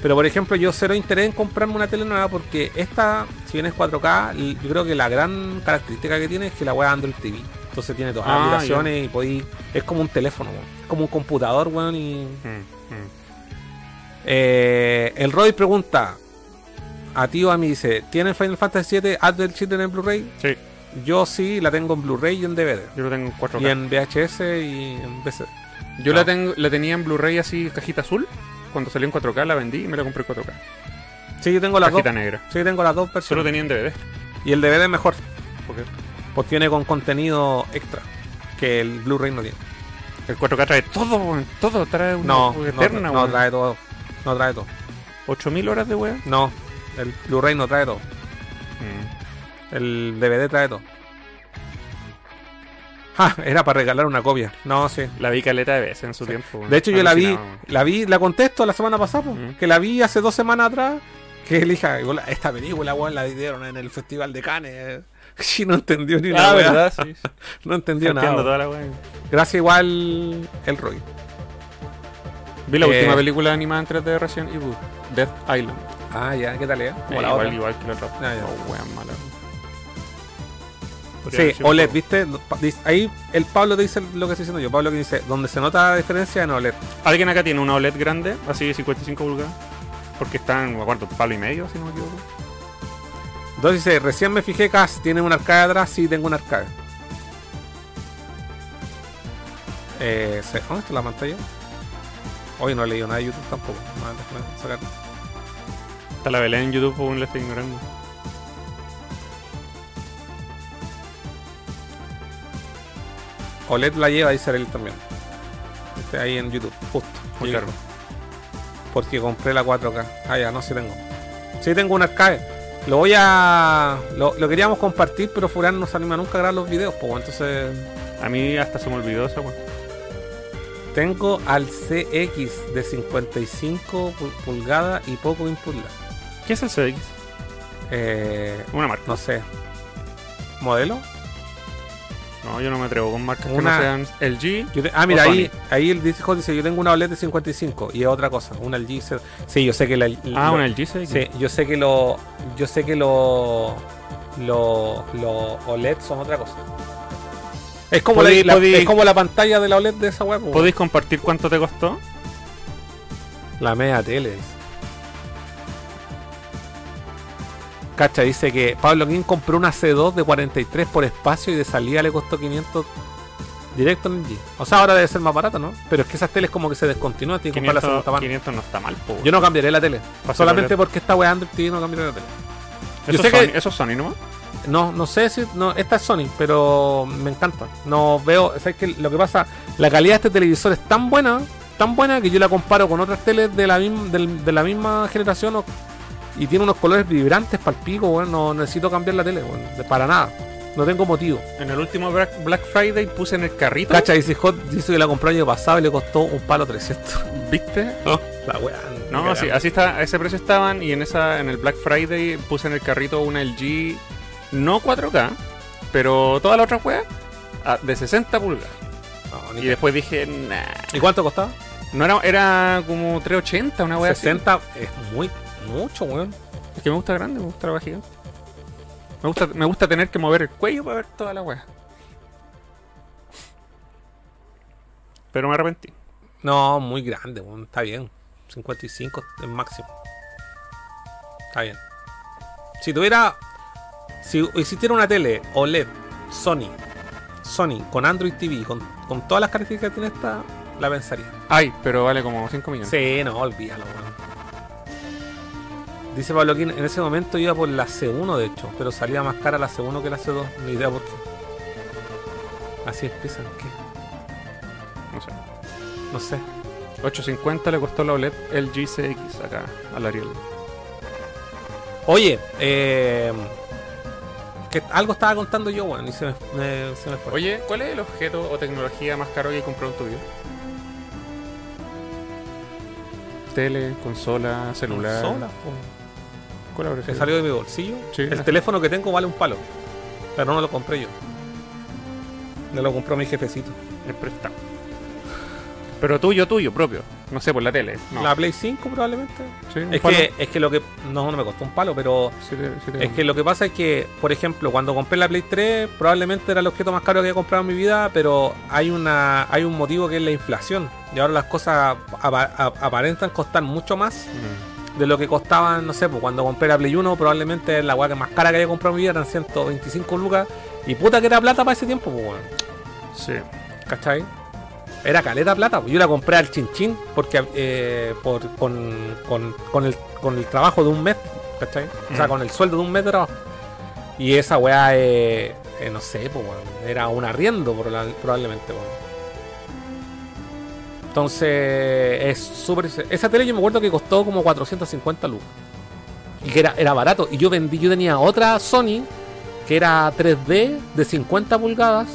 Pero por ejemplo, yo cero interés en comprarme una tele nueva porque esta, si bien es 4K, l- yo creo que la gran característica que tiene es que la wea Android TV. Entonces tiene todas las Ah, aplicaciones y podéis. Es como un teléfono, weón. Es como un computador, weón. Y. Mm, mm. Eh, el Roy pregunta. A ti o a mí dice: ¿Tienen Final Fantasy VII Advent Children en Blu-ray? Sí, Yo sí, la tengo en Blu-ray y en DVD. yo lo tengo en 4K. Y en VHS y en VC. Yo No. la, tengo, la tenía en Blu-ray así, cajita azul. Cuando salió en 4K la vendí y me la compré en 4K. Sí, yo tengo las dos. Cajita negra. Sí, tengo las dos Solo versiones. tenía en DVD. Y el DVD es mejor. ¿Por qué? Viene con contenido extra. Que el Blu-ray no tiene. El 4K trae todo, todo. Trae una No, no, eterna, no weón. trae todo. No trae todo. 8000 horas de wea. No, el Blu-ray no trae todo. Mm. El DVD trae todo. Ja, era para regalar una copia. No, sí. La vi caleta de veces en su tiempo. De hecho, yo la vi, la vi, la contesto la semana pasada, Mm. que la vi hace dos semanas atrás. Que elija, esta película, weón, la dieron en el Festival de Cannes. Sí, no entendió ni una Ah, verdad, sí. No entendió nada. Toda la. Gracias igual el Roy. Vi la Eh, última película animada en 3D de Resident Evil, Death Island. Ah, ya, ¿qué tal, eh? Como Eh, la igual, otra. igual que la otra. Ah, ya. Oh, mala. Sí, OLED, ¿viste? Ahí el Pablo te dice lo que estoy diciendo yo. Pablo que dice, donde se nota la diferencia en OLED. ¿Alguien acá tiene una OLED grande, así de 55 pulgadas? Porque están, me acuerdo, palo y medio, si no me equivoco. Entonces dice, recién me fijé que tiene un arcade atrás, sí tengo un arcade. Eh, se- ¿Dónde está la pantalla? Hoy no he leído nada de YouTube tampoco. Sacar. Está la velé en YouTube, pues la estoy ignorando. OLED la lleva, dice él también. Este ahí en YouTube, justo. Muy caro. Porque compré la 4K. Ah, ya, no, sí tengo. Sí tengo un arcade. Lo voy a... Lo, lo queríamos compartir, pero Furán no se anima nunca a grabar los videos, pues entonces... A mí hasta se me olvidó esa wea. Tengo al CX de 55 pul- pulgadas y poco impulgar. ¿Qué es el CX? Eh, Una marca. no sé. ¿Modelo? No, yo no me atrevo con marcas Una- que no sean LG. Te- ah, mira, ahí, ahí el dice, dice, yo tengo una OLED de 55 y es otra cosa, una LG. se- Sí, yo sé que la... Ah, lo- una LG. Sí, yo sé que lo... Yo sé que lo... Lo, lo OLED son otra cosa. Es como, la, la- podí- es como la pantalla de la OLED de esa web. ¿Podéis compartir cuánto te costó? La media tele. Cacha, dice que Pablo King compró una C2 de 43 por espacio y de salida le costó 500 directo en el G. O sea, ahora debe ser más barato, ¿no? Pero es que esas teles como que se descontinúan, tiene que comprar la 500, segunda mano. 500 no está mal. Yo no cambiaré la tele. Solamente porque está weando el TV no cambiaré la tele. Eso, yo sé Sony, que- eso es Sony, ¿no? No, no sé si. No, esta es Sony, pero me encanta. No veo. ¿Sabes qué? Lo que pasa, la calidad de este televisor es tan buena, tan buena que yo la comparo con otras teles de la, misma del- de la misma generación o- y tiene unos colores vibrantes para el pico, weón. No necesito cambiar la tele, de- Para nada. No tengo motivo. En el último Black, Black Friday puse en el carrito. Cacha, dice Hot, dice que la compró el año pasado y le costó un palo 300. ¿Viste? La weá. No, cagando. así, así está, a ese precio estaban y en esa en el Black Friday puse en el carrito una LG no 4K, pero toda la otra wea a- de 60 pulgadas. No, Y después dije, nah. ¿Y cuánto costaba? No era, era como 380, una wea así. 60 es muy mucho, weón. Es que me gusta grande, me gusta la wea gigante. Me gusta, me gusta tener que mover el cuello para ver toda la wea. Pero me arrepentí. No, muy grande, weón. Está bien. 55 es máximo. Está bien. Si tuviera Si existiera una tele OLED Sony, Sony con Android TV, con, con todas las características que tiene esta, la pensaría. Ay, pero vale como 5 millones. Sí, no, olvídalo, weón. Dice Pablo Quín, en ese momento iba por la C1 de hecho, pero salía más cara la C1 que la C2, ni idea por qué. Así empiezan, ¿qué? No sé. No sé. 850 le costó la OLED LG CX acá al Ariel. Oye, eh, que algo estaba contando yo, weón, y se me, me- se me fue. Oye, ¿cuál es el objeto o tecnología más caro que he comprado en tu vida? Tele, consola, celular. Consola, po. ¿Cuál habrá que sido? salió de mi bolsillo. Sí. El teléfono que tengo vale un palo, pero no lo compré yo. Me lo compró mi jefecito. El prestado. Pero tuyo, tuyo, propio. No sé, por la tele. No. La Play 5 probablemente. Sí, Es palo. que, es que lo que. No, no me costó un palo, pero. Es que lo que pasa es que, por ejemplo, cuando compré la Play 3, probablemente era el objeto más caro que había comprado en mi vida, pero hay una hay un motivo que es la inflación. Y ahora las cosas aparentan costar mucho más Mm. De lo que costaban, no sé, pues cuando compré la Play 1, probablemente la weá que más cara que había comprado en mi vida eran 125 lucas. Y puta que era plata para ese tiempo, pues weón. Sí. ¿Cachai? Era caleta plata. pues. Yo la compré al chinchín porque eh, por, con, con, con el, con el trabajo de un mes, ¿cachai? O sea, Mm. con el sueldo de un mes de trabajo. Y esa weá, eh, eh, no sé, pues, weón, era un arriendo proba- probablemente, weón. Entonces, es súper. Esa tele yo me acuerdo que costó como 450 lucas. Y que era, era barato. Y yo vendí, yo tenía otra Sony que era 3D de 50 pulgadas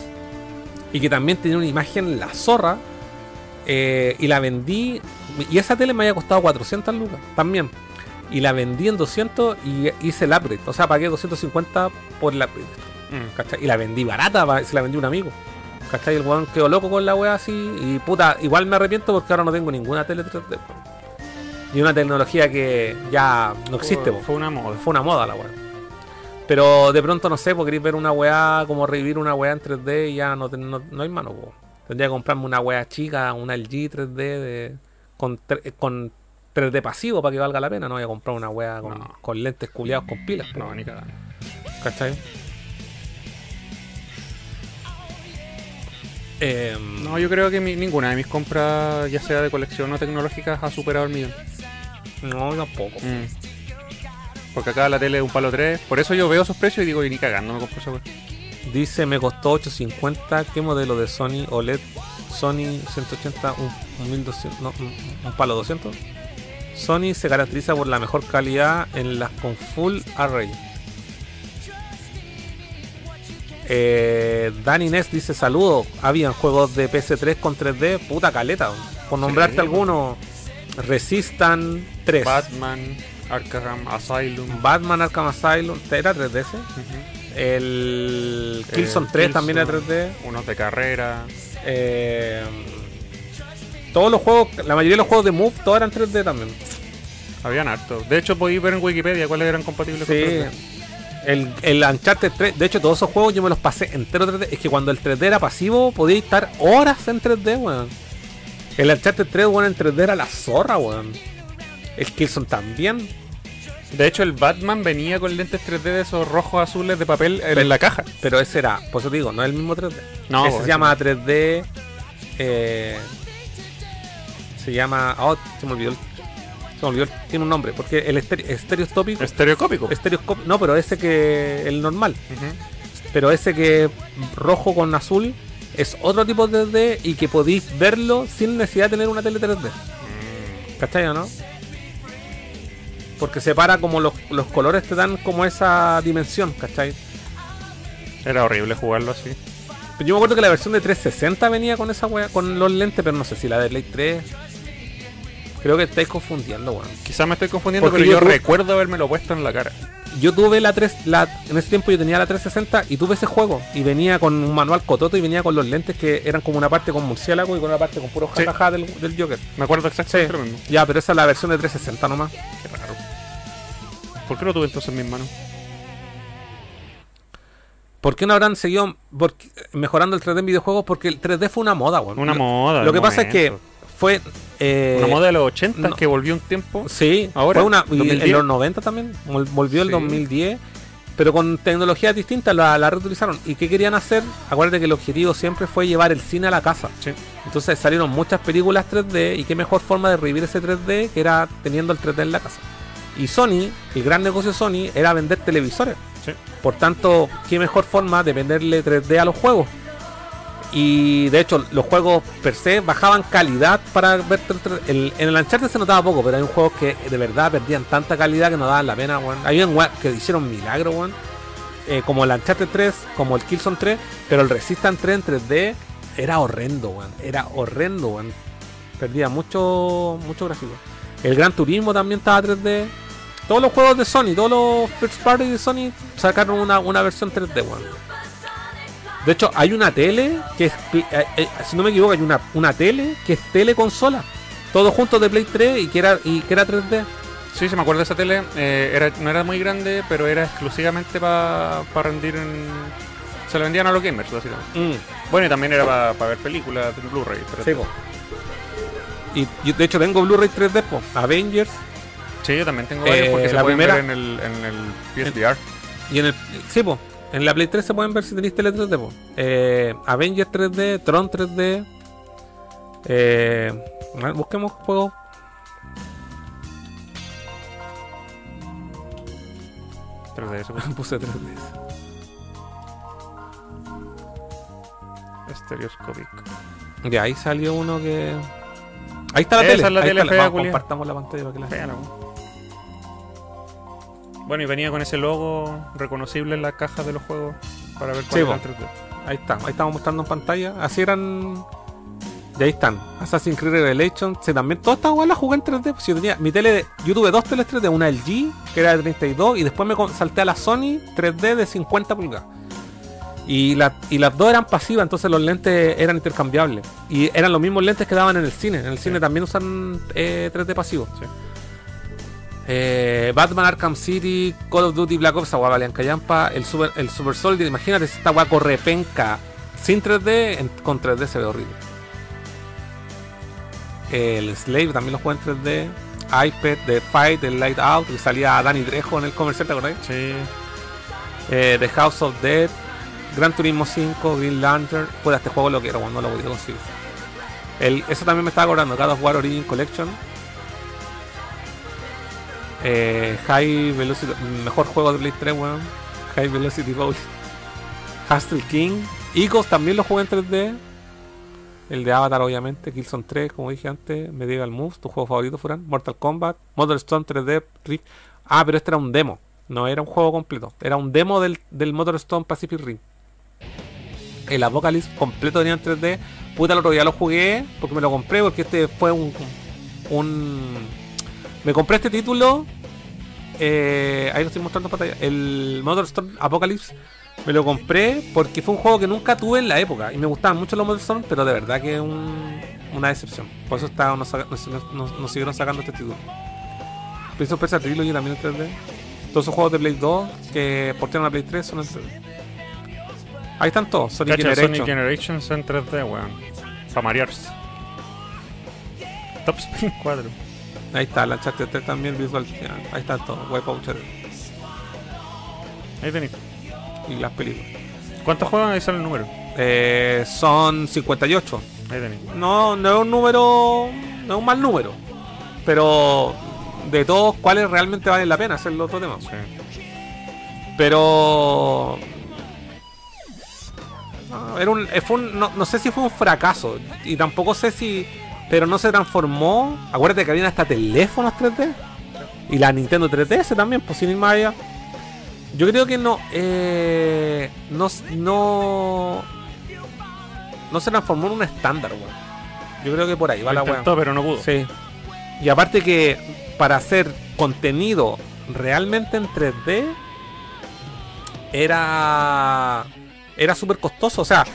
y que también tenía una imagen la zorra. eh, y la vendí. Y esa tele me había costado 400 lucas también. Y la vendí en 200 y hice el upgrade. O sea, pagué 250 por la upgrade. Mm. ¿cachai? Y la vendí barata, se la vendí a un amigo. ¿Cachai? El weón quedó loco con la wea así. Y puta, igual me arrepiento porque ahora no tengo ninguna tele 3D. Y una tecnología que ya no existe. Fue, fue una moda. Fue una moda la weá. Pero de pronto no sé, porque queréis ver una weá, como revivir una weá en 3D y ya no, no, no hay mano, po. Tendría que comprarme una weá chica, una LG 3D de, con, con 3D pasivo para que valga la pena. No voy a comprar una weá con, No. con lentes culiados con pilas, po, No, ni cagando. ¿cachai? Em, No, yo creo que mi- ninguna de mis compras, ya sea de colección o tecnológicas, ha superado el millón. no, tampoco. Mm. Porque acá la tele es un palo 3. Por eso yo veo esos precios y digo, y ni cagando me compro esa. Dice, me costó 850. ¿Qué modelo de Sony OLED? Sony 180, un, un 1200, no, un, un palo 200. Sony se caracteriza por la mejor calidad en las con full array. Eh, Dani Ness dice saludos. Habían juegos de PS3 con 3D, puta caleta. Por nombrarte Sí, alguno, Resistant 3, Batman, Arkham Asylum. Batman Arkham Asylum, ¿era 3D ese? El Eh, Killzone 3 también era Killzone, 3D. Unos de carrera. Eh, todos los juegos, la mayoría de los juegos de Move, todos eran 3D también. Habían harto. De hecho, podéis ver en Wikipedia cuáles eran compatibles Sí. con 3D. El, el Uncharted 3, de hecho, todos esos juegos yo me los pasé entero 3D. Es que cuando el 3D era pasivo, podía estar horas en 3D, weón. El Uncharted 3, weón, en 3D era la zorra, weón. El Killzone también. De hecho, el Batman venía con lentes 3D de esos rojos azules de papel en Pero- la caja. Pero ese era, por eso te digo, no es el mismo 3D. No, ese se llama 3D. eh, se llama. Oh, se me olvidó. el- Se olvidó. Tiene un nombre. Porque el estere- estereoscópico. Estereocópico. Estereoscópico. No, pero ese que. El normal. Pero ese que rojo con azul es otro tipo de 3D y que podéis verlo sin necesidad de tener una tele 3D. ¿Cachai o no? Porque separa como los, los colores te dan como esa dimensión, ¿cachai? Era horrible jugarlo así. Pero Yo me acuerdo que la versión de 360 venía con esa wea, con los lentes, pero no sé si la de Play 3. Creo que estáis confundiendo, weón. Quizás me estoy confundiendo, Porque pero yo, yo recuerdo haberme puesto en la cara. Yo tuve la 3, la, en ese tiempo yo tenía la 360 y tuve ese juego. Y venía con un manual cototo y venía con los lentes que eran como una parte con murciélago y con una parte con puro Sí. jajaja del, del Joker. Me acuerdo exactamente Sí. lo mismo. Ya, pero esa es la versión de 360 nomás. Qué raro. ¿Por qué lo tuve entonces en mis manos? ¿Por qué no habrán seguido mejorando el 3D en videojuegos? Porque el 3D fue una moda, weón. Una moda. Lo que pasa es que. Fue. eh, Una moda de los 80 no. que volvió un tiempo. Sí, Ahora, fue una. y 2010. en los 90 también. vol- Volvió el Sí. 2010. pero con tecnologías distintas la, la reutilizaron. ¿Y qué querían hacer? Acuérdate que el objetivo siempre fue llevar el cine a la casa. Sí. Entonces salieron muchas películas 3D y qué mejor forma de revivir ese 3D que era teniendo el 3D en la casa. Y Sony, el gran negocio de Sony era vender televisores. Sí. Por tanto, qué mejor forma de venderle 3D a los juegos. Y de hecho, los juegos per se bajaban calidad para ver. en el Uncharted se notaba poco, pero hay un juego que de verdad perdían tanta calidad que no daban la pena, weón. Hay un que hicieron milagros, weón. Eh, como el Uncharted 3, como el Killzone 3, pero el Resistance 3 en 3D era horrendo, weón. Era horrendo, weón. Perdía mucho, mucho gráfico. El Gran Turismo también estaba 3D. Todos los juegos de Sony, todos los first party de Sony sacaron una, una versión 3D, weón. De hecho, hay una tele que es, eh, eh, si no me equivoco, hay una, una tele que es teleconsola. Todos juntos de Play 3 y que era, y que era 3D. Sí, se me acuerdo de esa tele. eh, era, no era muy grande, pero era exclusivamente para rendir en. Se lo vendían a los gamers, básicamente. Bueno, y también era para ver películas en Blu-ray. pero- Sí. Y yo, de hecho tengo Blu-ray 3D, po. Avengers. Sí, yo también tengo Eh, varios porque se la pueden primera- ver en el, en el PSVR. Y en el. Sí, po. En la Play 3 se pueden ver si tenéis tele 3D, po. Eh, Avengers 3D, Tron 3D. Eh, busquemos juegos. Puse 3D. Stereoscopic. Ya, ahí salió uno que. Ahí está la Esa tele. es la ahí tele está fea, vamos, culia. compartamos la pantalla para que la Fea la. Bueno, y venía con ese logo reconocible en la caja de los juegos para ver cuál Sí, era el 3D. Ahí está, ahí estamos mostrando en pantalla. Así eran. Y ahí están. Assassin's Creed Revelation. Sí, también todas estas weas las jugué en 3D. Pues yo tenía mi tele de. Yo tuve dos teles 3D, una LG, que era de 32, y después me salté a la Sony 3D de 50 pulgadas. Y, la- y las dos eran pasivas, entonces los lentes eran intercambiables. Y eran los mismos lentes que daban en el cine. En el cine también usan eh, 3D pasivo. Eh, Batman Arkham City, Call of Duty Black Ops, esa wea valían callampa, el Super, el Super Soldier, imagínate esta wea corre penca sin 3D, en- con 3D se ve horrible. El Slave también lo juega en 3D. iPad, The Fight, el Light Out, que salía Danny Trejo en el comercial, ¿te acordás? Sí. Eh, The House of Dead, Gran Turismo 5, Green Lantern. Pues este juego lo quiero, bueno, no lo voy a conseguir. El, eso también me estaba acordando, God of War Origin Collection. Eh, High Velocity, mejor juego de Play 3, weón. High Velocity Bowl. Hustle King. Eagles también lo jugué en 3D. El de Avatar, obviamente. Killzone 3, como dije antes. Medieval Moves, tu juego favorito, Furán. Mortal Kombat. Model Stone 3D. Rift. Ah, pero este era un demo. No era un juego completo. Era un demo del, del Pacific Rim. El Apocalypse completo tenía en 3D. Puta, el otro día lo jugué porque me lo compré. Porque este fue un. un me compré este título. eh, ahí lo estoy mostrando en pantalla. El Motor Stone Apocalypse. Me lo compré porque fue un juego que nunca tuve en la época. Y me gustaban mucho los Motor Stone, pero de verdad que es un- una decepción. Por eso está, nos, saca- nos- nos- nos siguieron sacando este título. Prince of Persia Trilogy también en 3D. Todos esos juegos de Play 2 que portaron a Play 3 son en 3D. Ahí están todos. Sonic Cacha, Generation. Sonic Generations en 3D, weón. Para marearse. Top Spin 4. Ahí está, la 3 también, Visual. Ahí está todo. Wipeout 3D. Ahí tenéis. Y las películas. ¿Cuántos juegos ahí sale el número? Eh, son 58. Ahí tenéis. No, no es un número. No es un mal número. Pero de todos, ¿cuáles realmente valen la pena hacerlo otro tema? Pero. No, era un, eh, fue un- no, no sé si fue un fracaso. Y tampoco sé si. Pero no se transformó. Acuérdate que habían hasta teléfonos 3D. Y la Nintendo 3DS también, pues sin ir más allá. Yo creo que no. Eh, no. No. No se transformó en un estándar, weón. Yo creo que por ahí va Lo la intentó, pero no pudo. Sí. Y aparte que para hacer contenido realmente en 3D era era súper costoso. O sea,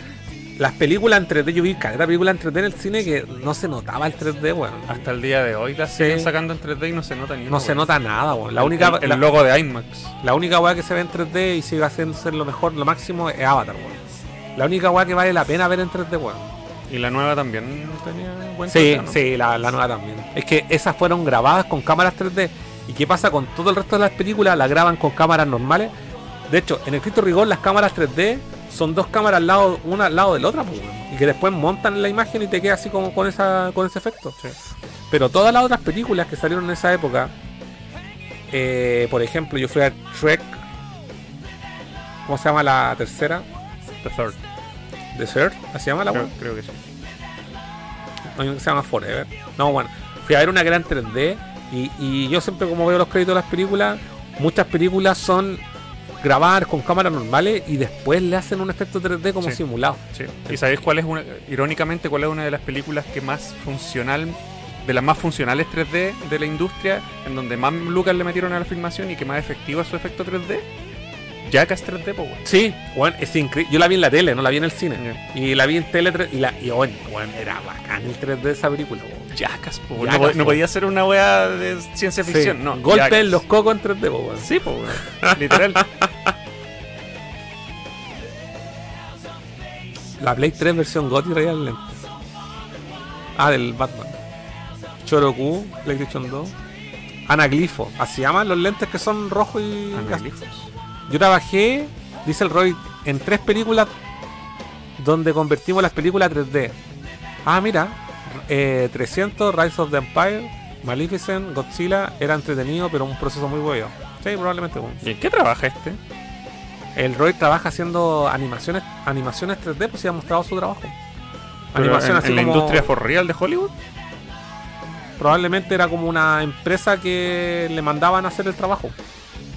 las películas en 3D, yo vi cada película en 3D en el cine que no se notaba el 3D, weón. Hasta el día de hoy las Sí. siguen sacando en 3D y no se nota ni No una se nota nada, weón. La El- única el, el la- logo de IMAX. La única weá que se ve en 3D y sigue haciendo ser lo mejor, lo máximo es Avatar, weón. La única weá que vale la pena ver en 3D, weón. Y la nueva también tenía buen Sí, 3D, ¿no? sí, la, la nueva también. Es que esas fueron grabadas con cámaras 3D. ¿Y qué pasa con todo el resto de las películas? Las graban con cámaras normales. De hecho, en el Cristo Rigor las cámaras 3D son dos cámaras al lado, una al lado de la otra, pues, y que después montan la imagen y te queda así como con esa con ese efecto. Pero todas las otras películas que salieron en esa época, eh, por ejemplo, yo fui a Trek, ¿cómo se llama la tercera? The Third. Desert, ¿así se llama la Creo, creo que sí. Hay que se llama Forever. No, bueno, fui a ver una gran 3D y, y yo siempre como veo los créditos de las películas, muchas películas son grabadas con cámaras normales y después le hacen un efecto 3D como Sí. simulado. Sí. ¿Y sabéis cuál es una, irónicamente, cuál es una de las películas que más funcional, de las más funcionales 3D de la industria, en donde más lucas le metieron a la filmación y que más efectivo es su efecto 3D? Jackass 3D, po, weón. Sí, bueno, es increíble. Yo la vi en la tele, no la vi en el cine. Y la vi en tele 3 y, la, y bueno, bueno, era bacán el 3D de esa película. weón. Jackass, po, weón. Jackass, no, po- no po. podía ser una wea de ciencia ficción, Sí, no. Golpe Jackass. en los cocos en 3D, po, weón. Sí, po, weón. Literal. La Play 3 versión GOTY el lente. Ah, del Batman. Choroku, PlayStation 2. Anaglifo. Así llaman los lentes que son rojos y. Anaglifos. Yo trabajé, dice el Roy, en tres películas donde convertimos las películas a 3D. Ah, mira. eh, 300, Rise of the Empire, Maleficent, Godzilla. Era entretenido, pero un proceso muy bueno. Sí, probablemente. ¿Y en qué trabaja este? El Roy trabaja haciendo animaciones animaciones 3D, pues sí ha mostrado su trabajo. Pero Animación en, así en la como- industria for real de Hollywood? Probablemente era como una empresa que le mandaban a hacer el trabajo.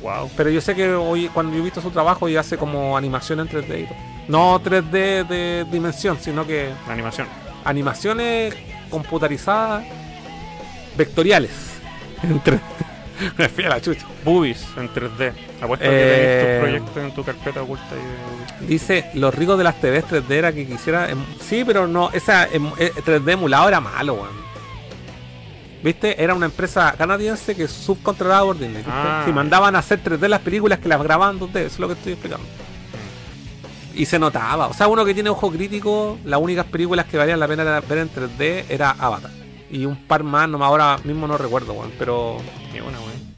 Wow. Pero yo sé que hoy, cuando yo he visto su trabajo, y hace como animación en 3D y todo. No 3D de dimensión, sino que Animación. animaciones computarizadas vectoriales. En 3D. Me fui a la chucha. Boobies en 3D. Apuesto que Eh, tenés tus proyectos en tu carpeta oculta y Dice, los ricos de las TVs 3D era que quisiera... em- Sí, pero no, esa em- eh, 3D emulado era malo, weón. ¿Viste? Era una empresa canadiense que subcontrataba por Disney. Ah. Si mandaban a hacer 3D las películas que las grababan 2D, eso es lo que estoy explicando. Y se notaba. O sea, uno que tiene ojo crítico, las únicas películas que valían la pena ver en 3D era Avatar. Y un par más, nomás ahora mismo no recuerdo, weón. Pero, Ni una, weón.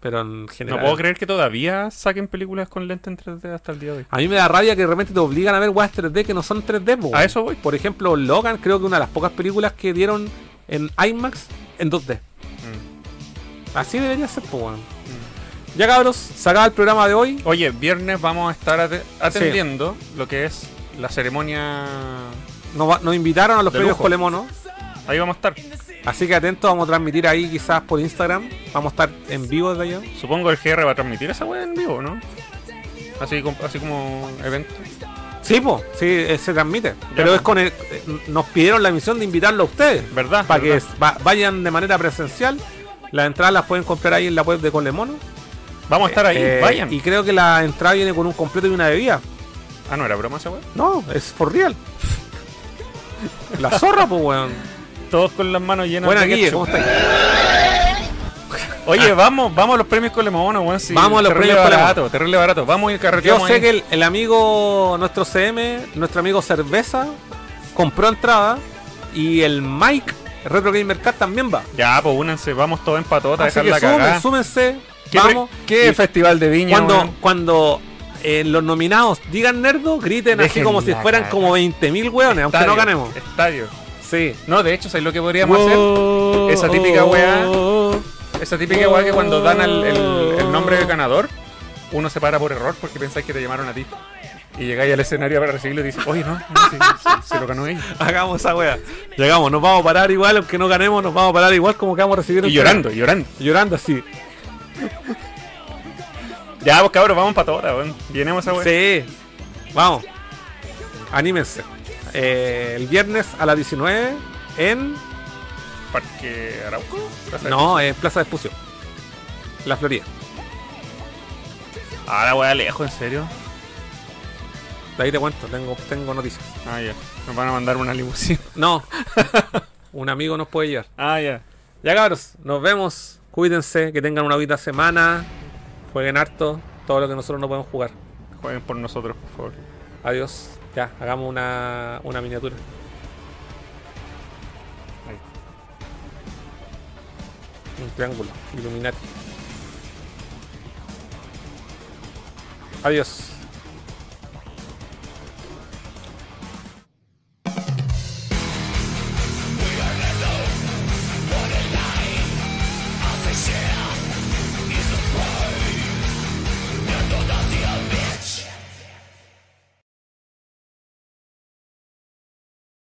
pero en general. No puedo creer que todavía saquen películas con lente en 3D hasta el día de hoy. A mí me da rabia que de repente te obligan a ver weas 3D que no son 3D, po, A weón. eso voy. Por ejemplo, Logan, creo que una de las pocas películas que dieron en IMAX en 2D. Mm. Así debería ser, pues, weón. Ya cabros, se acaba el programa de hoy. Oye, viernes vamos a estar ate- atendiendo lo que es la ceremonia. Nos, invitaron a los premios. Colemono. Ahí vamos a estar. Así que atentos, vamos a transmitir ahí quizás por Instagram. Vamos a estar en vivo desde allá. Supongo el GR va a transmitir esa weá en vivo, ¿no? Así, así como evento. Sí, pues, sí, eh, se transmite. Pero po. es con el. eh, Nos pidieron la misión de invitarlo a ustedes. ¿Verdad? Para que ¿verdad? va- vayan de manera presencial. Las entradas las pueden comprar ahí en la web de Colemono. Vamos a estar ahí, Eh, vayan. Y creo que la entrada viene con un completo y una bebida. Ah, no, era broma esa weá. No, es for real. La zorra, pues, weón. Todos con las manos llenas Buena, de Guille, ketchup. ¿cómo estás? Oye, vamos, vamos a los premios Colemono, weón. Sí, Vamos a los premios barato, terrible barato. Vamos y Yo carreteamos sé ahí. que el, el amigo, nuestro CM, nuestro amigo Cerveza, compró entrada. Y el Mike, Retro Gamer Cat, también va. Ya, pues únanse, vamos todos en patota, Así dejar que la sumen, cagada. súmense. ¿Qué, vamos. qué Y festival de viña, cuando weón? cuando eh, los nominados digan nerdo, griten así como si fueran cagada. como 20.000 hueones, aunque no ganemos. Estadio. Sí. No, de hecho, ¿sabes lo que podríamos hacer? Esa típica weá. Esa típica weá que cuando dan el, el- el nombre del ganador, uno se para por error porque pensáis que te llamaron a ti. Y llegáis al escenario para recibirlo y dices, oye, no, se lo ganó ella. Hagamos esa wea. Llegamos, nos vamos a parar igual, aunque no ganemos, nos vamos a parar igual como que vamos a recibir Y llorando, y llorando. Llorando así. Ya, pues cabros, vamos para toda, weón. Llenemos esa weá. Sí. Vamos. Anímense. Eh, el viernes a las 19 en. Parque Arauco. Plaza de No, es Plaza de Espucio. La Florida. Ah, la weá lejos, ¿en serio? De ahí te cuento, tengo, tengo noticias. Ah, ya. Nos van a mandar una limusina. No. Un amigo nos puede llevar. Ah, ya. Ya cabros, nos vemos. Cuídense, que tengan una bonita semana. Jueguen harto. Todo lo que nosotros no podemos jugar. Jueguen por nosotros, por favor. Adiós. Ya, hagamos una, una miniatura. Un triángulo. Illuminati. Adiós.